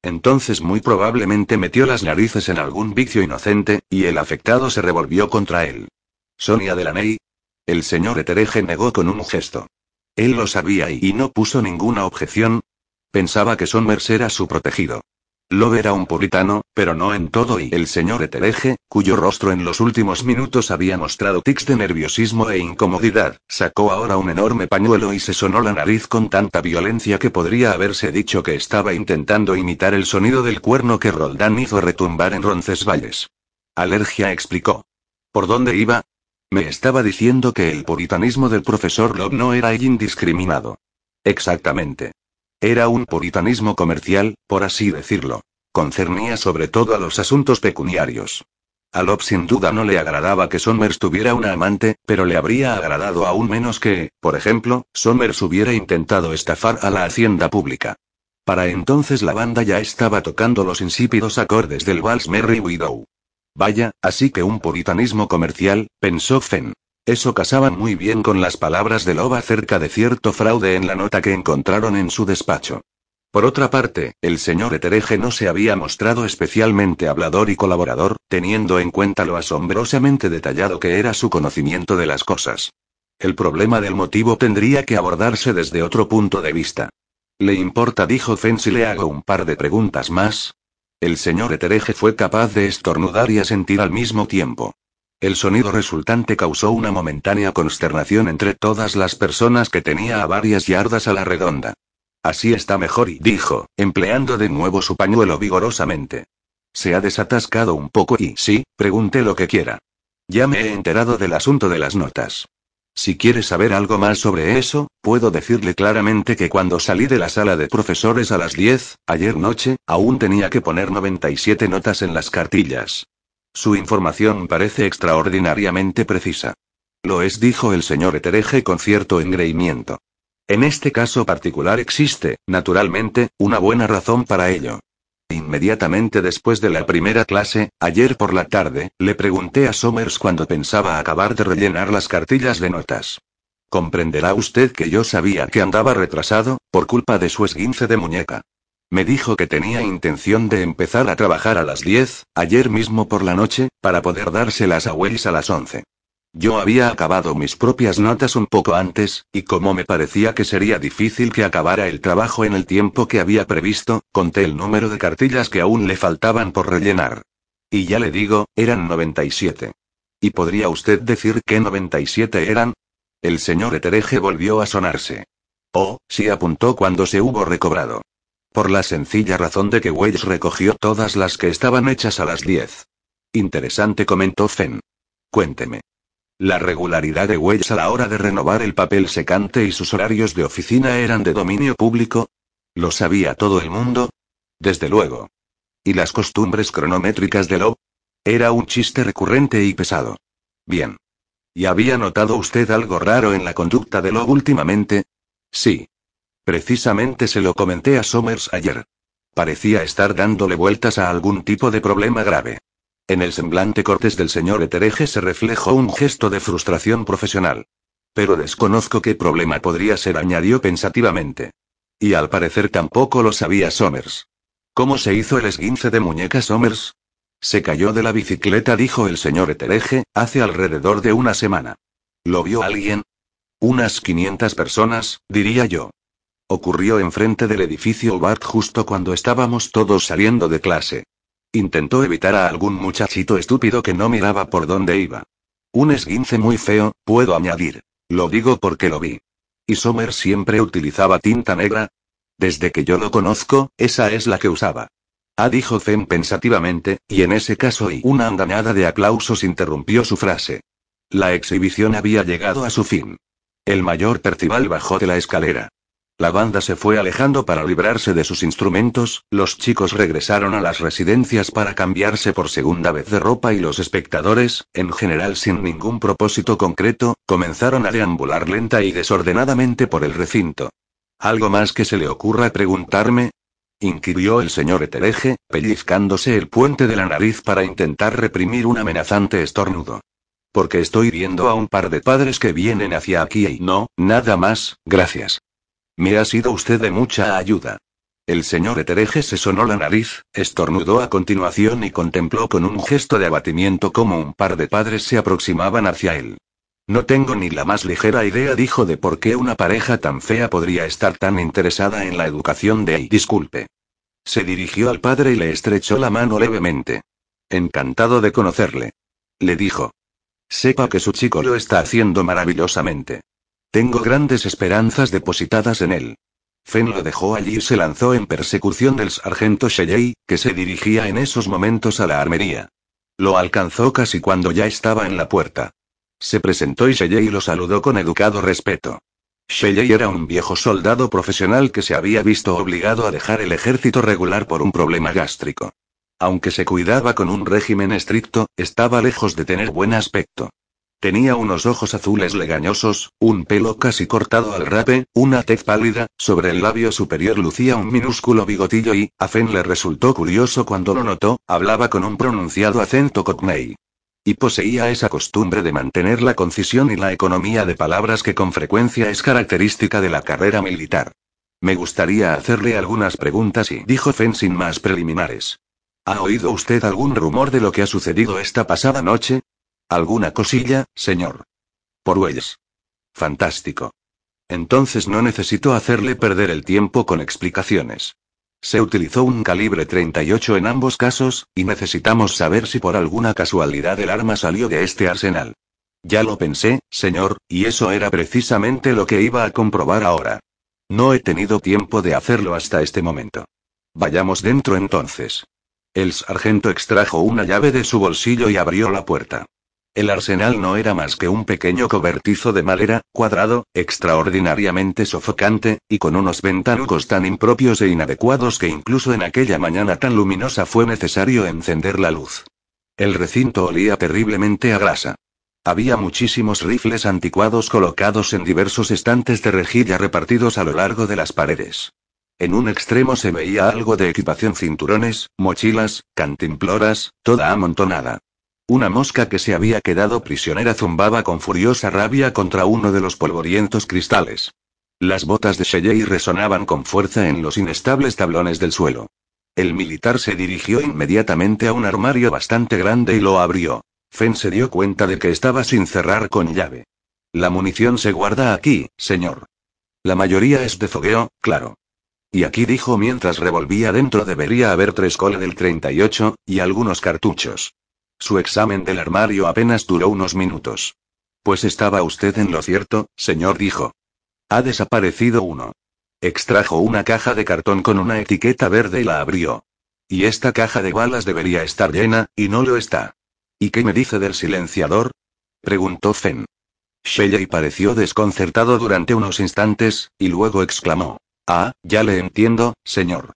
S1: Entonces muy probablemente metió las narices en algún vicio inocente, y el afectado se revolvió contra él. Sonia Delaney, el señor Etereje negó con un gesto. Él lo sabía y, no puso ninguna objeción. Pensaba que Somers era su protegido. Love era un puritano, pero no en todo y el señor Etereje, cuyo rostro en los últimos minutos había mostrado tics de nerviosismo e incomodidad, sacó ahora un enorme pañuelo y se sonó la nariz con tanta violencia que podría haberse dicho que estaba intentando imitar el sonido del cuerno que Roldán hizo retumbar en Roncesvalles. Alergia explicó. ¿Por dónde iba? Me estaba diciendo que el puritanismo del profesor Love no era indiscriminado. Exactamente. Era un puritanismo comercial, por así decirlo. Concernía sobre todo a los asuntos pecuniarios. A Lop sin duda no le agradaba que Somers tuviera una amante, pero le habría agradado aún menos que, por ejemplo, Somers hubiera intentado estafar a la hacienda pública. Para entonces la banda ya estaba tocando los insípidos acordes del Vals Merry Widow. Vaya, así que un puritanismo comercial, pensó Fenn. Eso casaba muy bien con las palabras de Loba acerca de cierto fraude en la nota que encontraron en su despacho. Por otra parte, el señor Etereje no se había mostrado especialmente hablador y colaborador, teniendo en cuenta lo asombrosamente detallado que era su conocimiento de las cosas. El problema del motivo tendría que abordarse desde otro punto de vista. ¿Le importa? dijo Fen si le hago un par de preguntas más. El señor Etereje fue capaz de estornudar y asentir al mismo tiempo. El sonido resultante causó una momentánea consternación entre todas las personas que tenía a varias yardas a la redonda. Así está mejor y dijo, empleando de nuevo su pañuelo vigorosamente. Se ha desatascado un poco y sí, pregunte lo que quiera. Ya me he enterado del asunto de las notas. Si quiere saber algo más sobre eso, puedo decirle claramente que cuando salí de la sala de profesores a las 10, ayer noche, aún tenía que poner 97 notas en las cartillas. Su información parece extraordinariamente precisa. Lo es, dijo el señor Etereje con cierto engreimiento. En este caso particular existe, naturalmente, una buena razón para ello. Inmediatamente después de la primera clase, ayer por la tarde, le pregunté a Somers cuando pensaba acabar de rellenar las cartillas de notas. Comprenderá usted que yo sabía que andaba retrasado, por culpa de su esguince de muñeca. Me dijo que tenía intención de empezar a trabajar a las 10, ayer mismo por la noche, para poder dárselas a Wells a las 11. Yo había acabado mis propias notas un poco antes, y como me parecía que sería difícil que acabara el trabajo en el tiempo que había previsto, conté el número de cartillas que aún le faltaban por rellenar. Y ya le digo, eran 97. ¿Y podría usted decir qué 97 eran? El señor Etereje volvió a sonarse. Oh, sí apuntó cuando se hubo recobrado. Por la sencilla razón de que Wells recogió todas las que estaban hechas a las 10. Interesante, comentó Fenn. Cuénteme. La regularidad de Wells a la hora de renovar el papel secante y sus horarios de oficina eran de dominio público. ¿Lo sabía todo el mundo? Desde luego. ¿Y las costumbres cronométricas de Love? Era un chiste recurrente y pesado. Bien. ¿Y había notado usted algo raro en la conducta de Love últimamente? Sí. Precisamente se lo comenté a Somers ayer. Parecía estar dándole vueltas a algún tipo de problema grave. En el semblante cortés del señor Etereje se reflejó un gesto de frustración profesional. Pero desconozco qué problema podría ser, añadió pensativamente. Y al parecer tampoco lo sabía Somers. ¿Cómo se hizo el esguince de muñeca Somers? Se cayó de la bicicleta, dijo el señor Etereje, hace alrededor de una semana. ¿Lo vio alguien? Unas 500 personas, diría yo. Ocurrió enfrente del edificio Bart justo cuando estábamos todos saliendo de clase. Intentó evitar a algún muchachito estúpido que no miraba por dónde iba. Un esguince muy feo, puedo añadir. Lo digo porque lo vi. ¿Y Somers siempre utilizaba tinta negra? Desde que yo lo conozco, esa es la que usaba. Ah, dijo Zen pensativamente, y en ese caso y una andanada de aplausos interrumpió su frase. La exhibición había llegado a su fin. El mayor Percival bajó de la escalera. La banda se fue alejando para librarse de sus instrumentos, los chicos regresaron a las residencias para cambiarse por segunda vez de ropa y los espectadores, en general sin ningún propósito concreto, comenzaron a deambular lenta y desordenadamente por el recinto. ¿Algo más que se le ocurra preguntarme? inquirió el señor Etereje, pellizcándose el puente de la nariz para intentar reprimir un amenazante estornudo. Porque estoy viendo a un par de padres que vienen hacia aquí y no, nada más, gracias. Me ha sido usted de mucha ayuda. El señor Etereje se sonó la nariz, estornudó a continuación y contempló con un gesto de abatimiento cómo un par de padres se aproximaban hacia él. No tengo ni la más ligera idea, dijo, de por qué una pareja tan fea podría estar tan interesada en la educación de Disculpe. Se dirigió al padre y le estrechó la mano levemente. Encantado de conocerle. Le dijo. Sepa que su chico lo está haciendo maravillosamente. Tengo grandes esperanzas depositadas en él. Fen lo dejó allí y se lanzó en persecución del sargento Shelley, que se dirigía en esos momentos a la armería. Lo alcanzó casi cuando ya estaba en la puerta. Se presentó y Shelley lo saludó con educado respeto. Shelley era un viejo soldado profesional que se había visto obligado a dejar el ejército regular por un problema gástrico. Aunque se cuidaba con un régimen estricto, estaba lejos de tener buen aspecto. Tenía unos ojos azules legañosos, un pelo casi cortado al rape, una tez pálida, sobre el labio superior lucía un minúsculo bigotillo y, a Fen le resultó curioso cuando lo notó, hablaba con un pronunciado acento cockney. Y poseía esa costumbre de mantener la concisión y la economía de palabras que con frecuencia es característica de la carrera militar. Me gustaría hacerle algunas preguntas y dijo Fen sin más preliminares. ¿Ha oído usted algún rumor de lo que ha sucedido esta pasada noche? ¿Alguna cosilla, señor? Por Wells. Fantástico. Entonces no necesito hacerle perder el tiempo con explicaciones. Se utilizó un calibre 38 en ambos casos, y necesitamos saber si por alguna casualidad el arma salió de este arsenal. Ya lo pensé, señor, y eso era precisamente lo que iba a comprobar ahora. No he tenido tiempo de hacerlo hasta este momento. Vayamos dentro entonces. El sargento extrajo una llave de su bolsillo y abrió la puerta. El arsenal no era más que un pequeño cobertizo de madera, cuadrado, extraordinariamente sofocante, y con unos ventanucos tan impropios e inadecuados que incluso en aquella mañana tan luminosa fue necesario encender la luz. El recinto olía terriblemente a grasa. Había muchísimos rifles anticuados colocados en diversos estantes de rejilla repartidos a lo largo de las paredes. En un extremo se veía algo de equipación cinturones, mochilas, cantimploras, toda amontonada. Una mosca que se había quedado prisionera zumbaba con furiosa rabia contra uno de los polvorientos cristales. Las botas de Shelley resonaban con fuerza en los inestables tablones del suelo. El militar se dirigió inmediatamente a un armario bastante grande y lo abrió. Fen se dio cuenta de que estaba sin cerrar con llave. La munición se guarda aquí, señor. La mayoría es de fogueo, claro. Y aquí dijo mientras revolvía dentro debería haber tres cole del 38, y algunos cartuchos. Su examen del armario apenas duró unos minutos. Pues estaba usted en lo cierto, señor, dijo. Ha desaparecido uno. Extrajo una caja de cartón con una etiqueta verde y la abrió. Y esta caja de balas debería estar llena, y no lo está. ¿Y qué me dice del silenciador? preguntó Fen. Shelley pareció desconcertado durante unos instantes, y luego exclamó. Ah, ya le entiendo, señor.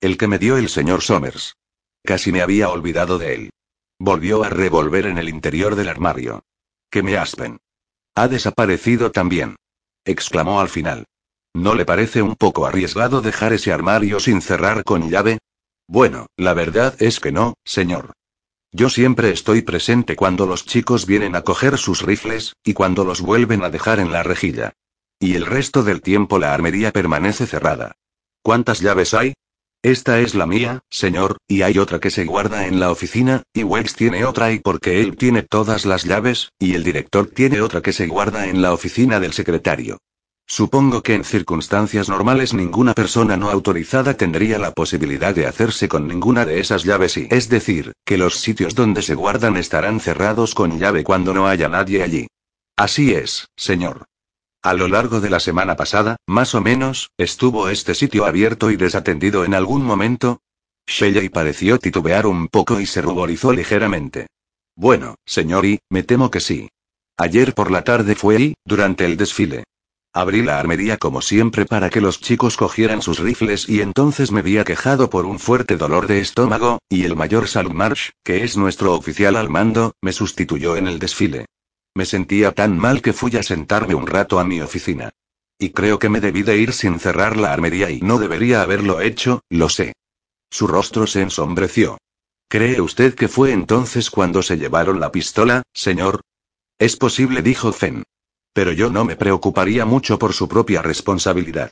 S1: El que me dio el señor Somers. Casi me había olvidado de él. Volvió a revolver en el interior del armario. Que me aspen. Ha desaparecido también. Exclamó al final. ¿No le parece un poco arriesgado dejar ese armario sin cerrar con llave? Bueno, la verdad es que no, señor. Yo siempre estoy presente cuando los chicos vienen a coger sus rifles, y cuando los vuelven a dejar en la rejilla. Y el resto del tiempo la armería permanece cerrada. ¿Cuántas llaves hay? Esta es la mía, señor, y hay otra que se guarda en la oficina, y Wells tiene otra y porque él tiene todas las llaves, y el director tiene otra que se guarda en la oficina del secretario. Supongo que en circunstancias normales ninguna persona no autorizada tendría la posibilidad de hacerse con ninguna de esas llaves y es decir, que los sitios donde se guardan estarán cerrados con llave cuando no haya nadie allí. Así es, señor. A lo largo de la semana pasada, más o menos, estuvo este sitio abierto y desatendido en algún momento. Shelley pareció titubear un poco y se ruborizó ligeramente. Bueno, señor, y, me temo que sí. Ayer por la tarde fue y, durante el desfile. Abrí la armería como siempre para que los chicos cogieran sus rifles y entonces me vi aquejado por un fuerte dolor de estómago, y el mayor Salmarsh, que es nuestro oficial al mando, me sustituyó en el desfile. Me sentía tan mal que fui a sentarme un rato a mi oficina. Y creo que me debí de ir sin cerrar la armería y no debería haberlo hecho, lo sé. Su rostro se ensombreció. ¿Cree usted que fue entonces cuando se llevaron la pistola, señor? Es posible, dijo Fen. Pero yo no me preocuparía mucho por su propia responsabilidad.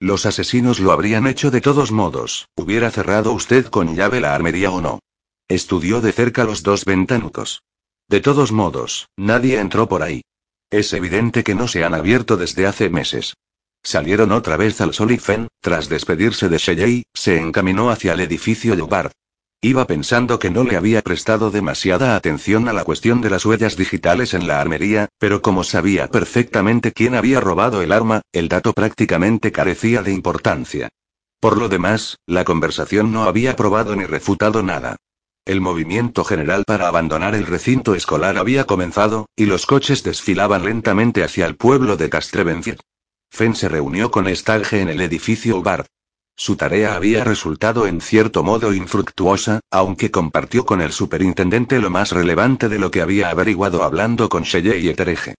S1: Los asesinos lo habrían hecho de todos modos, hubiera cerrado usted con llave la armería o no. Estudió de cerca los dos ventanucos. De todos modos, nadie entró por ahí. Es evidente que no se han abierto desde hace meses. Salieron otra vez al sol y Fen, tras despedirse de Shelley, se encaminó hacia el edificio Lombard. Iba pensando que no le había prestado demasiada atención a la cuestión de las huellas digitales en la armería, pero como sabía perfectamente quién había robado el arma, el dato prácticamente carecía de importancia. Por lo demás, la conversación no había probado ni refutado nada. El movimiento general para abandonar el recinto escolar había comenzado, y los coches desfilaban lentamente hacia el pueblo de Castrevenfield. Fenn se reunió con Stage en el edificio Bard. Su tarea había resultado en cierto modo infructuosa, aunque compartió con el superintendente lo más relevante de lo que había averiguado hablando con Shelley y Etereje.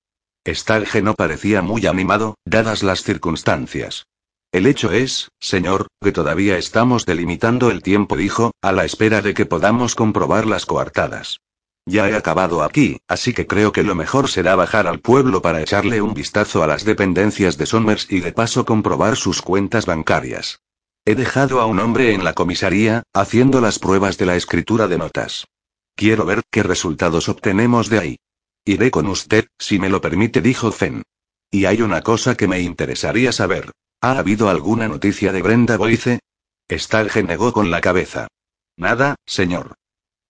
S1: Stalge no parecía muy animado, dadas las circunstancias. El hecho es, señor, que todavía estamos delimitando el tiempo, dijo, a la espera de que podamos comprobar las coartadas. Ya he acabado aquí, así que creo que lo mejor será bajar al pueblo para echarle un vistazo a las dependencias de Somers y de paso comprobar sus cuentas bancarias. He dejado a un hombre en la comisaría, haciendo las pruebas de la escritura de notas. Quiero ver qué resultados obtenemos de ahí. Iré con usted, si me lo permite, dijo Fen. Y hay una cosa que me interesaría saber. ¿Ha habido alguna noticia de Brenda Boyce? Stalge negó con la cabeza. Nada, señor.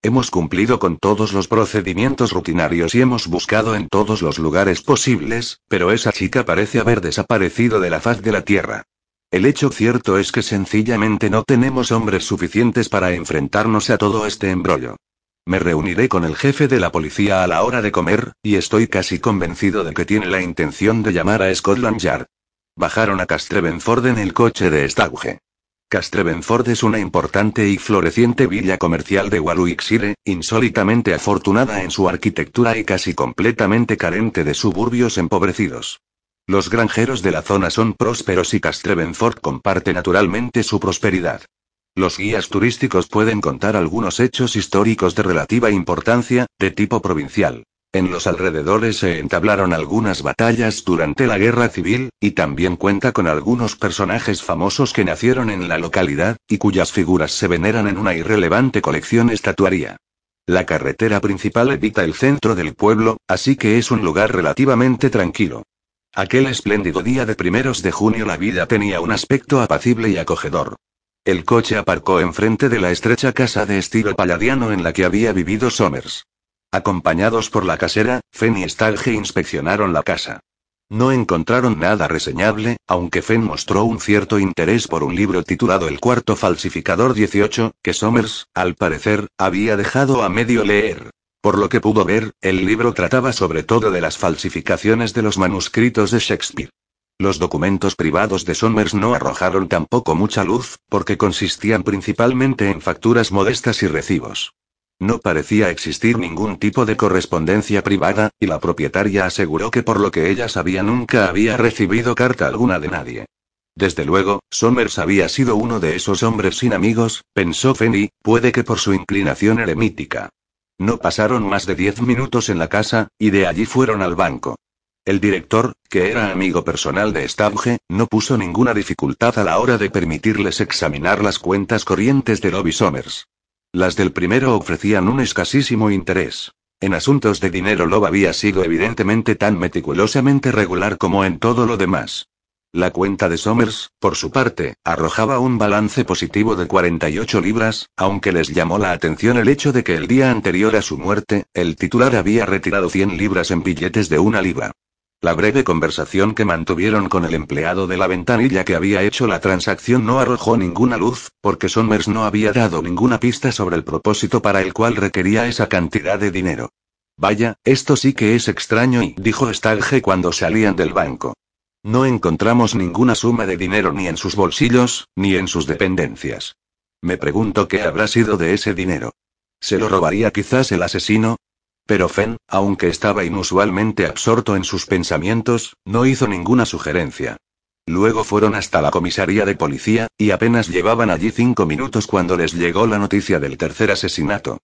S1: Hemos cumplido con todos los procedimientos rutinarios y hemos buscado en todos los lugares posibles, pero esa chica parece haber desaparecido de la faz de la Tierra. El hecho cierto es que sencillamente no tenemos hombres suficientes para enfrentarnos a todo este embrollo. Me reuniré con el jefe de la policía a la hora de comer, y estoy casi convencido de que tiene la intención de llamar a Scotland Yard. Bajaron a Castrevenford en el coche de Stauge. Castrevenford es una importante y floreciente villa comercial de Warwickshire, insólitamente afortunada en su arquitectura y casi completamente carente de suburbios empobrecidos. Los granjeros de la zona son prósperos y Castrevenford comparte naturalmente su prosperidad. Los guías turísticos pueden contar algunos hechos históricos de relativa importancia, de tipo provincial. En los alrededores se entablaron algunas batallas durante la guerra civil, y también cuenta con algunos personajes famosos que nacieron en la localidad, y cuyas figuras se veneran en una irrelevante colección estatuaria. La carretera principal evita el centro del pueblo, así que es un lugar relativamente tranquilo. Aquel espléndido día de primeros de junio la vida tenía un aspecto apacible y acogedor. El coche aparcó enfrente de la estrecha casa de estilo palladiano en la que había vivido Somers. Acompañados por la casera, Fenn y Stalge inspeccionaron la casa. No encontraron nada reseñable, aunque Fenn mostró un cierto interés por un libro titulado El cuarto falsificador 18, que Somers, al parecer, había dejado a medio leer. Por lo que pudo ver, el libro trataba sobre todo de las falsificaciones de los manuscritos de Shakespeare. Los documentos privados de Somers no arrojaron tampoco mucha luz, porque consistían principalmente en facturas modestas y recibos. No parecía existir ningún tipo de correspondencia privada, y la propietaria aseguró que por lo que ella sabía nunca había recibido carta alguna de nadie. Desde luego, Somers había sido uno de esos hombres sin amigos, pensó Fanny, puede que por su inclinación eremítica. No pasaron más de diez minutos en la casa, y de allí fueron al banco. El director, que era amigo personal de Stabge, no puso ninguna dificultad a la hora de permitirles examinar las cuentas corrientes de Lobby Somers. Las del primero ofrecían un escasísimo interés. En asuntos de dinero Lob había sido evidentemente tan meticulosamente regular como en todo lo demás. La cuenta de Somers, por su parte, arrojaba un balance positivo de 48 libras, aunque les llamó la atención el hecho de que el día anterior a su muerte, el titular había retirado 100 libras en billetes de una libra. La breve conversación que mantuvieron con el empleado de la ventanilla que había hecho la transacción no arrojó ninguna luz, porque Somers no había dado ninguna pista sobre el propósito para el cual requería esa cantidad de dinero. Vaya, esto sí que es extraño y dijo Stalge cuando salían del banco. No encontramos ninguna suma de dinero ni en sus bolsillos, ni en sus dependencias. Me pregunto qué habrá sido de ese dinero. ¿Se lo robaría quizás el asesino? Pero Fenn, aunque estaba inusualmente absorto en sus pensamientos, no hizo ninguna sugerencia. Luego fueron hasta la comisaría de policía, y apenas llevaban allí cinco minutos cuando les llegó la noticia del tercer asesinato.